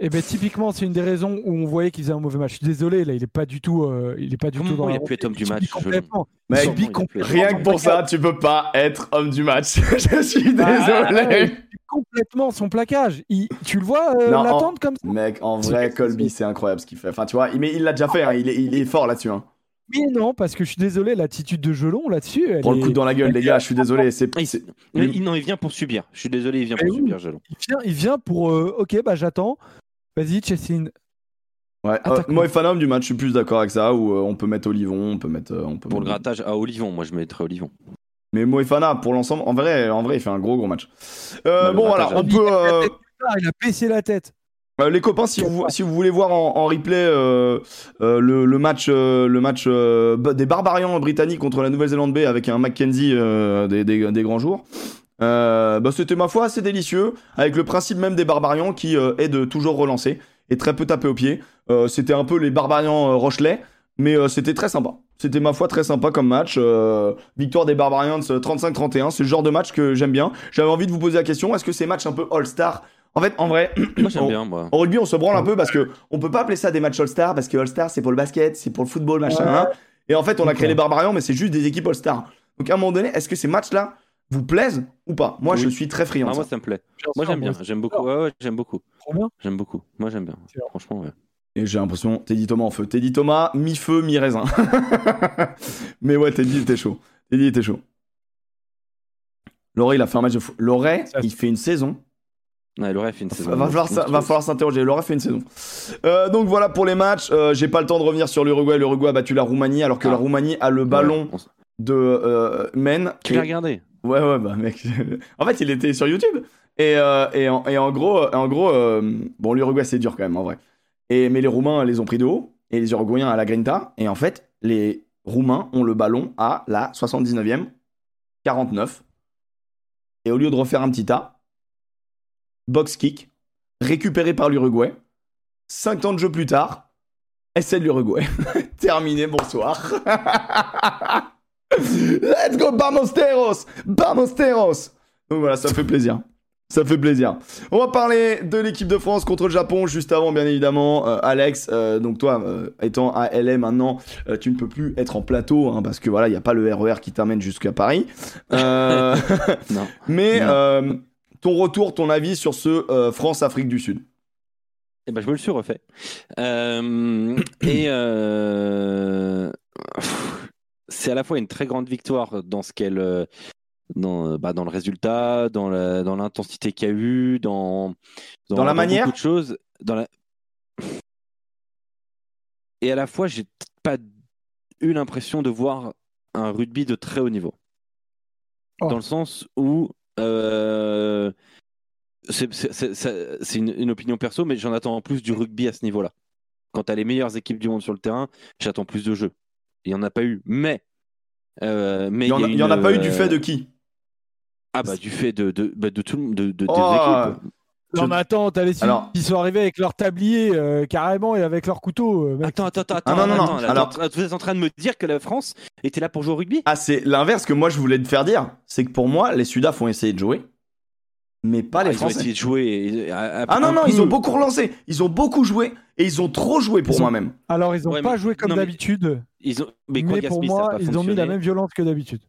Eh ben typiquement, c'est une des raisons où on voyait qu'il faisait un mauvais match. Je suis désolé, là, il est pas du tout, euh, il est pas du Comment tout dans il a pu être homme du match. Mec. Rien que pour ça, tu peux pas être homme du match. [laughs] Je suis Ah, désolé. il subit complètement son plaquage. Il- tu le vois euh, Non, l'attendre comme ça? Mec, en vrai, Colby, c'est incroyable ce qu'il fait. Enfin, tu vois, il- mais il l'a déjà fait. hein, Il, est, il est fort là-dessus. Hein. Mais non, parce que je suis désolé, l'attitude de Gelon là-dessus. elle Prends le est- coup dans la gueule, les gars. Je suis désolé. C'est. Il- c'est- Mais il- non, il vient pour subir. Je suis désolé, il vient Mais pour oui. subir, Jalon. il, vient, il vient pour. euh, ok, bah j'attends. Vas-y, Chessin. Ouais. euh, moi, du match, je suis plus d'accord avec ça. Ou euh, on peut mettre Olivon, on peut mettre. euh, on peut Pour le grattage à Olivon, moi je mettrais Olivon. Mais Moefana, pour l'ensemble, en vrai, en vrai, il fait un gros gros match. Euh, Bah, bon, voilà, on peut. il a baissé la tête. Euh, les copains, si vous, voulez voir en, replay euh, euh, le, match, euh, des Barbarians britanniques contre la Nouvelle-Zélande B avec un Mackenzie des, grands jours, bah, c'était ma foi assez délicieux, avec le principe même des Barbarians qui est de toujours relancer et très peu taper au pied. C'était un peu les Barbarians Rochelet, mais c'était très sympa. C'était ma foi très sympa comme match. Victoire des Barbarians euh, 35-31, c'est le genre de match que j'aime bien. J'avais envie de vous poser la question, est-ce que ces matchs un peu All-Star En fait, en vrai, Moi j'aime bien, moi. en rugby, on se branle un peu parce que on peut pas appeler ça des matchs All-Star parce que All-Star c'est pour le basket, c'est pour le football, machin. Ouais. hein. Et en fait, on a créé les Barbarians, mais c'est juste des équipes All-Star. Donc à un moment donné, est-ce que ces matchs-là vous plaisent ou pas? Moi, Oui. je suis très friand. Ah, moi ça. me plaît. Moi j'aime bien, j'aime beaucoup. Ouais, ouais, j'aime beaucoup. J'aime beaucoup. Moi j'aime bien. Franchement, ouais. Et j'ai l'impression, Teddy Thomas en feu. Teddy Thomas, mi-feu, mi-raisin. [laughs] mais ouais, Teddy était chaud. Teddy était chaud. Loret, il a fait un match de fou. Loret, il fait une saison. Ouais, Loret fait une saison. Va falloir, ça- va falloir s'interroger. Il aura fait une saison. Euh, donc voilà pour les matchs. Euh, J'ai pas le temps de revenir sur l'Uruguay. L'Uruguay a battu la Roumanie alors que Ah. la Roumanie a le ballon Ouais, de euh, Men. Tu Et- l'as regardé? Ouais, ouais, bah mec. [laughs] en fait, il était sur YouTube. Et, euh, et, en, et en gros, en gros bon, l'Uruguay c'est dur quand même en vrai. Et, mais les Roumains les ont pris de haut et les Uruguayens à la Grinta. Et en fait, les Roumains ont le ballon à la 79e, 49. Et au lieu de refaire un petit tas, box kick, récupéré par l'Uruguay. 5 temps de jeu plus tard, essai de l'Uruguay. [laughs] Terminé, bonsoir. [laughs] Let's go, Bamosteros Bamosteros Donc voilà, ça fait plaisir. Ça fait plaisir. On va parler de l'équipe de France contre le Japon juste avant, bien évidemment. Euh, Alex, euh, donc toi, euh, étant à LA maintenant, tu ne peux plus être en plateau hein, parce que voilà, il n'y a pas le RER qui t'amène jusqu'à Paris. [laughs] Non. Mais Non. Ton retour, ton avis sur ce euh, France-Afrique du Sud? Eh ben, je me le suis refait. Euh, et euh, c'est à la fois une très grande victoire dans ce qu'elle, euh, dans, bah, dans le résultat, dans la- dans l'intensité qu'il y a eu, dans Dans la manière beaucoup de choses, dans la. Et à la fois, j'ai pas eu l'impression de voir un rugby de très haut niveau. Oh. Dans le sens où euh, c'est une, une opinion perso, mais j'en attends plus du rugby à ce niveau-là. Quand tu as les meilleures équipes du monde sur le terrain, j'attends plus de jeux. Il n'y en a pas eu, mais. euh, mais Il y en a, a il y en a une, pas eu du euh, fait de qui? Ah, bah, du fait de, de, bah, de tout le monde, de, de- des équipes. Non, mais attends, t'as les Suisses Alors- qui sont arrivés avec leur tablier euh, carrément et avec leur couteau. euh, mec. Attends, attends, attends, Ah, non, non, non. là, Alors- vous êtes en train de me dire que la France était là pour jouer au rugby? Ah, c'est l'inverse que moi je voulais te faire dire. C'est que pour moi, les Sudaf ont essayé de jouer, mais pas les Ah, Ils ont Français. essayé de jouer. et- à- à- Ah non, non, ils ont beaucoup relancé. Ils ont beaucoup joué et ils ont trop joué pour ont- moi-même. Alors, ils ont Ouais, pas mais- joué comme d'habitude. Ils ont... Mais, Mais, quoi, pour Gaspi, moi, ils ont mis la même violence que d'habitude.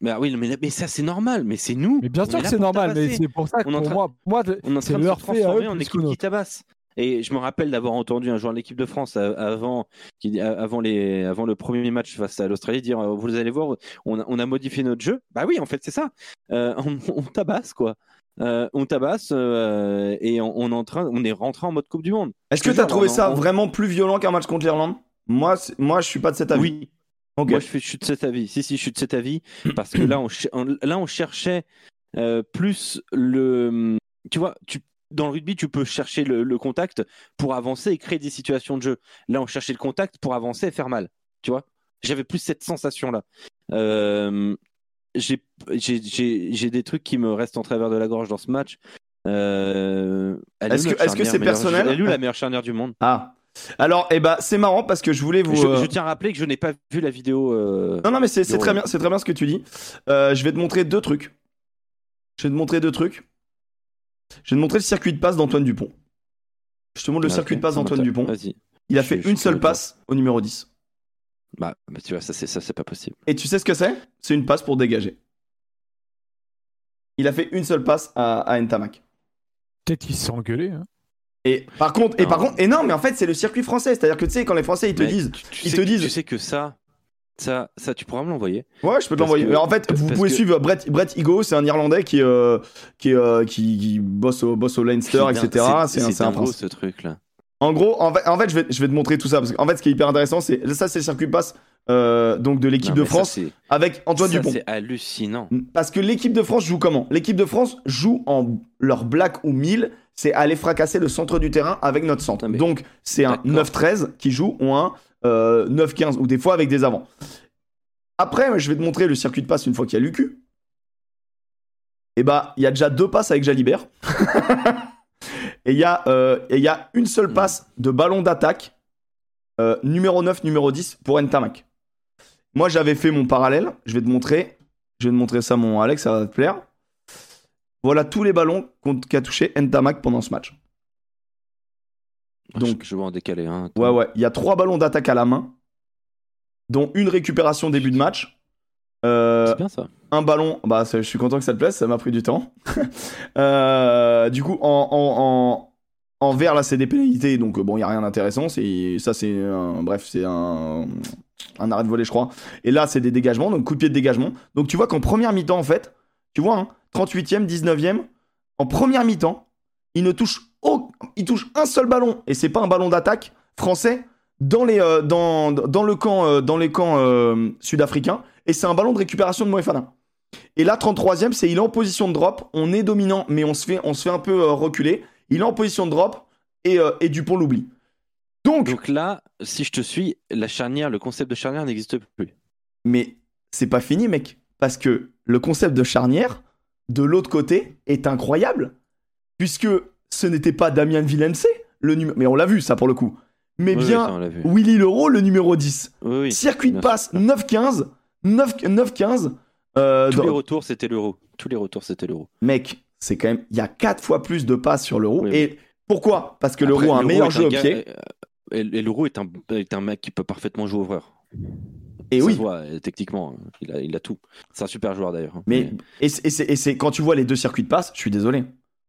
Mais, ah oui, mais, mais ça, c'est normal. Mais c'est nous. Mais bien sûr que c'est normal, mais c'est pour ça que On est en pour train- moi, moi On est en train de se à transformer eux en équipe qui tabasse. Et je me rappelle d'avoir entendu un joueur de l'équipe de France euh, avant, qui, euh, avant, les, avant le premier match face à l'Australie dire euh, Vous allez voir, on a, on a modifié notre jeu. Bah oui, en fait, c'est ça. Euh, on, [laughs] on tabasse, quoi. Euh, on tabasse euh, et on, on est en train, on est rentré en mode Coupe du Monde. Est-ce que t'as dire, trouvé ça vraiment plus violent qu'un match contre l'Irlande? Moi, moi, je suis pas de cet avis. Oui, Moi, je, fais, je suis de cet avis. Si, si, je suis de cet avis. Parce que là, on, là, on cherchait euh, plus le. Tu vois, tu, dans le rugby, tu peux chercher le, le contact pour avancer et créer des situations de jeu. Là, on cherchait le contact pour avancer et faire mal. Tu vois J'avais plus cette sensation-là. Euh, j'ai j'ai- j'ai- j'ai des trucs qui me restent en travers de la gorge dans ce match. Euh, Est-ce que- c'est personnel Elle est où la meilleure charnière du monde? Ah. Alors, eh ben, c'est marrant parce que je voulais vous. je, euh, je tiens à rappeler que je n'ai pas vu la vidéo. euh, Non, non, mais c'est très bien, c'est très bien ce que tu dis. Euh, je vais te montrer deux trucs. Je vais te montrer deux trucs. Je vais te montrer le circuit de passe d'Antoine Dupont. Je te montre le circuit de passe d'Antoine. Dupont. Vas-y. Il a Je- fait je une seule passe au numéro 10. Bah, bah, tu vois, ça, c'est ça, c'est pas possible. Et tu sais ce que c'est? C'est une passe pour dégager. Il a fait une seule passe à, à Ntamak. Peut-être qu'ils se sont engueulés. hein. Et par contre, et Non. par contre, et non, mais en fait, c'est le circuit français. C'est-à-dire que tu sais, quand les Français ils te Mais disent, tu, tu ils sais te que- disent- Tu sais que ça, ça, ça, tu pourras me l'envoyer. ouais, je peux te l'envoyer. que- Mais en fait, vous pouvez que- suivre Brett, Brett Higo, c'est un Irlandais qui, euh, qui, euh, qui, qui bosse au, bosse au Leinster, etc. C'est un, c'est un prince. ce truc-là. En gros, en fait, en fait, je, vais, je vais te montrer tout ça. Parce qu'en fait, ce qui est hyper intéressant, c'est ça, c'est le circuit passe euh, donc de l'équipe de ça, France avec Antoine ça, Dupont. C'est hallucinant. Parce que l'équipe de France joue comment? L'équipe de France joue en leur black ou 1000, c'est aller fracasser le centre du terrain avec notre centre. Mais- Donc, c'est un D'accord. 9-13 qui joue ou un euh, 9-15 ou des fois avec des avants. Après, je vais te montrer le circuit de passe une fois qu'il y a l'UQ. Et bah, il y a déjà deux passes avec Jalibert. [laughs] et il y, a, euh, et il y a une seule Mm. passe de ballon d'attaque, euh, numéro 9, numéro 10 pour Ntamak. Moi, j'avais fait mon parallèle. Je vais te montrer. Je vais te montrer ça, mon Alex, ça va te plaire. Voilà tous les ballons qu'a touché Ntamak pendant ce match. Donc- je, je vois en décalé. Hein. Ouais, ouais. Il y a trois ballons d'attaque à la main, dont une récupération début de match. Euh, C'est bien ça. un ballon, bah je suis content que ça te plaise, ça m'a pris du temps. [laughs] Euh, du coup, en, en, en, en vert, là, c'est des pénalités, donc euh, bon, il n'y a rien d'intéressant. Ça, c'est un, bref, c'est un, un arrêt de volée, je crois. Et là, c'est des dégagements, donc coup de pied de dégagement. Donc tu vois qu'en première mi-temps, en fait, tu vois, hein, 38e, 19e, en première mi-temps, il ne touche, au- il touche un seul ballon, et c'est pas un ballon d'attaque français dans, les, euh, dans, dans le camp, euh, dans les camps euh, sud-africains, et c'est un ballon de récupération de Moefana. Et là, 33e, c'est il est en position de drop. On est dominant, mais on se fait, on se fait un peu reculer. Il est en position de drop et, et Dupont l'oublie. Donc, Donc là, si je te suis, la charnière, le concept de charnière n'existe plus. mais c'est pas fini, mec. Parce que le concept de charnière, de l'autre côté, est incroyable. Puisque ce n'était pas Damien Villense, le numéro. Mais on l'a vu, ça, pour le coup. Mais Oui, oui, bien ça. Willy Leroux, le numéro 10. Oui, oui. Circuit de passe sûr. 9-15. 9-15. euh, Tous dans- les retours, c'était l'euro. Tous les retours, c'était l'euro. mec, c'est quand même. Il y a 4 fois plus de passes sur l'euro. Et pourquoi? Parce que l'euro a un meilleur est jeu au pied. euh, Et, et l'euro est un, est un mec qui peut parfaitement jouer ouvreur. Et Ça oui. voit, euh, techniquement, il a, il a tout. C'est un super joueur d'ailleurs. Mais et c'est- quand tu vois les deux circuits de passe, je suis désolé.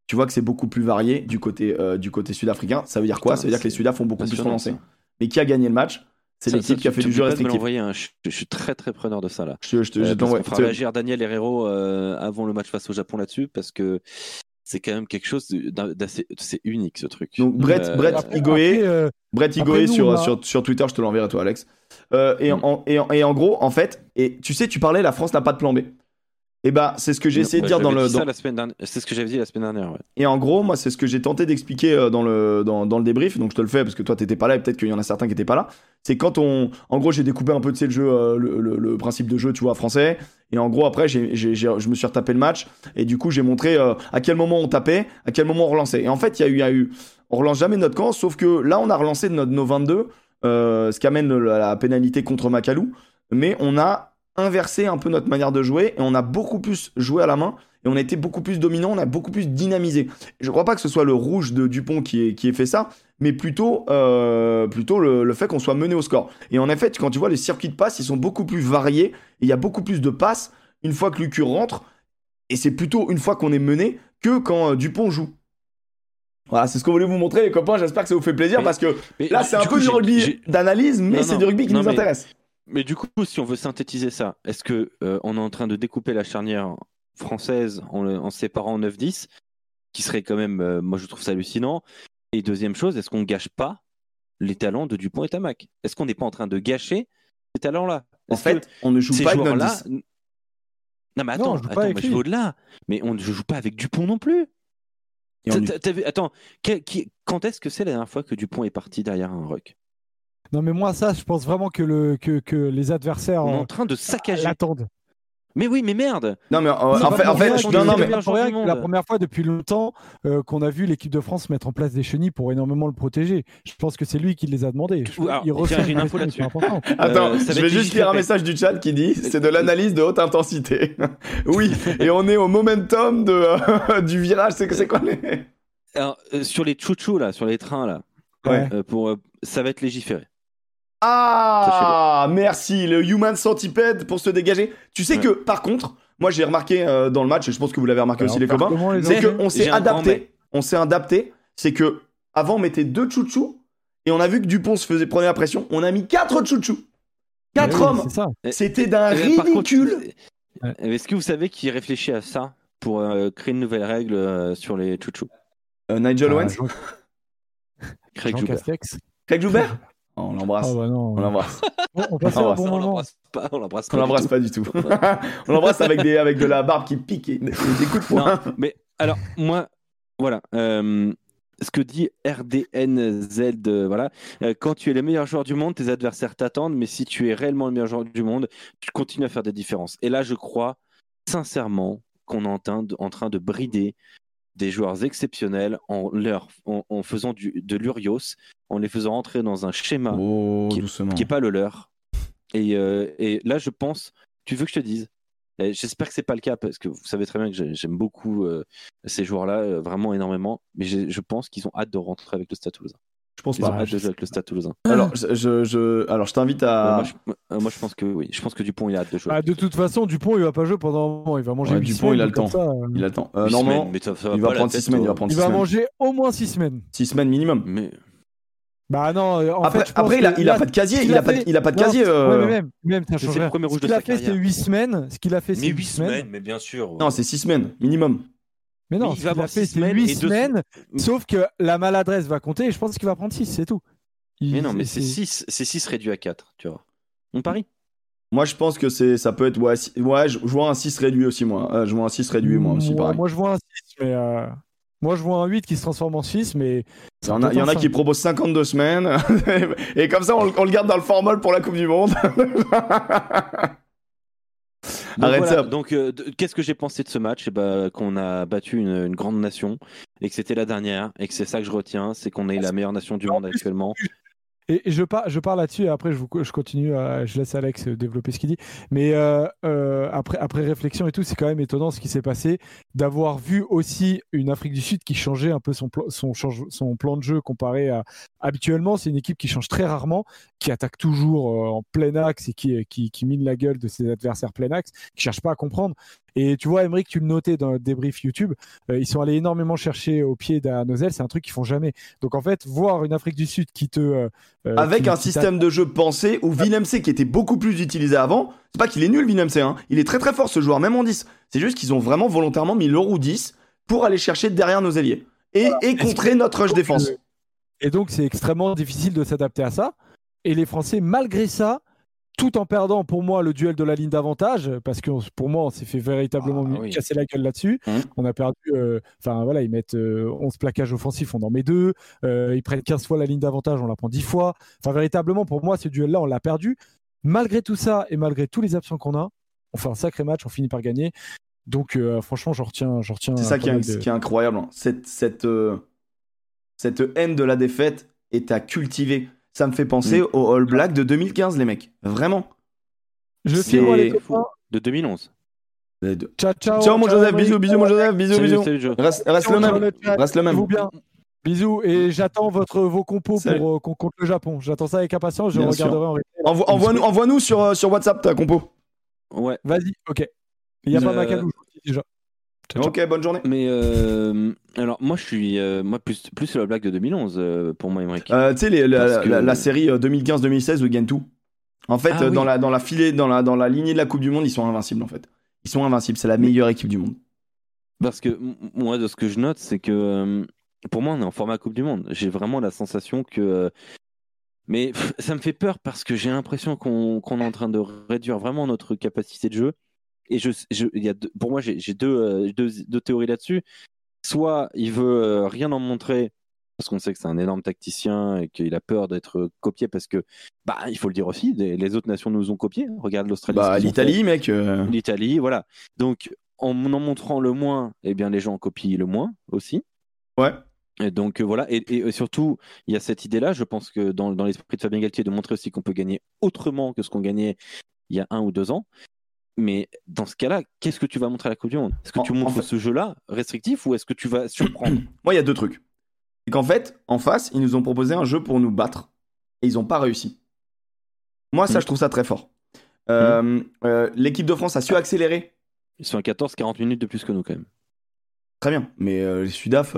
Tu vois que c'est beaucoup plus varié du côté euh, du côté sud-africain. Ça veut dire quoi? Putain, Ça veut dire que les Sudaf font beaucoup plus ça. Mais qui a gagné le match? C'est l'équipe qui a fait du jeu restrictif. hein. je, je suis très très preneur de ça là. Je, je Euh, qu'on fera réagir Daniel Herrero euh, avant le match face au Japon là-dessus parce que c'est quand même quelque chose d'assez c'est unique ce truc. Donc Brett, Euh, Brett Igoé, après, euh, Brett Igoé nous, sur, on sur, sur Twitter, je te l'enverrai toi, Alex. Euh, et, Mm. en, et, en, et en gros, en fait, et tu sais, tu parlais, la France n'a pas de plan B. Et bah, c'est ce que j'ai essayé de dire dans le. dans-. C'est ce que j'avais dit la semaine dernière. ouais. Et en gros, moi, c'est ce que j'ai tenté d'expliquer euh, dans le, dans, dans le débrief. Donc, je te le fais parce que toi, t'étais pas là et peut-être qu'il y en a certains qui étaient pas là. C'est quand on. En gros, j'ai découpé un peu de le jeu, euh, le, le- le principe de jeu, tu vois, français. Et en gros, après, j'ai, j'ai- j'ai- je me suis retapé le match. Et du coup, j'ai montré euh, à quel moment on tapait, à quel moment on relançait. Et en fait, il y a eu. y a eu on relance jamais notre camp, sauf que là, on a relancé notre, nos 22, euh, ce qui amène la, pénalité contre Macalou. Mais on a inversé un peu notre manière de jouer et on a beaucoup plus joué à la main. Et on a été beaucoup plus dominant, on a beaucoup plus dynamisé. Je crois pas que ce soit le rouge de Dupont qui ait, fait ça, mais plutôt, euh, le, fait qu'on soit mené au score. Et en effet, quand tu vois les circuits de passe, ils sont beaucoup plus variés. Il y a beaucoup plus de passes une fois que Lucu rentre. Et c'est plutôt une fois qu'on est mené que quand euh, Dupont joue. Voilà, c'est ce qu'on voulait vous montrer, les copains. J'espère que ça vous fait plaisir Mais- parce que là, c'est un peu coup, du rugby d'analyse, mais c'est du rugby qui non, nous mais- intéresse. Mais du coup, si on veut synthétiser ça, est-ce que euh, on est en train de découper la charnière française en, séparant 9-10, qui serait quand même, euh, moi je trouve ça hallucinant. Et deuxième chose, est-ce qu'on gâche pas les talents de Dupont et Tamac? Est-ce qu'on n'est pas en train de gâcher ces talents-là? En fait, on ne joue pas avec notre joueurs-là. 10. Non mais attends, attends, je vais au-delà. Mais on ne joue pas avec Dupont non plus. Et on vu- attends, qui- quand est-ce que c'est la dernière fois que Dupont est parti derrière un ruck? Non, mais moi, ça, je pense vraiment que, le, que, que les adversaires On est en train de saccager. l'attendent. Mais oui, mais merde Non, mais euh, en fait, en fait, non, non, mais. La première fois depuis longtemps euh, qu'on a vu l'équipe de France mettre en place des chenilles pour énormément le protéger. Je pense que c'est lui qui les a demandé. Je- Alors, il tiens, reçoit j'ai une info là-dessus. [laughs] Attends, Euh, je vais juste lire un message du chat qui dit c'est de l'analyse de haute intensité. [laughs] oui, et on est au momentum de, euh, [laughs] du virage. C'est c'est quoi les. Alors, euh, sur les chouchous là, sur les trains là, Ouais. euh, pour, euh, ça va être légiféré. Ah, merci, le Human Centipede pour se dégager. Tu sais Ouais. que, par contre, moi j'ai remarqué euh, dans le match, et je pense que vous l'avez remarqué Alors, aussi les copains, c'est qu'on s'est adapté. On s'est adapté. C'est que avant on mettait deux chouchous et on a vu que Dupont se faisait prenait la pression. On a mis quatre chouchous. Quatre Ouais, hommes. Ça. C'était d'un par contre, ridicule. Est-ce que vous savez qui réfléchit à ça pour euh, créer une nouvelle règle euh, sur les chouchous? Euh, Nigel Ah, Owens, Jean, Craig Jean Joubert. Castex. Craig Joubert? On l'embrasse. Ah bah non. On l'embrasse. Bon, on passe On un l'embrasse. on pas, on l'embrasse On pas. du l'embrasse tout. pas du tout. [laughs] [laughs] on l'embrasse avec des avec de la barbe qui pique et des, des coups de poing. Non, mais alors, moi, voilà. euh, ce que dit RDNZ, euh, voilà. euh, quand tu es le meilleur joueur du monde, tes adversaires t'attendent, mais si tu es réellement le meilleur joueur du monde, tu continues à faire des différences. Et là, je crois sincèrement qu'on est en train de, en train de brider des joueurs exceptionnels en, leur, en, en faisant du, de l'Urios, en les faisant rentrer dans un schéma Oh, Qui- n'est pas le leur. Et, euh, et là, je pense, tu veux que je te dise J'espère que c'est pas le cas parce que vous savez très bien que j'ai- j'aime beaucoup euh, ces joueurs-là, euh, vraiment énormément. Mais je pense qu'ils ont hâte de rentrer avec le Stade Toulousain. Je pense Ils ont pas. je avec le Stade Toulousain. Alors, je, je, je- alors, je t'invite Euh, à. moi, je, euh, moi, je pense que oui. Je pense que Dupont il a hâte de jouer. Ah, de toute façon, Dupont, il va pas jouer pendant un moment. Il va manger Ouais, Dupont, semaines, il a le temps. ça, euh, Il attend. Euh, Huit normalement, semaines, mais ça- ça va il va prendre 6 semaines. Il va prendre Il 6 va semaines. manger au moins six semaines. 6 semaines minimum. Mais Bah non, euh, en Après, fait, après il, a, il a pas de casier. Il a a pas il a pas de non, casier. c'est- euh, ouais, mais même, même ça change Ce de qu'il a fait, c'est carrière. 8 semaines. Ce qu'il a fait, c'est mais 8 huit semaines. semaines, mais bien sûr. Non, c'est 6 semaines minimum. Mais non, Mais il va avoir fait, semaines 8 et deux semaines. Sauf que la maladresse va compter et je pense qu'il va prendre 6, c'est tout. Il- Mais non, mais c'est c'est- 6 c'est six réduit à 4, tu vois. On parie Moi, je pense que c'est, ça peut être. Ouais, si- ouais je, je vois un 6 réduit aussi, moi. Euh, je vois un 6 réduit, moi aussi, Moi, pareil. moi, je vois un 6, mais. euh, Moi, je vois un 8 qui se transforme en 6, mais. Il y en a, il y en a qui proposent 52 semaines. [laughs] et comme ça, on, le- on le garde dans le formol pour la Coupe du Monde. [laughs] Donc, Arrête voilà, ça. donc euh, qu'est-ce que j'ai pensé de ce match? Eh ben, Qu'on a battu une, une grande nation et que c'était la dernière et que c'est ça que je retiens, c'est qu'on est la meilleure nation du monde actuellement. Et, je, par, je parle là-dessus et après je, vous, je continue, à- je laisse Alex développer ce qu'il dit. Mais euh, euh, après, après réflexion et tout, c'est quand même étonnant ce qui s'est passé d'avoir vu aussi une Afrique du Sud qui changeait un peu son, son plan de jeu comparé à habituellement. C'est une équipe qui change très rarement, qui attaque toujours euh, en plein axe et qui, qui, qui mine la gueule de ses adversaires plein axe, qui cherche pas à comprendre. Et tu vois, Emmerich, tu le notais dans le débrief YouTube, euh, ils sont allés énormément chercher au pied d'Anozel, c'est un truc qu'ils font jamais. Donc en fait, voir une Afrique du Sud qui te. euh, euh, Avec qui- un qui système de jeu pensé où Villemc qui était beaucoup plus utilisé avant, c'est pas qu'il est nul Villemc, hein. il est très très fort ce joueur, même en 10. C'est juste qu'ils ont vraiment volontairement mis le roue 10 pour aller chercher derrière nos ailiers et, et contrer notre rush défense. Et donc, c'est extrêmement difficile de s'adapter à ça. Et les Français, malgré ça, tout en perdant pour moi le duel de la ligne d'avantage, parce que pour moi on s'est fait véritablement Ah, oui. casser la gueule là-dessus. Mhm. On a perdu, euh, enfin voilà, ils mettent euh, 11 plaquages offensifs, on en met deux. Euh, ils prennent 15 fois la ligne d'avantage, on la prend 10 fois. Enfin véritablement pour moi ce duel-là on l'a perdu. Malgré tout ça et malgré tous les absents qu'on a, on fait un sacré match, on finit par gagner. Donc euh, franchement j'en retiens, j'en retiens. C'est ça qui est, mal de- qui est incroyable. hein. Cette, cette, cette haine de la défaite est à cultiver. Ça me fait penser aux All Blacks de 2015, les mecs. Vraiment. Je copains. De 2011. Les deux. Ciao ciao. Ciao, mon ciao, Joseph. Bisous, bisous, mon Joseph. Bisous, Salut, bisous. salut. Reste, reste Ciao, le même. le. Reste le même. Vous bien. Bisous et j'attends votre vos compos Salut. pour euh, qu'on compte le Japon. J'attends ça avec impatience. Je Bien regarderai en replay. Envoie- Envoie-nous envoie-nous sur, euh, sur WhatsApp ta compo. Ouais. Vas-y, ok. Il n'y a pas Macalou déjà. Ciao, ciao. Ok, bonne journée. Mais euh, alors moi je suis euh, moi plus plus la blague de 2011 euh, pour moi Emmerich. Euh, tu sais, la, que- la- la série euh, 2015-2016 où ils gagnent tout. En fait, Ah euh, oui. dans, la, dans, la filée, dans, la, dans la lignée de la Coupe du Monde, ils sont invincibles, en fait. Ils sont invincibles. C'est la meilleure équipe du monde. Parce que moi de ce que je note c'est que pour moi on est en format Coupe du Monde. J'ai vraiment la sensation que mais pff, ça me fait peur parce que j'ai l'impression qu'on qu'on est en train de réduire vraiment notre capacité de jeu. Et je, je y a deux- pour moi j'ai deux, euh, deux, deux théories là-dessus. Soit il veut euh, rien en montrer parce qu'on sait que c'est un énorme tacticien et qu'il a peur d'être copié parce que bah il faut le dire aussi les, les autres nations nous ont copié. Regarde l'Australie. Bah, l'Italie, mec. euh, l'Italie, voilà. Donc, en en montrant le moins, eh bien, les gens copient le moins aussi. Ouais. Et donc, euh, voilà. Et, et surtout, il y a cette idée-là, je pense que dans, dans l'esprit de Fabien Galtier, de montrer aussi qu'on peut gagner autrement que ce qu'on gagnait il y a un ou deux ans. Mais dans ce cas-là, qu'est-ce que tu vas montrer à la Coupe du Monde? Est-ce que En- tu en montres fait- ce jeu-là restrictif ou est-ce que tu vas [clears throat] surprendre? Moi, il y a deux trucs. C'est qu'en fait, en face, ils nous ont proposé un jeu pour nous battre. Et ils n'ont pas réussi. Moi, ça, Mhm. je trouve ça très fort. Euh, euh, L'équipe de France a su accélérer. Ils sont à 14-40 minutes de plus que nous, quand même. Très bien. Mais euh, les Sudaf,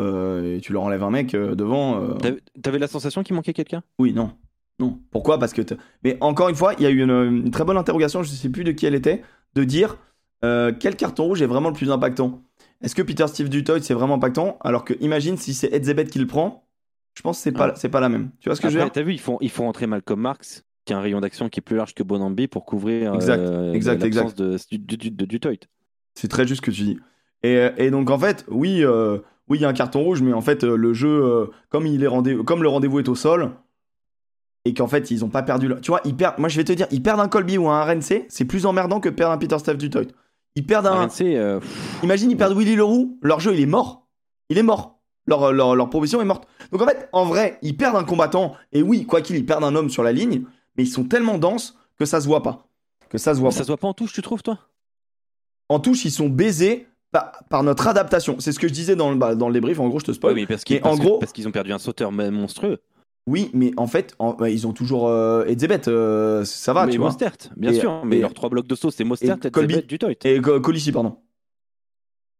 tu leur enlèves un mec devant. T'avais- la sensation qu'il manquait quelqu'un? Oui, non. Non. Pourquoi? Parce que. Mais encore une fois, il y a eu une, une très bonne interrogation, je ne sais plus de qui elle était, de dire euh, quel carton rouge est vraiment le plus impactant? Est-ce que Peter Steve Dutoit c'est vraiment impactant? Alors que imagine si c'est Edzebet qui le prend, je pense que c'est pas, pas la même. Tu vois ce que je veux dire? t'as vu, ils font, ils font rentrer Malcolm Marx, qui a un rayon d'action qui est plus large que Bonambi pour couvrir Exact, euh, exact, l'absence de, du, du, de Dutoit. C'est très juste ce que tu dis. Et, et donc en fait, oui, euh, oui, il y a un carton rouge, mais en fait, le jeu, comme, il est rendez comme le rendez-vous est au sol, et qu'en fait, ils ont pas perdu. le- Tu vois, ils perdent. Moi, je vais te dire, ils perdent un Colby ou un RNC, c'est plus emmerdant que perdre un Peter Steve Dutoit. Ils perdent un. RNC, euh, Imagine, ils perdent Willy Leroux, leur jeu, il est mort. Il est mort. Leur, leur, leur proposition est morte. Donc en fait, en vrai, ils perdent un combattant, et oui, quoi qu'il, ils perdent un homme sur la ligne, mais ils sont tellement denses que ça se voit pas. Que ça se voit ça pas. se voit pas en touche, tu trouves, toi? En touche, ils sont baisés par, par notre adaptation. C'est ce que je disais dans le, bah, dans le débrief, en gros, je te spoil. Oui, mais parce Mais parce que- gros- parce qu'ils ont perdu un sauteur monstrueux. Oui, mais en fait, en- bah, ils ont toujours euh, Edzebet, euh, ça va, mais tu vois. Mostert, bien Et- sûr. Mais et- leurs trois blocs de sauce, c'est Mostert, et Colby. Dutoit. Et Co- Colissi, pardon.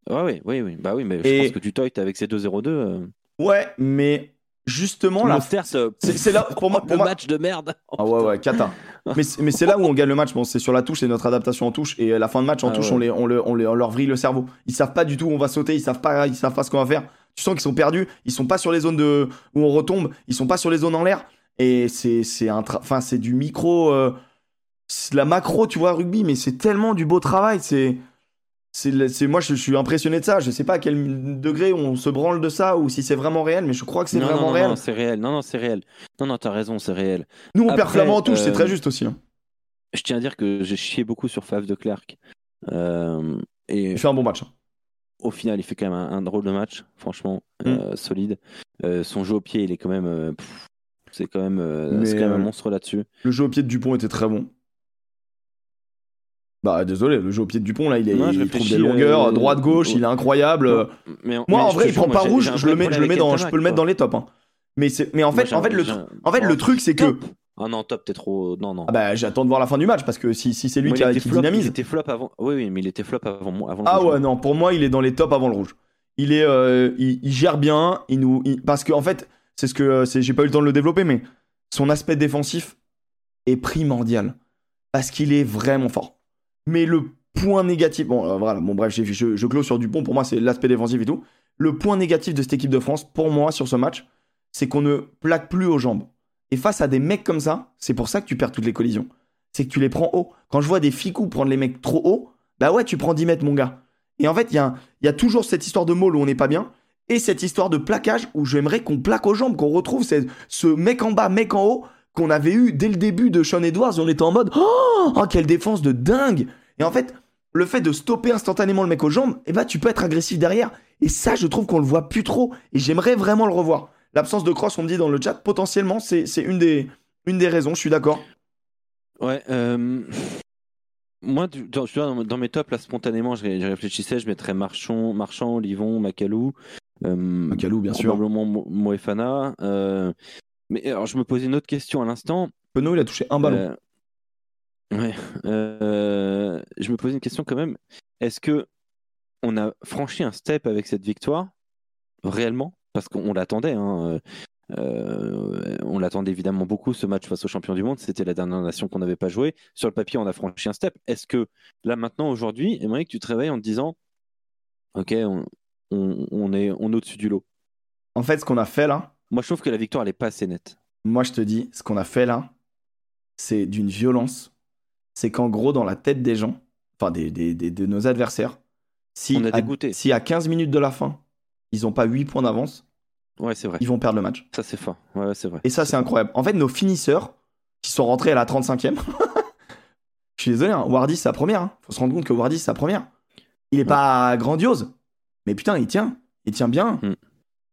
Ouais, oui, oui, oui. Bah oui, mais Et- je pense que Dutoit avec ses 2-0-2. Euh... Ouais, mais justement, là. Mostert, euh, C'est là, pour moi. [laughs] le match de merde. ah ouais, ouais, cata. mais c'est mais c'est là où on gagne le match. Bon, c'est sur la touche, c'est notre adaptation en touche. Et à la fin de match, en Ah touche, ouais. on, les, on, le- on, les- on leur vrille le cerveau. Ils savent pas du tout où on va sauter, ils savent pas, ils savent pas ce qu'on va faire. Tu sens qu'ils sont perdus, ils sont pas sur les zones de, où on retombe, ils sont pas sur les zones en l'air. Et c'est c'est enfin, c'est du micro. euh, c'est de la macro, tu vois, rugby, mais c'est tellement du beau travail. C'est. C'est, moi, je, je suis impressionné de ça. Je sais pas à quel degré on se branle de ça ou si c'est vraiment réel, mais je crois que c'est vraiment non, non, réel. non, c'est réel. Non, non, c'est réel. Non, non, t'as raison, c'est réel. Nous, on perd Flamand en touche, c'est euh, très juste aussi. hein. Je tiens à dire que j'ai chié beaucoup sur Fave de Clerc. Euh, et Il fait un bon match. hein. Au final, il fait quand même un, un drôle de match, franchement, Mm. euh, solide. Euh, son jeu au pied, il est quand même. euh, c'est quand même, c'est quand même un monstre là-dessus. Le jeu au pied de Dupont était très bon. Bah désolé, le jeu au pied de Dupont là, il, est, Moi, je il trouve des longueurs, euh, droite gauche, au- il est incroyable. Non, mais, Moi mais en vrai, il prend pas moi, rouge, je le mets, je le mets dans, je peux le mettre dans les tops. hein. Mais c'est, mais en Moi, fait, j'ai en fait le, en fait le truc c'est que, Ah non, top, t'es trop. Non, non. ah bah j'attends de voir la fin du match parce que si, si c'est lui Moi, qui, il a- qui flop, Il dynamise. était flop avant. Oui, oui, mais il était flop avant, moi- avant le Ah rouge. ouais non, pour moi il est dans les tops avant le rouge. Il est, euh, il, il gère bien, il nous, il- parce que en fait c'est ce que, euh, j'ai pas eu le temps de le développer, mais son aspect défensif est primordial parce qu'il est vraiment fort. Mais le point négatif, bon euh, voilà, bon bref, je, je clôt sur Dupont, pour moi c'est l'aspect défensif et tout. Le point négatif de cette équipe de France, pour moi sur ce match, c'est qu'on ne plaque plus aux jambes. Et face à des mecs comme ça, c'est pour ça que tu perds toutes les collisions. c'est que tu les prends haut. Quand je vois des ficous prendre les mecs trop haut, bah ouais, tu prends 10 mètres, mon gars. Et en fait, il y, a, toujours cette histoire de molle où on n'est pas bien, et cette histoire de plaquage où j'aimerais qu'on plaque aux jambes, qu'on retrouve ce, mec en bas, mec en haut, qu'on avait eu dès le début de Sean Edwards, on était en mode Oh, oh quelle défense de dingue Et en fait, le fait de stopper instantanément le mec aux jambes, ben, tu peux être agressif derrière. Et ça, je trouve qu'on le voit plus trop. Et j'aimerais vraiment le revoir. L'absence de cross, on me dit dans le chat, potentiellement, c'est une des, une des raisons, je suis d'accord. Ouais, euh, moi, dans, dans, mes tops, là, spontanément, je, réfléchissais, je mettrais Marchand, Marchand Livon, Macalou. Euh, Macalou, bien sûr. Probablement Moefana. Euh, mais alors, je me posais une autre question à l'instant. Penaud, il a touché un ballon. ouais. je me posais une question quand même. Est-ce que on a franchi un step avec cette victoire réellement? Parce qu'on l'attendait. Hein. Euh, on l'attendait évidemment beaucoup ce match face aux champions du monde. C'était la dernière nation qu'on n'avait pas joué. Sur le papier, on a franchi un step. Est-ce que là maintenant, aujourd'hui, aimerais que tu te réveilles en te disant, ok, on, est on au-dessus du lot? En fait, ce qu'on a fait là. Moi, je trouve que la victoire, elle est pas assez nette. Moi, je te dis, ce qu'on a fait là, c'est d'une violence. C'est qu'en gros, dans la tête des gens, enfin des, de nos adversaires, si, on a à, si à 15 minutes de la fin, ils n'ont pas 8 points d'avance, Ouais, c'est vrai. Ils vont perdre le match. Ça, c'est fort. Ouais, c'est vrai. Et ça, c'est incroyable. En fait, nos finisseurs, qui sont rentrés à la 35e, [laughs] je suis désolé, hein, Wardy, c'est sa première. Hein. Faut se rendre compte que Wardy, c'est sa première. Il est pas grandiose, mais putain, il tient. Il tient bien. Mm.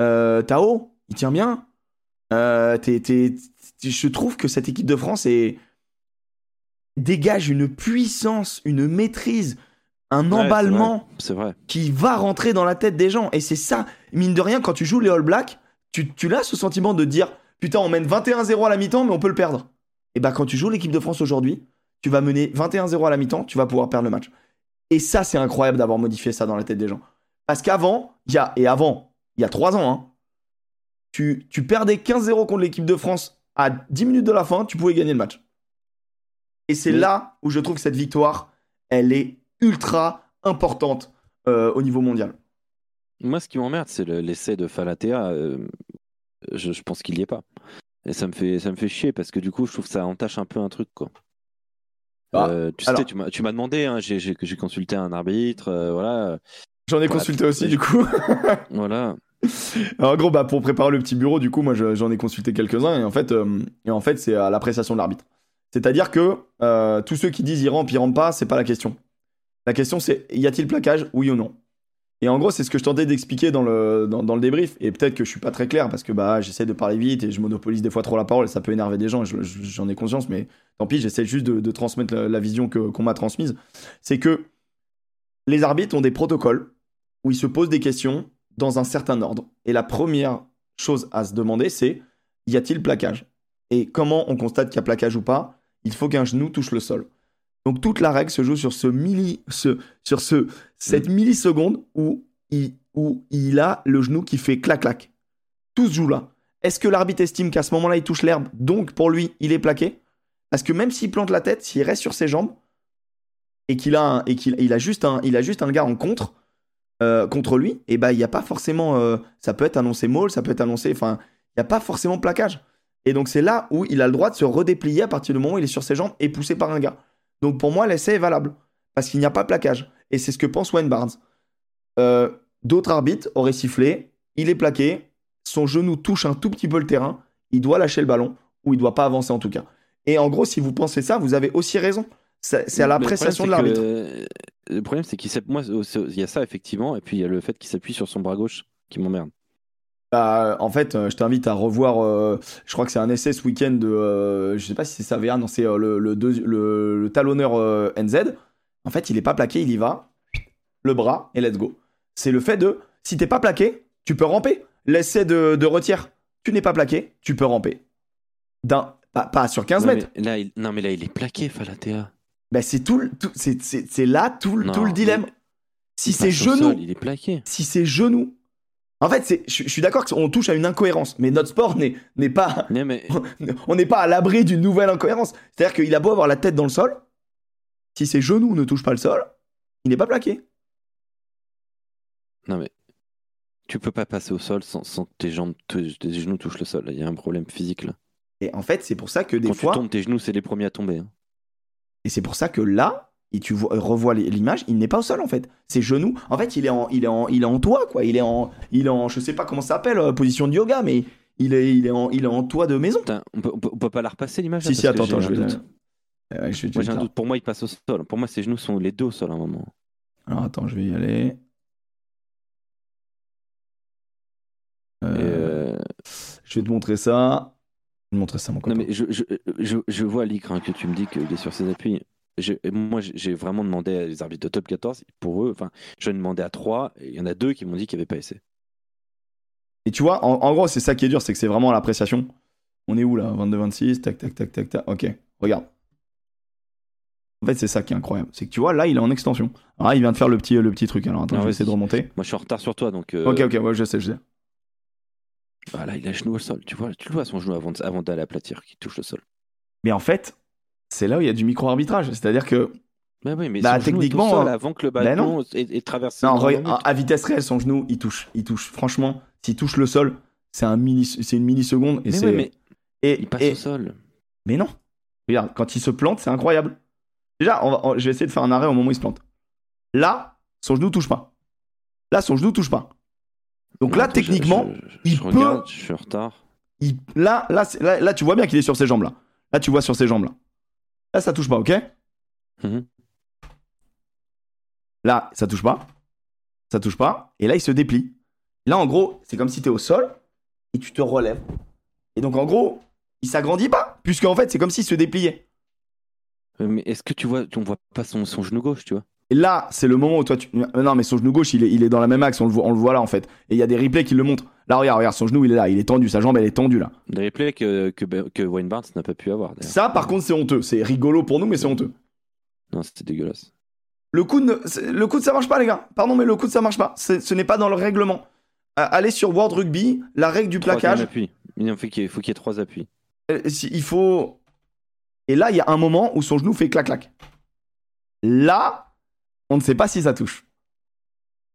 Euh, Tao, il tient bien. Euh, je trouve que cette équipe de France est... dégage une puissance, une maîtrise, un emballement c'est vrai. qui va rentrer dans la tête des gens. Et c'est ça, mine de rien, quand tu joues les All Blacks, tu, tu as ce sentiment de dire Putain, on mène 21-0 à la mi-temps, mais on peut le perdre. Et bah, quand tu joues l'équipe de France aujourd'hui, tu vas mener 21-0 à la mi-temps, tu vas pouvoir perdre le match. Et ça, c'est incroyable d'avoir modifié ça dans la tête des gens. Parce qu'avant, il y a, et avant, il y a 3 ans, hein, tu, tu perdais 15-0 contre l'équipe de France à 10 minutes de la fin, tu pouvais gagner le match. Et c'est là où je trouve que cette victoire, elle est ultra importante euh, au niveau mondial. Moi, ce qui m'emmerde, c'est l'essai de Falatea. Euh, je, pense qu'il n'y est pas. Et ça me, fait, ça me fait chier parce que du coup, je trouve que ça entache un peu un truc. Quoi. Ah, euh, tu sais, tu m'as demandé, hein, j'ai consulté un arbitre, voilà. J'en ai consulté aussi, du coup. [laughs] voilà. Alors, gros, bah, pour préparer le petit bureau, du coup, moi, j'en ai consulté quelques-uns et en fait, et en fait c'est à l'appréciation de l'arbitre. C'est-à-dire que tous ceux qui disent ils rentrent, ils rentrent pas, c'est pas la question. La question c'est y a-t-il plaquage, oui ou non? Et en gros, c'est ce que je tentais d'expliquer dans le, dans, le débrief. Et peut-être que je suis pas très clair parce que bah, j'essaie de parler vite et je monopolise des fois trop la parole et ça peut énerver des gens, j'en ai conscience, mais tant pis, j'essaie juste de, transmettre la, vision qu'on m'a transmise. C'est que les arbitres ont des protocoles où ils se posent des questions dans un certain ordre. Et la première chose à se demander, c'est y a-t-il plaquage? Et comment on constate qu'il y a plaquage ou pas? Il faut qu'un genou touche le sol. Donc toute la règle se joue sur ce milli, ce, sur ce, cette mm. milliseconde où il, où il a le genou qui fait clac-clac. Tout se joue là. Est-ce que l'arbitre estime qu'à ce moment-là, il touche l'herbe, donc pour lui, il est plaqué? Parce que même s'il plante la tête, s'il reste sur ses jambes, et qu'il a, et qu'il il a, juste un, il a juste un gars en contre, euh, contre lui, et bah il n'y a pas forcément. Euh, ça peut être annoncé maul, ça peut être annoncé. Enfin, il n'y a pas forcément plaquage. Et donc c'est là où il a le droit de se redéplier à partir du moment où il est sur ses jambes et poussé par un gars. Donc pour moi, l'essai est valable. Parce qu'il n'y a pas de plaquage. Et c'est ce que pense Wayne Barnes. Euh, d'autres arbitres auraient sifflé. Il est plaqué. Son genou touche un tout petit peu le terrain. Il doit lâcher le ballon. Ou il ne doit pas avancer en tout cas. Et en gros, si vous pensez ça, vous avez aussi raison. C'est à l'appréciation de l'arbitre. Le problème, c'est qu'il moi, il y a ça effectivement, et puis il y a le fait qu'il s'appuie sur son bras gauche qui m'emmerde. Bah, en fait, euh, je t'invite à revoir. Euh, je crois que c'est un essai ce week-end de. Euh, je sais pas si c'est Savea, non, c'est le, le, le, talonneur NZ. En fait, il est pas plaqué, il y va, le bras et let's go. C'est le fait de. Si t'es pas plaqué, tu peux ramper. L'essai de, de retire, tu n'es pas plaqué, tu peux ramper. D'un, pas, sur 15 mètres. là, non, mais là, il est plaqué, Falatea. Bah, c'est tout, tout c'est là tout, tout le dilemme. Si c'est genou, il est plaqué. Si c'est genou, en fait, je, suis d'accord qu'on touche à une incohérence, mais notre sport n'est pas. [laughs] on n'est pas à l'abri d'une nouvelle incohérence. C'est-à-dire qu'il a beau avoir la tête dans le sol, si ses genoux ne touchent pas le sol, il n'est pas plaqué. Non, mais tu peux pas passer au sol sans, que tes jambes, tes genoux touchent le sol. Il y a un problème physique là. Et en fait, c'est pour ça que des Quand fois. tu tombes, tes genoux, c'est les premiers à tomber. Hein. Et c'est pour ça que là, et tu vois, revois l'image, il n'est pas au sol en fait. Ses genoux, en fait, il est en, il est en, il est en toit quoi. Il est en, il est en, je sais pas comment ça s'appelle, euh, position de yoga, mais il est, il est en, il est en toit de maison. Putain, on, peut, on peut- on peut pas la repasser l'image Si si, attends, attends, j'ai je un vais. doute. Euh, ouais, je vais te Moi j'ai un doute. Pour moi, il passe au sol. Pour moi, ses genoux sont les deux au sol à un moment. Alors attends, je vais y aller. Euh, euh, Je vais te montrer ça. Je vais te montrer ça mon Non copain. mais je, je, je, je vois l'icre hein, que tu me dis qu'il est sur ses appuis. Moi, j'ai- vraiment demandé à les arbitres de top 14 pour eux. Enfin, je demandé à trois. et Il y en a deux qui m'ont dit qu'il n'y avait pas essai. Et tu vois, en, en gros, c'est ça qui est dur, c'est que c'est vraiment l'appréciation. On est où là? 22-26, tac, tac, tac, tac, tac. Ok, regarde. En fait, c'est ça qui est incroyable. C'est que tu vois, là, il est en extension. Là, il vient de faire le petit, le petit truc. Alors attends, Ah, je vais essayer de remonter. Moi, je suis en retard sur toi, donc. euh, Ok, ok, ouais, je sais, je sais. Voilà, il a le genou au sol. Tu vois, tu le vois son genou avant, de- avant d'aller aplatir, qui touche le sol. Mais en fait, c'est là où il y a du micro-arbitrage. C'est-à-dire que, Mais oui, mais Bah, techniquement, sol euh, avant que le bah ballon ait, ait traversé. non, le à, vitesse réelle, son genou, il touche. Il touche. Franchement, s'il touche le sol, c'est un milli, c'est une milliseconde. Et mais c'est. ouais, mais et, il passe et- au sol. Mais non. Regarde, quand il se plante, c'est incroyable. Déjà, on va- on- je vais essayer de faire un arrêt au moment où il se plante. Là, son genou touche pas. Là, son genou touche pas. Donc là, Attends, techniquement, je, je- il peut- regarde, je suis en retard. il- là, là, là, tu vois bien qu'il est sur ses jambes là. Là, tu vois sur ses jambes là. Là, ça touche pas, ok Mhm. Là, ça touche pas. Ça touche pas. Et là, il se déplie. Là, en gros, c'est comme si tu es au sol et tu te relèves. Et donc, en gros, il s'agrandit pas. Puisqu'en fait, c'est comme s'il se dépliait. Euh, Mais est-ce que tu vois, on voit pas son, son genou gauche, tu vois? Et là, c'est le moment où toi tu. Non, mais son genou gauche, il est, il est dans la même axe, on le, voit, on le voit là en fait. Et il y a des replays qui le montrent. Là, regarde, regarde, son genou, il est là, il est tendu, sa jambe, elle est tendue là. Des replays que, que, que Wayne Barnes n'a pas pu avoir. Ça, par contre, c'est honteux. C'est rigolo pour nous, mais c'est honteux. Non, c'était dégueulasse. Le coude, ne- le coude, ça marche pas, les gars. Pardon, mais le coude, ça marche pas. Ce n'est pas dans le règlement. Euh, allez sur World Rugby, la règle du plaquage. appui. Il faut qu'il y ait- y trois appuis. euh, si- il faut. Et là, il y a un moment où son genou fait clac-clac. Là, on ne sait pas si ça touche.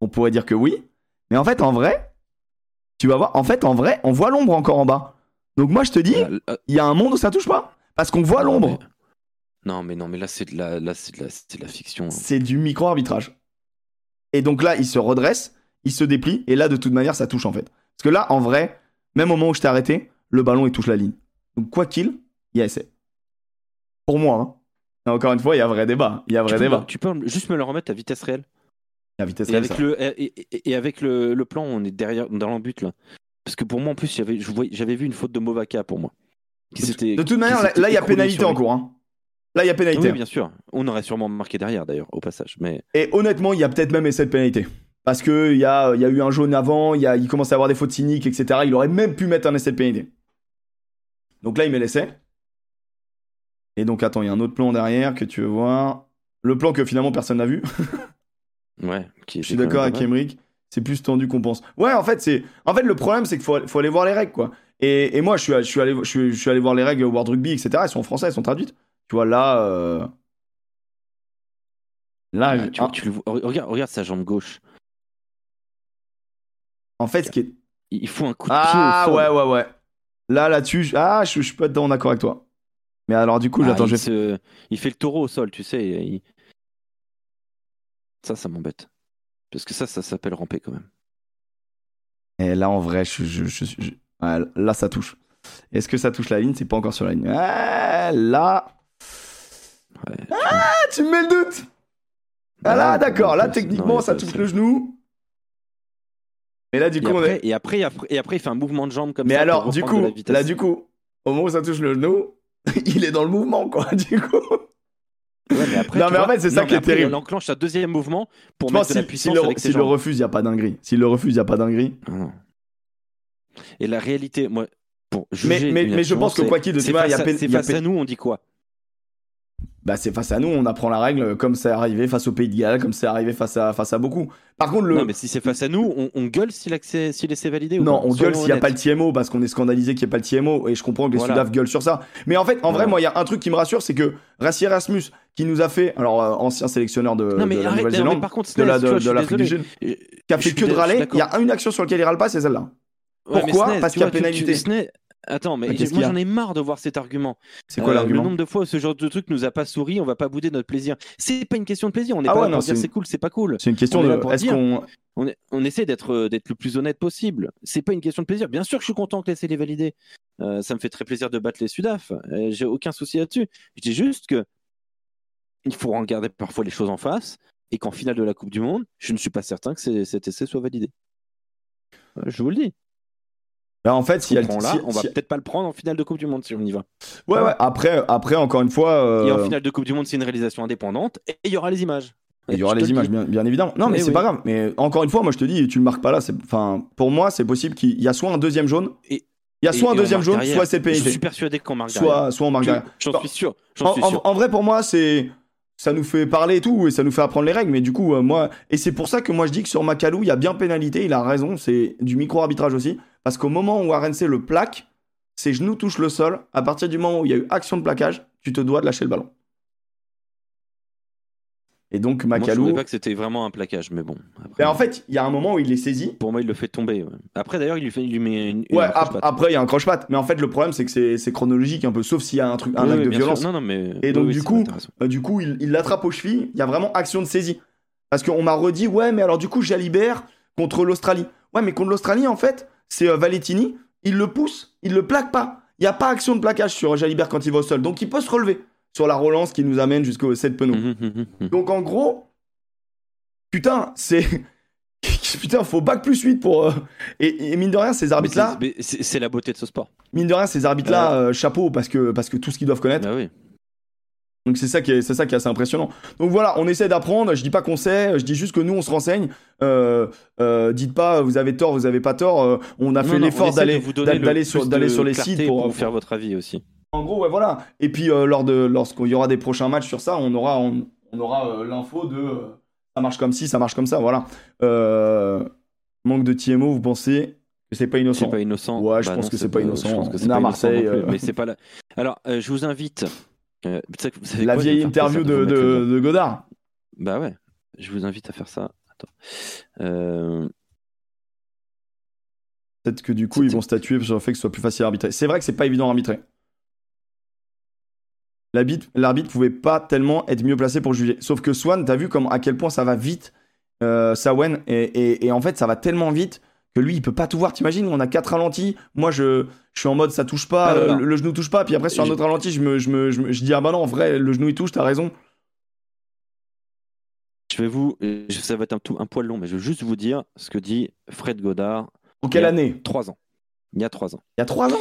On pourrait dire que oui, mais en fait, en vrai, tu vas voir. En fait, en vrai, on voit l'ombre encore en bas. Donc moi, je te dis, Là, là- il y a un monde où ça touche pas, parce qu'on voit l'ombre. Non, mais non, mais là c'est de la, là c'est de la, c'est de la fiction. hein. C'est du micro-arbitrage. Et donc là, il se redresse, il se déplie, et là, de toute manière, ça touche en fait. Parce que là, en vrai, même au moment où je t'ai arrêté, le ballon, il touche la ligne. Donc quoi qu'il, il y a essai. Pour moi, hein. Encore une fois, il y a vrai débat. Il y a Tu vrai peux, débat. tu peux juste me le remettre à vitesse réelle. La vitesse Et réelle, avec le et, et- et avec le, le plan, on est derrière dans l'embut là. Parce que pour moi en plus, j'avais vu une faute de Movaka pour moi. Qui De toute manière, qui là, il y a pénalité en cours. hein. Là, il y a pénalité. Oui, bien sûr. On aurait sûrement marqué derrière d'ailleurs au passage, mais Et honnêtement, il y a peut-être même essai de pénalité. Parce qu'il y a, il y a eu un jaune avant, il, y a, il commence à avoir des fautes cyniques, etc. Il aurait même pu mettre un essai de pénalité. Donc là, il met l'essai. Et donc, attends, il y a un autre plan derrière que tu veux voir. Le plan que finalement personne n'a vu. [laughs] ouais. Qui Je suis d'accord avec Emric. C'est plus tendu qu'on pense. Ouais, en fait, c'est. En fait, le problème, c'est qu'il faut, faut aller voir les règles, quoi. Et, et moi, je suis, je, suis allé, je, suis, je suis allé voir les règles World Rugby, etc. Elles sont en français, elles sont traduites. Tu vois, là. euh, Là, Ah, tu, ah, tu le vois- regarde, regarde sa jambe gauche. en fait, ce qui est. Il faut un coup de Ah, pied au ouais, ouais, ouais. Là, là-dessus, je- ah, je, je suis pas dedans d'accord avec toi. Mais alors, du coup, Ah, j'attends, il, je vais. se- il fait le taureau au sol, tu sais. il- Ça, ça m'embête. Parce que ça, ça s'appelle ramper quand même. Et là, en vrai, je, je, je- je- ouais, là, ça touche. Est-ce que ça touche la ligne? C'est pas encore sur la ligne. Ah, là. Ouais, tu- Ah, tu me mets le doute Ah là, d'accord. Là, techniquement, non, ça touche le genou. Mais là, du Et coup, on est. et, après, et, après, et après, il fait un mouvement de jambe comme Mais ça. pour alors, du coup, là, du coup, au moment où ça touche le genou, [laughs] il est dans le mouvement, quoi, [laughs] du coup. Ouais, mais après, Non, tu mais en vois, fait, c'est ça non, qui est après, terrible. Il enclenche un deuxième mouvement pour pense mettre de la si- puissance s'il le, s'il le jambes. refuse, il n'y a pas dinguerie. S'il le refuse, il n'y a pas dinguerie. Et la réalité, moi, pour Mais, juger mais, une mais je pense que quoi qu'il de c'est il y a face, à, y a face à nous, on dit quoi? Bah, c'est face à nous, on apprend la règle comme c'est arrivé face au Pays de Galles, comme c'est arrivé face à, face à beaucoup. Par contre, le. Non, mais si c'est face à nous, on, on gueule si l'accès, si l'essai validé ou Non, pas on gueule s'il n'y a pas le. TMO parce qu'on est scandalisé qu'il n'y ait pas le TMO et je comprends que les Voilà. Sudaf gueulent sur ça. Mais en fait, en vrai, moi, il y a un truc qui me rassure, c'est que Rassi Erasmus, qui nous a fait, alors euh, ancien sélectionneur de, Non, mais de la Nouvelle-Zélande, de Snez, la- l'Afrique du. Sud, Je- qui a fait que de râler, il y a une action sur laquelle il râle pas, c'est celle-là. Ouais, Pourquoi? Parce qu'il y a pénalité. Attends, mais moi j'en ai marre de voir cet argument. C'est quoi Euh, l'argument Le nombre de fois où ce genre de truc nous a pas souri, on va pas bouder notre plaisir. C'est pas une question de plaisir. On n'est Ah pas ouais, là non, pour dire c'est- c'est cool, c'est pas cool. C'est une question On est de. Est-ce qu'on. On, est- on essaie d'être euh, d'être le plus honnête possible. C'est pas une question de plaisir. Bien sûr que je suis content que l'essai les valider. Euh, ça me fait très plaisir de battre les Sudaf. Euh, J'ai aucun souci là-dessus. Je dis juste que il faut regarder parfois les choses en face et qu'en finale de la Coupe du Monde, je ne suis pas certain que cet essai soit validé. Je vous le dis. Bah, en fait, Si elle. prend là, si- on va si- peut-être pas le prendre en finale de Coupe du Monde si on y va. Ouais, ouais. Après, après, encore une fois. Et en euh, finale de Coupe du Monde, c'est une réalisation indépendante et il y aura les images. Il y aura Je les le images, bien, bien évidemment. Non, mais Eh c'est oui. pas grave. Mais encore une fois, moi je te dis, tu le marques pas là. Enfin, pour moi, c'est possible qu'il y a soit un deuxième jaune. Et- Il y a soit un et deuxième jaune, derrière. soit c'est Je pénalité. suis persuadé qu'on marque derrière. Soit, soit on marque Je- derrière. J'en suis sûr. En, suis en- sûr. en vrai, pour moi, c'est ça nous fait parler et tout, et ça nous fait apprendre les règles. Mais du coup, euh, moi, et c'est pour ça que moi je dis que sur Macalou, il y a bien pénalité. Il a raison, c'est du micro-arbitrage aussi, parce qu'au moment où RNC le plaque, ses genoux touchent le sol. À partir du moment où il y a eu action de plaquage, tu te dois de lâcher le ballon. Et donc Moi, je Macalou, trouvais pas que c'était vraiment un plaquage, mais bon. Après, Ben, en fait, il y a un moment où il est saisi. pour moi, il le fait tomber. ouais. Après, d'ailleurs, il lui, fait, il lui met une. une Ouais, ap- patte. après il y a un croche-patte, mais en fait le problème c'est que c'est chronologique un peu, sauf s'il y a un truc, un Oui, acte oui, de sûr. violence. Non, non, mais. Et donc, oui, du coup. Euh, du coup, il il l'attrape aux chevilles, il y a vraiment action de saisie. Parce qu'on m'a redit, ouais, mais alors du coup, Jalibert contre l'Australie. Ouais, mais contre l'Australie, en fait, c'est euh, Valettini, il le pousse, il le plaque pas. Il n'y a pas action de plaquage sur Jalibert quand il va au sol. Donc il peut se relever sur la relance qui nous amène jusqu'au 7 penaud. Mhm, mhm, mhm. Donc en gros, putain, c'est. [laughs] putain, faut bac plus 8 pour. euh, Et, et mine de rien, ces arbitres-là, c'est- la beauté de ce sport. mine de rien, ces arbitres-là, euh, chapeau, parce que, parce que tout ce qu'ils doivent connaître. Bah oui. Donc c'est ça qui est, c'est ça qui est assez impressionnant. Donc voilà, on essaie d'apprendre. Je dis pas qu'on sait, je dis juste que nous on se renseigne. Euh, euh, dites pas vous avez tort, vous avez pas tort. Euh, on a Non, fait l'effort d'aller d'aller sur d'aller les sites pour, vous faire votre avis aussi. En gros, ouais, voilà. Et puis lors de lorsqu'il y aura des prochains matchs sur ça, on aura on, on aura l'info de ça marche comme ci, ça marche comme ça. Voilà. Manque de TMO, vous pensez que c'est pas innocent? C'est pas innocent. Ouais, je Bah pense non, que c'est pas innocent. je pense que c'est pas innocent Marseille, plus, euh. mais c'est pas là. Alors, je vous invite. Euh, La quoi, vieille interview de, le de, de Godard. Bah ouais, je vous invite à faire ça. Attends. Euh, Peut-être que du coup, ils vont statuer sur le fait que ce soit plus facile à arbitrer. C'est vrai que c'est pas évident à arbitrer. L'arbitre, l'arbitre pouvait pas tellement être mieux placé pour juger. Sauf que Swan, t'as vu comme à quel point ça va vite, euh, Sawen, et, et- et en fait, ça va tellement vite que lui, il peut pas tout voir. T'imagines, on a quatre ralentis. Moi, je, je suis en mode ça touche pas, Ah, euh, le, le genou touche pas. Puis après, sur un autre ralenti, je me, je me, je me- je dis ah bah non, en vrai, le genou il touche, t'as raison. je vais vous. euh, Ça va être un, tout, un poil long, mais je vais juste vous dire ce que dit Fred Godard En quelle année trois ans. Il y a trois ans. Il y a trois ans.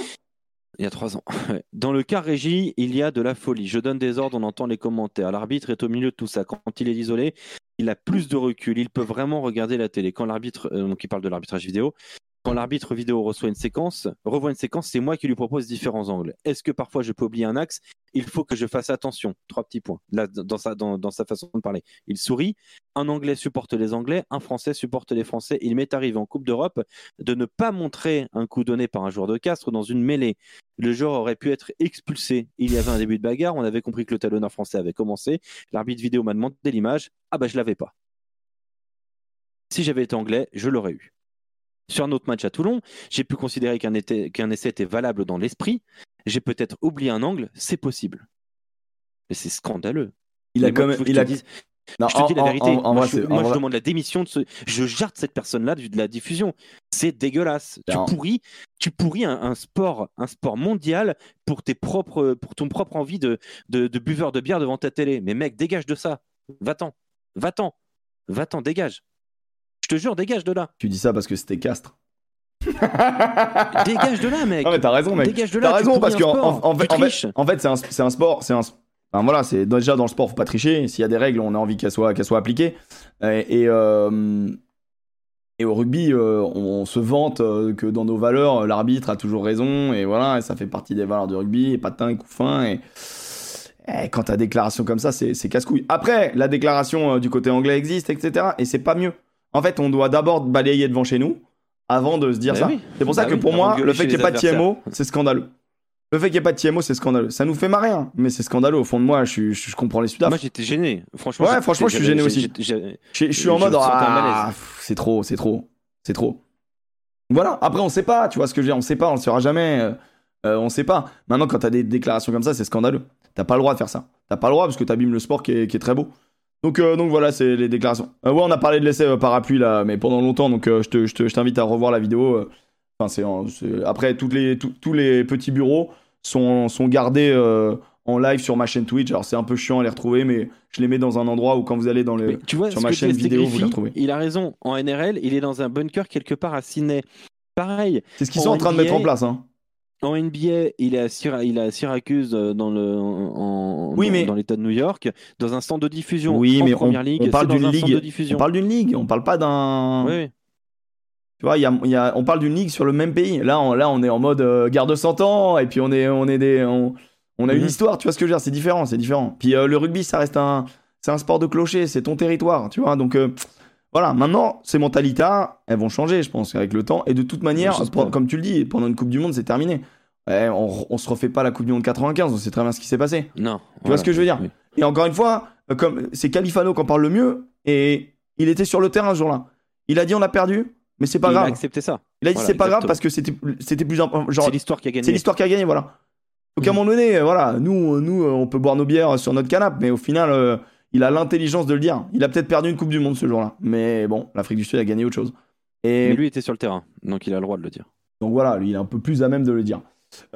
Il y a trois ans. [laughs] Dans le cas régie, il y a de la folie. Je donne des ordres, on entend les commentaires. L'arbitre est au milieu de tout ça. Quand il est isolé, il a plus de recul. Il peut vraiment regarder la télé. Quand l'arbitre, euh, donc il parle de l'arbitrage vidéo, quand l'arbitre vidéo reçoit une séquence, revoit une séquence, c'est moi qui lui propose différents angles. Est-ce que parfois je peux oublier un axe? Il faut que je fasse attention. Trois petits points. Là, dans sa, façon de parler. Il sourit. Un Anglais supporte les Anglais, un Français supporte les Français. Il m'est arrivé en Coupe d'Europe de ne pas montrer un coup donné par un joueur de Castres dans une mêlée. Le joueur aurait pu être expulsé. Il y avait un début de bagarre. On avait compris que le talonneur français avait commencé. L'arbitre vidéo m'a demandé l'image. Ah bah je l'avais pas. Si j'avais été anglais, je l'aurais eu. Sur un autre match à Toulon, j'ai pu considérer qu'un qu'un essai était valable dans l'esprit. J'ai peut-être oublié un angle, c'est possible. Mais c'est scandaleux. Il a moi, quand même, il je a. te dise- Non, je te dis la vérité. en- en moi, je, moi, demande la démission de ce. Je jarte cette personne-là de de la diffusion. C'est dégueulasse. Tu pourris, tu pourris un, un sport, un sport mondial pour tes propres, pour ton propre envie de, de, de buveur de bière devant ta télé. Mais mec, dégage de ça. Va-t'en, va-t'en, va-t'en, dégage. Je te jure, dégage de là. Tu dis ça parce que c'était Castres. [laughs] Dégage de là, mec. Non mais t'as raison mec. Dégage de là. T'as raison parce un que en, en- fait, en fait, en fait, c'est un, sport, c'est un. Enfin voilà, c'est déjà dans le sport, faut pas tricher. S'il y a des règles, on a envie qu'elles soient, qu'elles soient appliquées. Et, et, euh, et au rugby, euh, on, se vante euh, que dans nos valeurs, l'arbitre a toujours raison. Et voilà, et ça fait partie des valeurs du rugby. Et patin et coup fin. Et, et quand t'as déclaration comme ça, c'est c'est casse-couille. Après, la déclaration euh, du côté anglais existe, etc. Et c'est pas mieux. En fait, on doit d'abord balayer devant chez nous avant de se dire Bah ça. oui. C'est pour ça Bah que pour moi, le fait qu'il n'y ait pas de TMO, c'est scandaleux. Le fait qu'il n'y ait pas de TMO, c'est scandaleux. Ça nous fait marrer, hein, mais c'est scandaleux. Au fond de moi, je, suis- je, je comprends les Sudaf. Moi, j'étais gêné. Franchement. Ouais, franchement, je suis gêné aussi. Je, je suis en mode, ah, c'est trop, c'est trop, c'est trop. Voilà. Après, on sait pas, tu vois ce que je veux dire, on sait pas, on le saura jamais. Euh, Euh, on sait pas. Maintenant, quand t'as des déclarations comme ça, c'est scandaleux. T'as pas le droit de faire ça. T'as pas le droit parce que t'abîmes le sport qui est, qui est très beau. Donc, euh, donc voilà, c'est les déclarations. Euh, ouais, on a parlé de l'essai euh, parapluie là, mais pendant longtemps, donc euh, je te- je te- je t'invite à revoir la vidéo. euh. Enfin, c'est après toutes les, tous- tous les petits bureaux sont, sont gardés en live sur ma chaîne Twitch. Alors c'est un peu chiant à les retrouver, mais je les mets dans un endroit où quand vous allez dans tu vois, sur ma chaîne vidéo, vous les retrouvez. Il a raison. En NRL, il est dans un bunker quelque part à Sydney. Pareil, C'est ce qu'ils sont en train de mettre en place. Hein. En NBA, il est à, Syra- il est à Syracuse euh, dans le en, Oui, dans, mais- dans l'État de New York, dans un centre de diffusion. Oui, en mais on, première ligue, on parle d'une ligue. de diffusion. On parle d'une ligue. On parle pas d'un. Oui. Tu vois, il y a, il y a- on parle d'une ligue sur le même pays. Là, on, là, on est en mode euh, garde de 100 ans et puis on est, on est des, on, on a une Mhm. histoire. Tu vois ce que je veux dire C'est différent, c'est différent. Puis euh, le rugby, ça reste un, c'est un sport de clocher. C'est ton territoire, tu vois. Donc euh, voilà. Maintenant, ces mentalités, elles vont changer, je pense, avec le temps. Et de toute manière, comme tu le dis, pendant une Coupe du Monde, c'est terminé. Ouais, on, on se refait pas la Coupe du Monde 95. On sait très bien ce qui s'est passé. Non. Tu vois ce que je veux dire Oui. Et encore une fois, euh, comme c'est Califano qui en parle le mieux, et il était sur le terrain ce jour-là. Il a dit on a perdu, mais c'est pas Il a grave. accepté ça. Il a dit Voilà, c'est pas grave parce que c'était plus imp- genre C'est l'histoire qui a gagné. c'est l'histoire qui a gagné voilà. Donc à un Mhm. moment donné euh, voilà nous euh, nous on peut boire nos bières sur notre canapé mais au final euh, il a l'intelligence de le dire. Il a peut-être perdu une coupe du monde ce jour-là mais bon l'Afrique du Sud a gagné autre chose. Et Mais lui était sur le terrain, donc il a le droit de le dire. donc voilà lui il est un peu plus à même de le dire.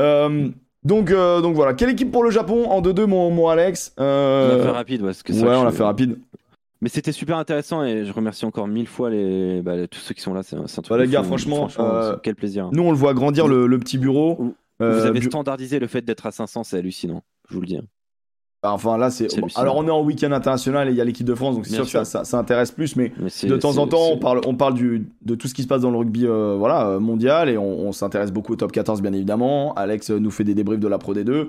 Euh, donc euh, donc voilà quelle équipe pour le Japon en 2-2 mon, mon Alex. On Euh, l'a fait rapide, ouais, parce que ouais ça, on je- l'a fait rapide. Mais c'était super intéressant et je remercie encore mille fois les, bah, tous ceux qui sont là. C'est un, truc Bah, les gars, fou. franchement, quel plaisir. Nous on le voit grandir le, le petit bureau. Vous- avez standardisé le fait d'être à 500, c'est hallucinant. Je vous le dis. Bah, Enfin là c'est C'est hallucinant. alors on est en week-end international et il y a l'équipe de France donc c'est sûr que ça, ça, ça intéresse plus mais de temps en temps on parle on parle du de tout ce qui se passe dans le rugby euh, voilà euh, mondial et on, on s'intéresse beaucoup au top 14 bien évidemment. Alex euh, nous fait des débriefs de la Pro D2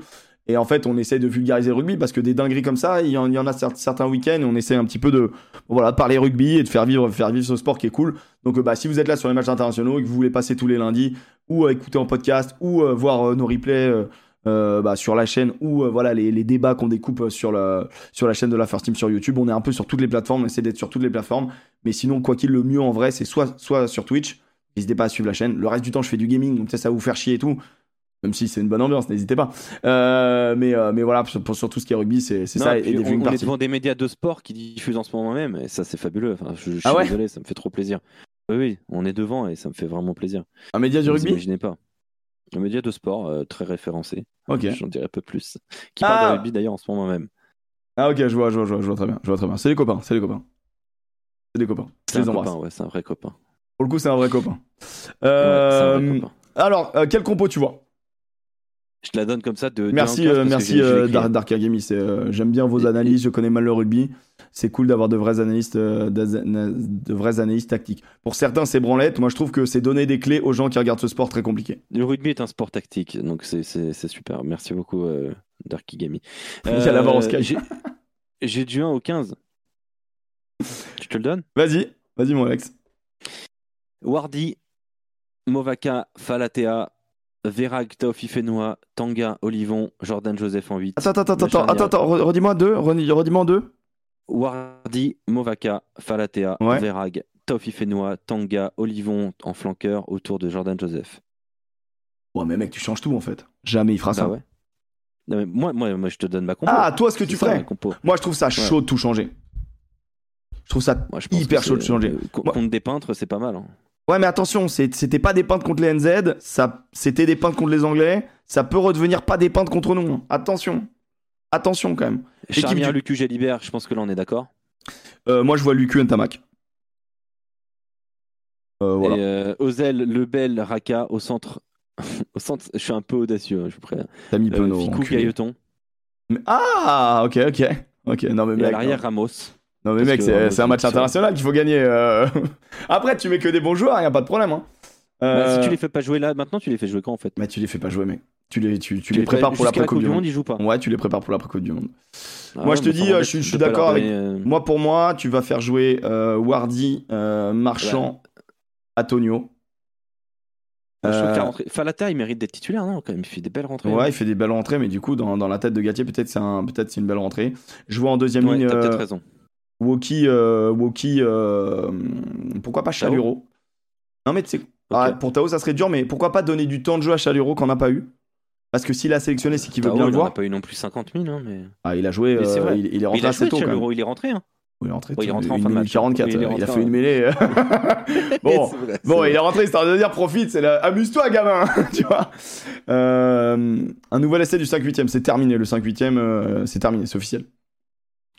et en fait on essaye de vulgariser le rugby parce que des dingueries comme ça il y en, il y en a cer- certains week-ends et on essaie un petit peu de voilà parler rugby et de faire vivre faire vivre ce sport qui est cool. Donc bah si vous êtes là sur les matchs internationaux et que vous voulez passer tous les lundis ou euh, écouter en podcast ou euh, voir nos replays euh, bah, sur la chaîne ou euh, voilà les, les débats qu'on découpe euh, sur la, sur la chaîne de la First Team sur YouTube. On est un peu sur toutes les plateformes, on essaie d'être sur toutes les plateformes. Mais sinon, quoi qu'il le mieux en vrai, c'est soit, soit sur Twitch. N'hésitez pas à suivre la chaîne. Le reste du temps, je fais du gaming, donc ça, ça va vous faire chier et tout. Même si c'est une bonne ambiance, n'hésitez pas. Euh, mais, mais voilà, sur, pour- sur tout ce qui est rugby, c'est ça. et des on, on est devant des médias de sport qui diffusent en ce moment même, et ça c'est fabuleux. Enfin, je, je suis Ah ouais désolé, ça me fait trop plaisir. Oui, oui, on est devant et ça me fait vraiment plaisir. Un média du Vous rugby? imaginez pas. Un média de sport euh, très référencé. Ok. J'en dirais un peu plus. Qui Ah. parle de rugby d'ailleurs en ce moment même. Ah, ok, je vois, je vois, je vois, je vois très bien. Je vois très bien. C'est les copains, c'est les copains. C'est des copains. C'est un copain, ouais, c'est un vrai copain. Pour le coup, c'est un vrai copain. Ouais, c'est un Euh, vrai copain. alors, euh, quel compo tu vois? Je te la donne comme ça de. de Merci, 1 en 15 euh, merci euh. Dar- Dark euh, J'aime bien vos analyses. Je connais mal le rugby. C'est cool d'avoir de vrais analystes, euh, de vrais analystes tactiques. Pour certains, c'est branlette. Moi, je trouve que c'est donner des clés aux gens qui regardent ce sport très compliqué. Le rugby est un sport tactique, donc c'est- super. Merci beaucoup, Darkigami. [laughs] Il y a la barre en j'ai- J'ai du 1 au 15. Je te le donne Vas-y, vas-y, mon Alex. Wardi, Movaka, Falatea, Verag, Taofi Fenua, Tanga, Olivon, Jordan Joseph en 8. Attends, attends, attends, attends, attends, attends, re- redis-moi deux. Redis- Redis-moi en deux. Wardi, Movaka, Falatea, Ouais. Verag, Taofi Fenua, Tanga, Olivon en flanqueur autour de Jordan Joseph. Ouais, mais mec, tu changes tout en fait. Jamais il fera ça. Bah ouais. Non, mais moi, moi, moi, je te donne ma compo. Ah, toi, ce que tu ça, ferais. Moi, je trouve ça chaud de tout changer. Je trouve ça. Moi, je pense Hyper chaud de changer. euh, Moi- Contre des peintres, c'est pas mal. hein. Ouais, mais attention, c'était pas des peintes contre les NZ, ça, c'était des peintes contre les Anglais. Ça peut redevenir pas des peintes contre nous. hein. Attention. Attention quand même. Équipe Charnière, du- Lucu, Gélibert, je pense que là, on est d'accord. Euh, moi, je vois Lucu Ntamak. Euh, voilà. Et euh, Ozel, Lebel, Raka au centre. [laughs] au centre, je suis un peu audacieux, hein, je vous préviens. T'as mis Euh, Penaud, Ficou. Gailleton. Ah, ok, ok. Ok, non mais Et à mec, l'arrière. Ramos. Non, mais mec, que c'est un match international qu'il faut gagner. euh. [laughs] Après, tu mets que des bons joueurs, y a pas de problème. Hein. Bah, Euh, si tu les fais pas jouer là, maintenant, tu les fais jouer quand en fait? Mais tu les fais pas jouer, mec. Tu les, tu, tu Tu les fais- prépares pour la jusqu'à Coupe du Monde. ils jouent pas. Ouais, tu les prépares pour la Coupe du Monde. Ah Moi, ouais, je te dis, euh, je suis- je d'accord avec- euh, Moi, pour moi, tu vas faire jouer euh, Wardy, euh, Marchand, Antonio. Euh, la rentrée- Falata, il mérite d'être titulaire, non Quand même, il fait des belles rentrées. Ouais, il fait des belles rentrées, mais du coup, dans, dans la tête de Gatier, peut-être c'est un, une belle rentrée. Je vois en deuxième Ouais, ligne t'as euh, peut-être raison. Woki, euh, Woki, euh, pourquoi pas Chaluro Non mais tu sais, ah, pour Tao ça serait dur, mais pourquoi pas donner du temps de jeu à Chaluro qu'on n'a pas eu? Parce que s'il a sélectionné, c'est qu'il veut bien il le en a voir. pas eu non plus 50 000, hein, mais. Ah, il a joué, Mais c'est euh, vrai. il, il est rentré il a assez joué tôt quand même. il est rentré. Hein. Oui, il est rentré il est rentré en fin de match. 44, Oui, il est il a fait en- une mêlée. [laughs] bon, vrai, bon il est rentré histoire de dire profite, c'est la... amuse-toi gamin, [laughs] tu vois. Euh, un nouvel essai du 5-8ème, c'est terminé, le 5-8ème, euh, c'est terminé, c'est officiel.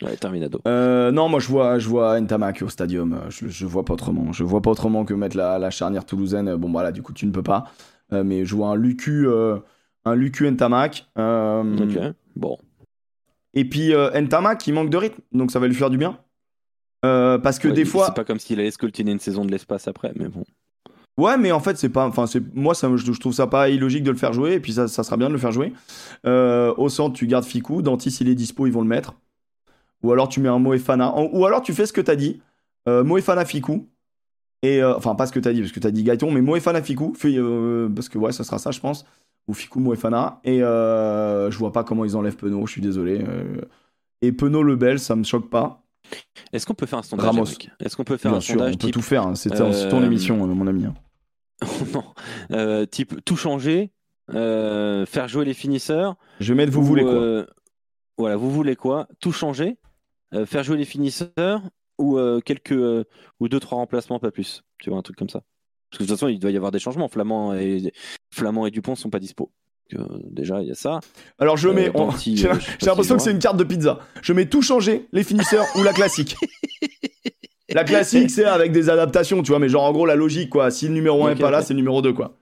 Ouais, terminado. Euh, non, moi je vois, je vois Ntamak au stadium. euh, Je, je vois pas autrement. Je vois pas autrement que mettre la, la charnière toulousaine. Bon, voilà, du coup, tu ne peux pas. Euh, mais je vois un Lucu, euh, un Lucu Ntamak. euh, Ok, bon. Et puis euh, Ntamak, il manque de rythme, donc ça va lui faire du bien. Euh, parce que Ouais, des fois, C'est pas comme s'il allait scoltiner une saison de l'espace après, mais bon. Ouais, mais en fait, c'est pas. Enfin, c'est moi, ça, je, je trouve ça pas illogique de le faire jouer, et puis ça, ça sera bien de le faire jouer. Euh, au centre, tu gardes Fikou. Dantis, il est dispo, ils vont le mettre. Ou alors tu mets un Moefana. Ou alors tu fais ce que t'as dit. Euh, Moefana Fikou. Et euh, enfin, pas ce que t'as dit, parce que t'as dit Gaëton, mais Moefana Fikou. Fait, euh, parce que ouais, ça sera ça, je pense. Ou Fikou Moefana. Et euh, je vois pas comment ils enlèvent Penaud, je suis désolé. Euh, et Penaud Lebel, ça me choque pas. Est-ce qu'on peut faire un sondage Est-ce qu'on peut faire Bien un sûr, sondage on peut type... tout faire. hein. C'est c'est ton émission, mon ami. hein. [laughs] non, euh, type tout changer, euh, faire jouer les finisseurs Je vais mettre vous ou, voulez quoi. euh, Voilà, vous voulez quoi? Tout changer, euh, faire jouer les finisseurs ou euh, quelques euh, ou deux trois remplacements, pas plus. Tu vois un truc comme ça. Parce que de toute façon, il doit y avoir des changements. Flamand et Flamand et Dupont sont pas dispo. Donc, euh, déjà, il y a ça. Alors je mets. si, euh, [laughs] j'ai l'impression que c'est une carte de pizza. Je mets tout changer, les finisseurs ou la classique. [laughs] La classique, c'est avec des adaptations, tu vois, mais genre en gros la logique quoi. Si le numéro 1 Ok, est pas là, c'est le numéro 2 quoi.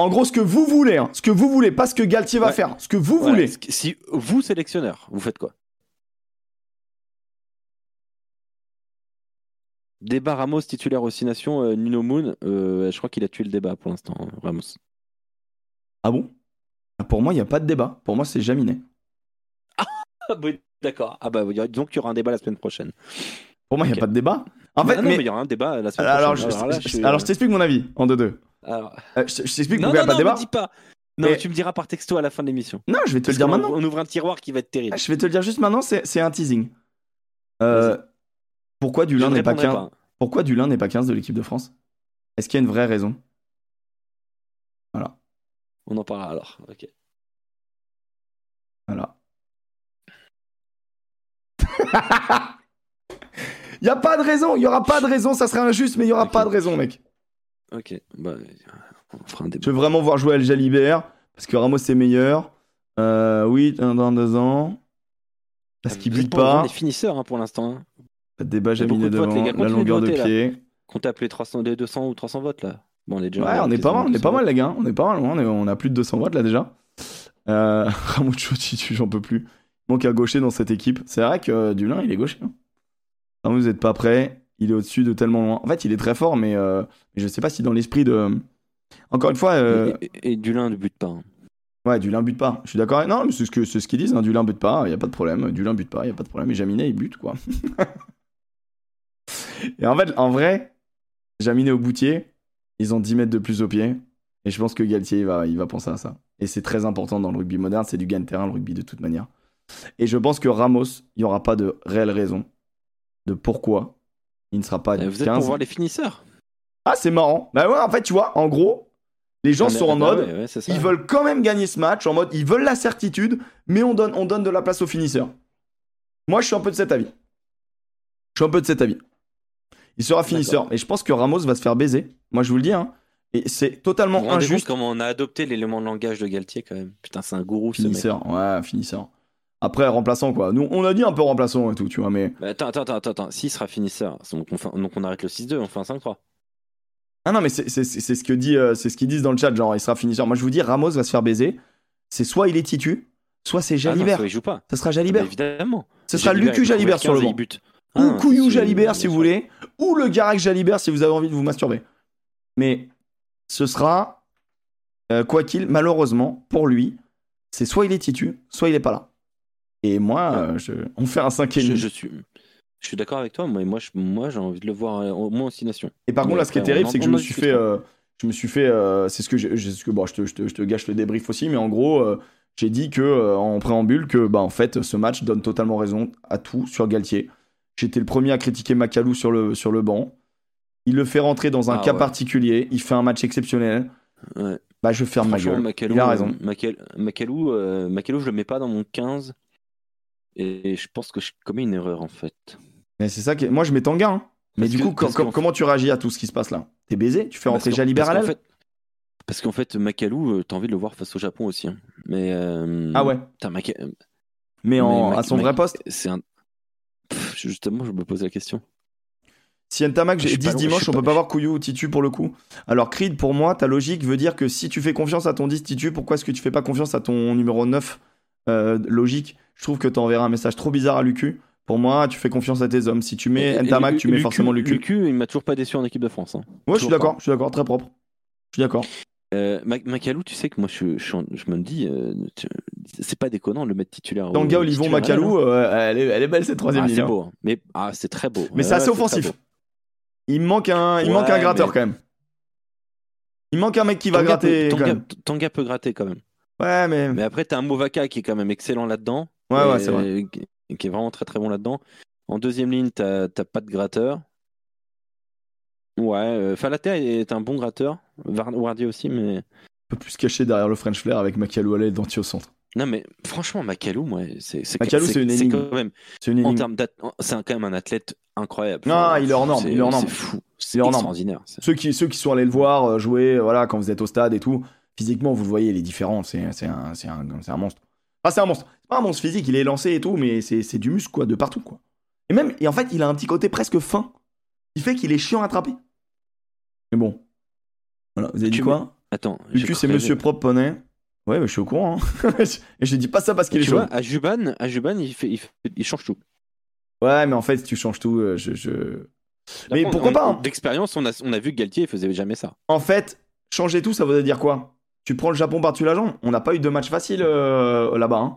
En gros, ce que vous voulez, hein, ce que vous voulez, pas ce que Galtier va Ouais. faire, ce que vous Voilà, voulez. Si vous sélectionneur, vous faites quoi? Débat Ramos titulaire aux Nations, euh, Nuno Moon, euh, je crois qu'il a tué le débat pour l'instant, hein, Ramos. Ah bon? Pour moi, il n'y a pas de débat. Pour moi, c'est Jaminet. Ah oui, d'accord. Ah bah donc il y aura un débat la semaine prochaine. Pour moi, il n'y a pas de débat. En Bah fait, non, mais. mais il y aura un débat la semaine Alors, je, prochaine. Alors là, je suis- alors, je t'explique mon avis en 2-2. Alors- Euh, je je t'explique pourquoi il n'y a pas de débat. me dis pas. Non, Mais- tu me diras par texto à la fin de l'émission. Non, je vais te Parce le dire maintenant. On ouvre un tiroir qui va être terrible. Je vais te le dire juste maintenant, c'est un teasing. Euh, pourquoi Dulin ne n'est pas répondrai 15 Pourquoi Dulin n'est pas 15 de l'équipe de France? Est-ce qu'il y a une vraie raison? Voilà, On en parlera alors. Ok. voilà. Il [laughs] y a pas de raison, il y aura pas de raison, ça serait injuste, mais il y aura pas de raison, mec. Ok. Bah, on fera un débat. Je veux vraiment voir jouer El Jalibert parce que Ramos c'est meilleur. Euh, oui, dans dans deux ans. Parce qu'il Vous êtes bute pas des finisseurs hein, pour l'instant. hein. De débat Jaminet de votes, devant, les gars. la de longueur de voter, là. pied. Qu'on tape les 300, les 200 ou 300 votes là. Bon, on est déjà. Ouais, on est pas mal, on est pas mal, les gars. On est pas mal, on, est- on a plus de 200 watts là déjà. Euh, [laughs] Ramucho, j'en peux plus. Il manque un gaucher dans cette équipe. C'est vrai que euh, Dulin, il est gaucher. hein. Non, vous êtes pas prêt. Il est au-dessus de tellement loin. En fait, il est très fort, mais, euh, je sais pas si dans l'esprit de. Encore une fois, euh, Et, et- et Dulin ne bute pas. hein. ouais, Dulin bute pas. Je suis d'accord. Non, mais c'est ce c'est ce qu'ils disent. Hein. Dulin bute pas. Il y a pas de problème. Dulin bute pas. Il y a pas de problème. Et Jaminet, il bute quoi. [laughs] Et en fait, en vrai, Jaminet au boutier, ils ont 10 mètres de plus au pied. Et je pense que Galtier, il va, il va penser à ça. Et c'est très important dans le rugby moderne, c'est du gain de terrain, le rugby de toute manière. Et je pense que Ramos, il n'y aura pas de réelle raison de pourquoi il ne sera pas Euh, Vous êtes 15. pour voir les finisseurs Ah, c'est marrant. Bah ouais, en fait, tu vois, en gros, les gens Ah, sont en bah mode, ouais, ouais, ils veulent quand même gagner ce match, en mode, ils veulent la certitude, mais on donne, on donne de la place aux finisseurs. Moi, je suis un peu de cet avis. Je suis un peu de cet avis. Il sera finisseur. Et je pense que Ramos va se faire baiser. Moi, je vous le dis. Hein. Et c'est totalement vous injuste. comment on a adopté l'élément de langage de Galtier quand même. Putain, c'est un gourou ce mec. Finisseur, ouais, finisseur. Après, remplaçant, quoi. Nous, on a dit un peu remplaçant et tout, tu vois, mais. Mais attends, attends, attends, attends. S'il sera finisseur, donc on, fait- donc on arrête le 6-2, on fait un 5-3. Ah non, mais c'est ce que dit, euh, c'est ce qu'ils disent dans le chat, genre, il sera finisseur. Moi, je vous dis, Ramos va se faire baiser. C'est soit il est titu, soit c'est Ah non, Jalibert. ça, il joue pas. ça sera Bah, Jalibert. évidemment. Ce sera Lucu Jalibert sur le 15 et banc. bute. Ou Ah, Couillou Jalibert si vous voulez, ou le Garek Jalibert si vous avez envie de vous masturber. Mais ce sera, euh, quoi qu'il, malheureusement, pour lui, c'est soit il est titu, soit il est pas là. Et moi, euh, je- on fait un 5 et Je, je suis, je suis d'accord avec toi, mais moi, je- moi j'ai envie de le voir euh, au moins en 6 nations. Et par contre, là, ce qui est terrible, c'est que en- je me suis fait, euh, je me suis fait, euh, c'est ce que ce que bon, je te, je te- je te gâche le débrief aussi, mais en gros, euh, j'ai dit que euh, en préambule que, bah, en fait, ce match donne totalement raison à tout sur Galtier. J'étais le premier à critiquer Macalou sur le sur le banc. Il le fait rentrer dans un Ah cas ouais. particulier. Il fait un match exceptionnel. Ouais. Bah, je ferme ma gueule. Macalou, Il a euh, raison. Macal- Macalou, euh, Macalou, je le mets pas dans mon 15. Et je pense que je commets une erreur en fait. Mais c'est ça qui est- Moi, je mets Tanga. hein. Mais Parce du que- coup, comment tu réagis à tout ce qui se passe là? T'es baisé? Tu fais rentrer Jalibert à l'aile? fait, parce qu'en fait, Macalou, euh, t'as envie de le voir face au Japon aussi. hein. Mais euh, Ah ouais Maca- Mais, en, Mais à son vrai poste? c'est un. Pff, justement, je me pose la question. Si Ntamak Je j'ai suis 10 pas loin, je dimanche, on peut pas voir Couillou ou Titu pour le coup. Alors Creed, pour moi, ta logique veut dire que si tu fais confiance à ton 10 Titu, pourquoi est-ce que tu fais pas confiance à ton numéro 9 Euh, Logique, je trouve que t'enverras un message trop bizarre à Lucu. Pour moi, tu fais confiance à tes hommes. Si tu mets Et- Ntamak, tu mets Lucu- forcément Lucu. Lucu, il m'a toujours pas déçu en équipe de France. hein. Ouais, je suis d'accord, je suis d'accord, très propre. Je suis d'accord. Euh, Mac- Macalou, tu sais que moi, je, je, je me dis, euh, tu- c'est pas déconnant de le mettre titulaire. au- Tanga, Olivon, titulaire, Macalou, euh, elle, est, elle est belle cette troisième Ah, ligne. c'est hein. beau. hein. Mais ah, c'est très beau. Mais c'est assez offensif. Il manque un, il manque un gratteur mais- quand même. Il manque un mec qui va Tanga gratter peut, quand Tanga, même. Tanga peut gratter quand même. Ouais, mais. Mais après, t'as un Movaka qui est quand même excellent là-dedans. Ouais, ouais, c'est vrai. Qui est vraiment très très bon là-dedans. En deuxième ligne, t'as t'as pas de gratteur. Ouais, euh, Falater est un bon gratteur. Wardy aussi, mais. Un peu plus caché derrière le French Flair avec Macalou à l'aile d'anti au centre. Non, mais franchement, Macalou, moi, c'est c'est une énigme. quand même. C'est une c'est un- quand même un athlète incroyable. Non, Enfin, il est hors norme, c'est- il est hors norme. C'est fou. Il C'est est hors norme. extraordinaire. Ceux qui, ceux qui sont allés le voir euh, jouer, voilà, quand vous êtes au stade et tout, physiquement, vous le voyez, il est différent. C'est c'est un, c'est un, c'est un monstre. Enfin, c'est un monstre. C'est pas un monstre physique, il est lancé et tout, mais c'est c'est du muscle, quoi, de partout, quoi. Et même, et en fait, il a un petit côté presque fin, qui fait qu'il est chiant à attraper. Mais bon. Voilà, vous avez dit quoi? Attends. Lucu, c'est. Monsieur Propre Poney. Ouais, mais je suis au courant. hein. [laughs] et je dis pas ça parce qu'il est Tu chaud. vois, à Juban, à Juban il, fait, il, fait- il change tout. Ouais, mais en fait, si tu changes tout, euh, je- je... Mais pourquoi on- pas, hein. D'expérience, on a, on a vu que Galtier il faisait jamais ça. En fait, changer tout, ça veut dire quoi? Tu prends le Japon par-dessus la jambe On n'a pas eu de match facile euh, là-bas. hein.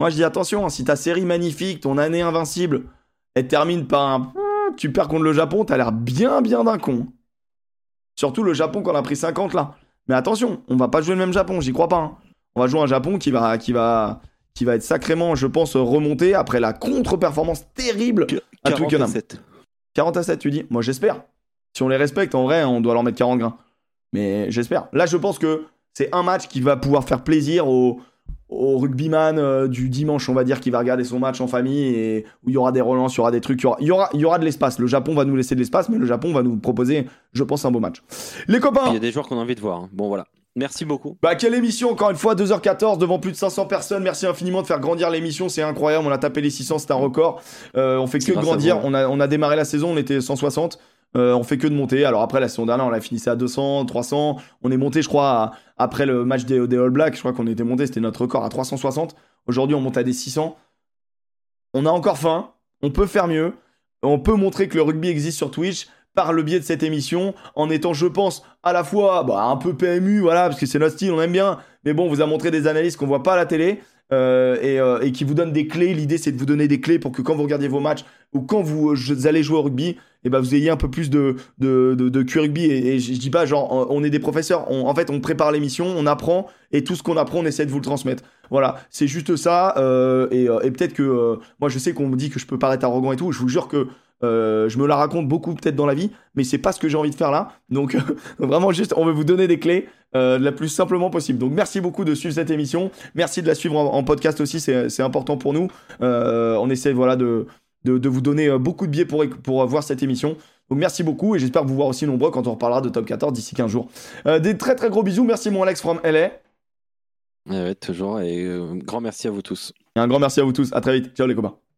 Moi, je dis attention, hein, si ta série magnifique, ton année invincible, elle termine par un. Tu perds contre le Japon, t'as l'air bien, bien d'un con. Surtout le Japon qu'on a pris 50 là. Mais attention, on va pas jouer le même Japon, j'y crois pas. hein. On va jouer un Japon qui va, qui va, qui va être sacrément, je pense, remonté après la contre-performance terrible à Twickenham. 47. 40 à 7, tu dis Moi, j'espère. Si on les respecte, en vrai, on doit leur mettre 40 grains. Mais j'espère. Là, je pense que c'est un match qui va pouvoir faire plaisir au, au rugbyman euh, du dimanche, on va dire, qui va regarder son match en famille et où il y aura des relances, il y aura des trucs, il y aura, il y aura, il y aura de l'espace. Le Japon va nous laisser de l'espace, mais le Japon va nous proposer, je pense, un beau match. Les Il copains y a des joueurs qu'on a envie de voir. hein. Bon, voilà. Merci beaucoup. bah quelle émission encore une fois 2h14 devant plus de 500 personnes merci infiniment de faire grandir l'émission c'est incroyable on a tapé les 600 c'est un record Euh, on fait que grandir on a, on a démarré la saison on était 160 Euh, on fait que de monter. Alors après la saison dernière on l'a finissé à 200 300 on est monté je crois après le match des, des All Blacks je crois qu'on était monté c'était notre record à 360 aujourd'hui on monte à des 600 on a encore faim. On peut faire mieux. On peut montrer que le rugby existe sur Twitch par le biais de cette émission, en étant, je pense, à la fois bah, un peu PMU, voilà, parce que c'est notre style, on aime bien, mais bon, on vous a montré des analyses qu'on voit pas à la télé. Euh, et, euh, et qui vous donnent des clés. L'idée, c'est de vous donner des clés pour que quand vous regardiez vos matchs ou quand vous, euh, allez jouer au rugby, et ben vous ayez un peu plus de, de, de, de rugby. Et, je, dis pas genre, on est des professeurs. On- en fait, on prépare l'émission, on apprend, et tout ce qu'on apprend, on essaie de vous le transmettre. Voilà, c'est juste ça. et et peut-être que moi, je sais qu'on me dit que je peux paraître arrogant et tout. Je vous jure que euh, je me la raconte beaucoup peut-être dans la vie, mais c'est pas ce que j'ai envie de faire là. Donc [laughs] vraiment juste, on veut vous donner des clés euh, la plus simplement possible. Donc merci beaucoup de suivre cette émission. Merci de la suivre en, en podcast aussi, c'est important pour nous. Euh, on essaie voilà de, de, de vous donner euh, beaucoup de biais pour, pour euh, voir cette émission. Donc merci beaucoup et j'espère vous voir aussi nombreux quand on reparlera de Top 14 d'ici 15 jours. Euh, des très très gros bisous. Merci mon Alex from LA. Ouais, toujours. Et euh, grand merci à vous tous. Et un grand merci à vous tous. À très vite. Ciao les copains.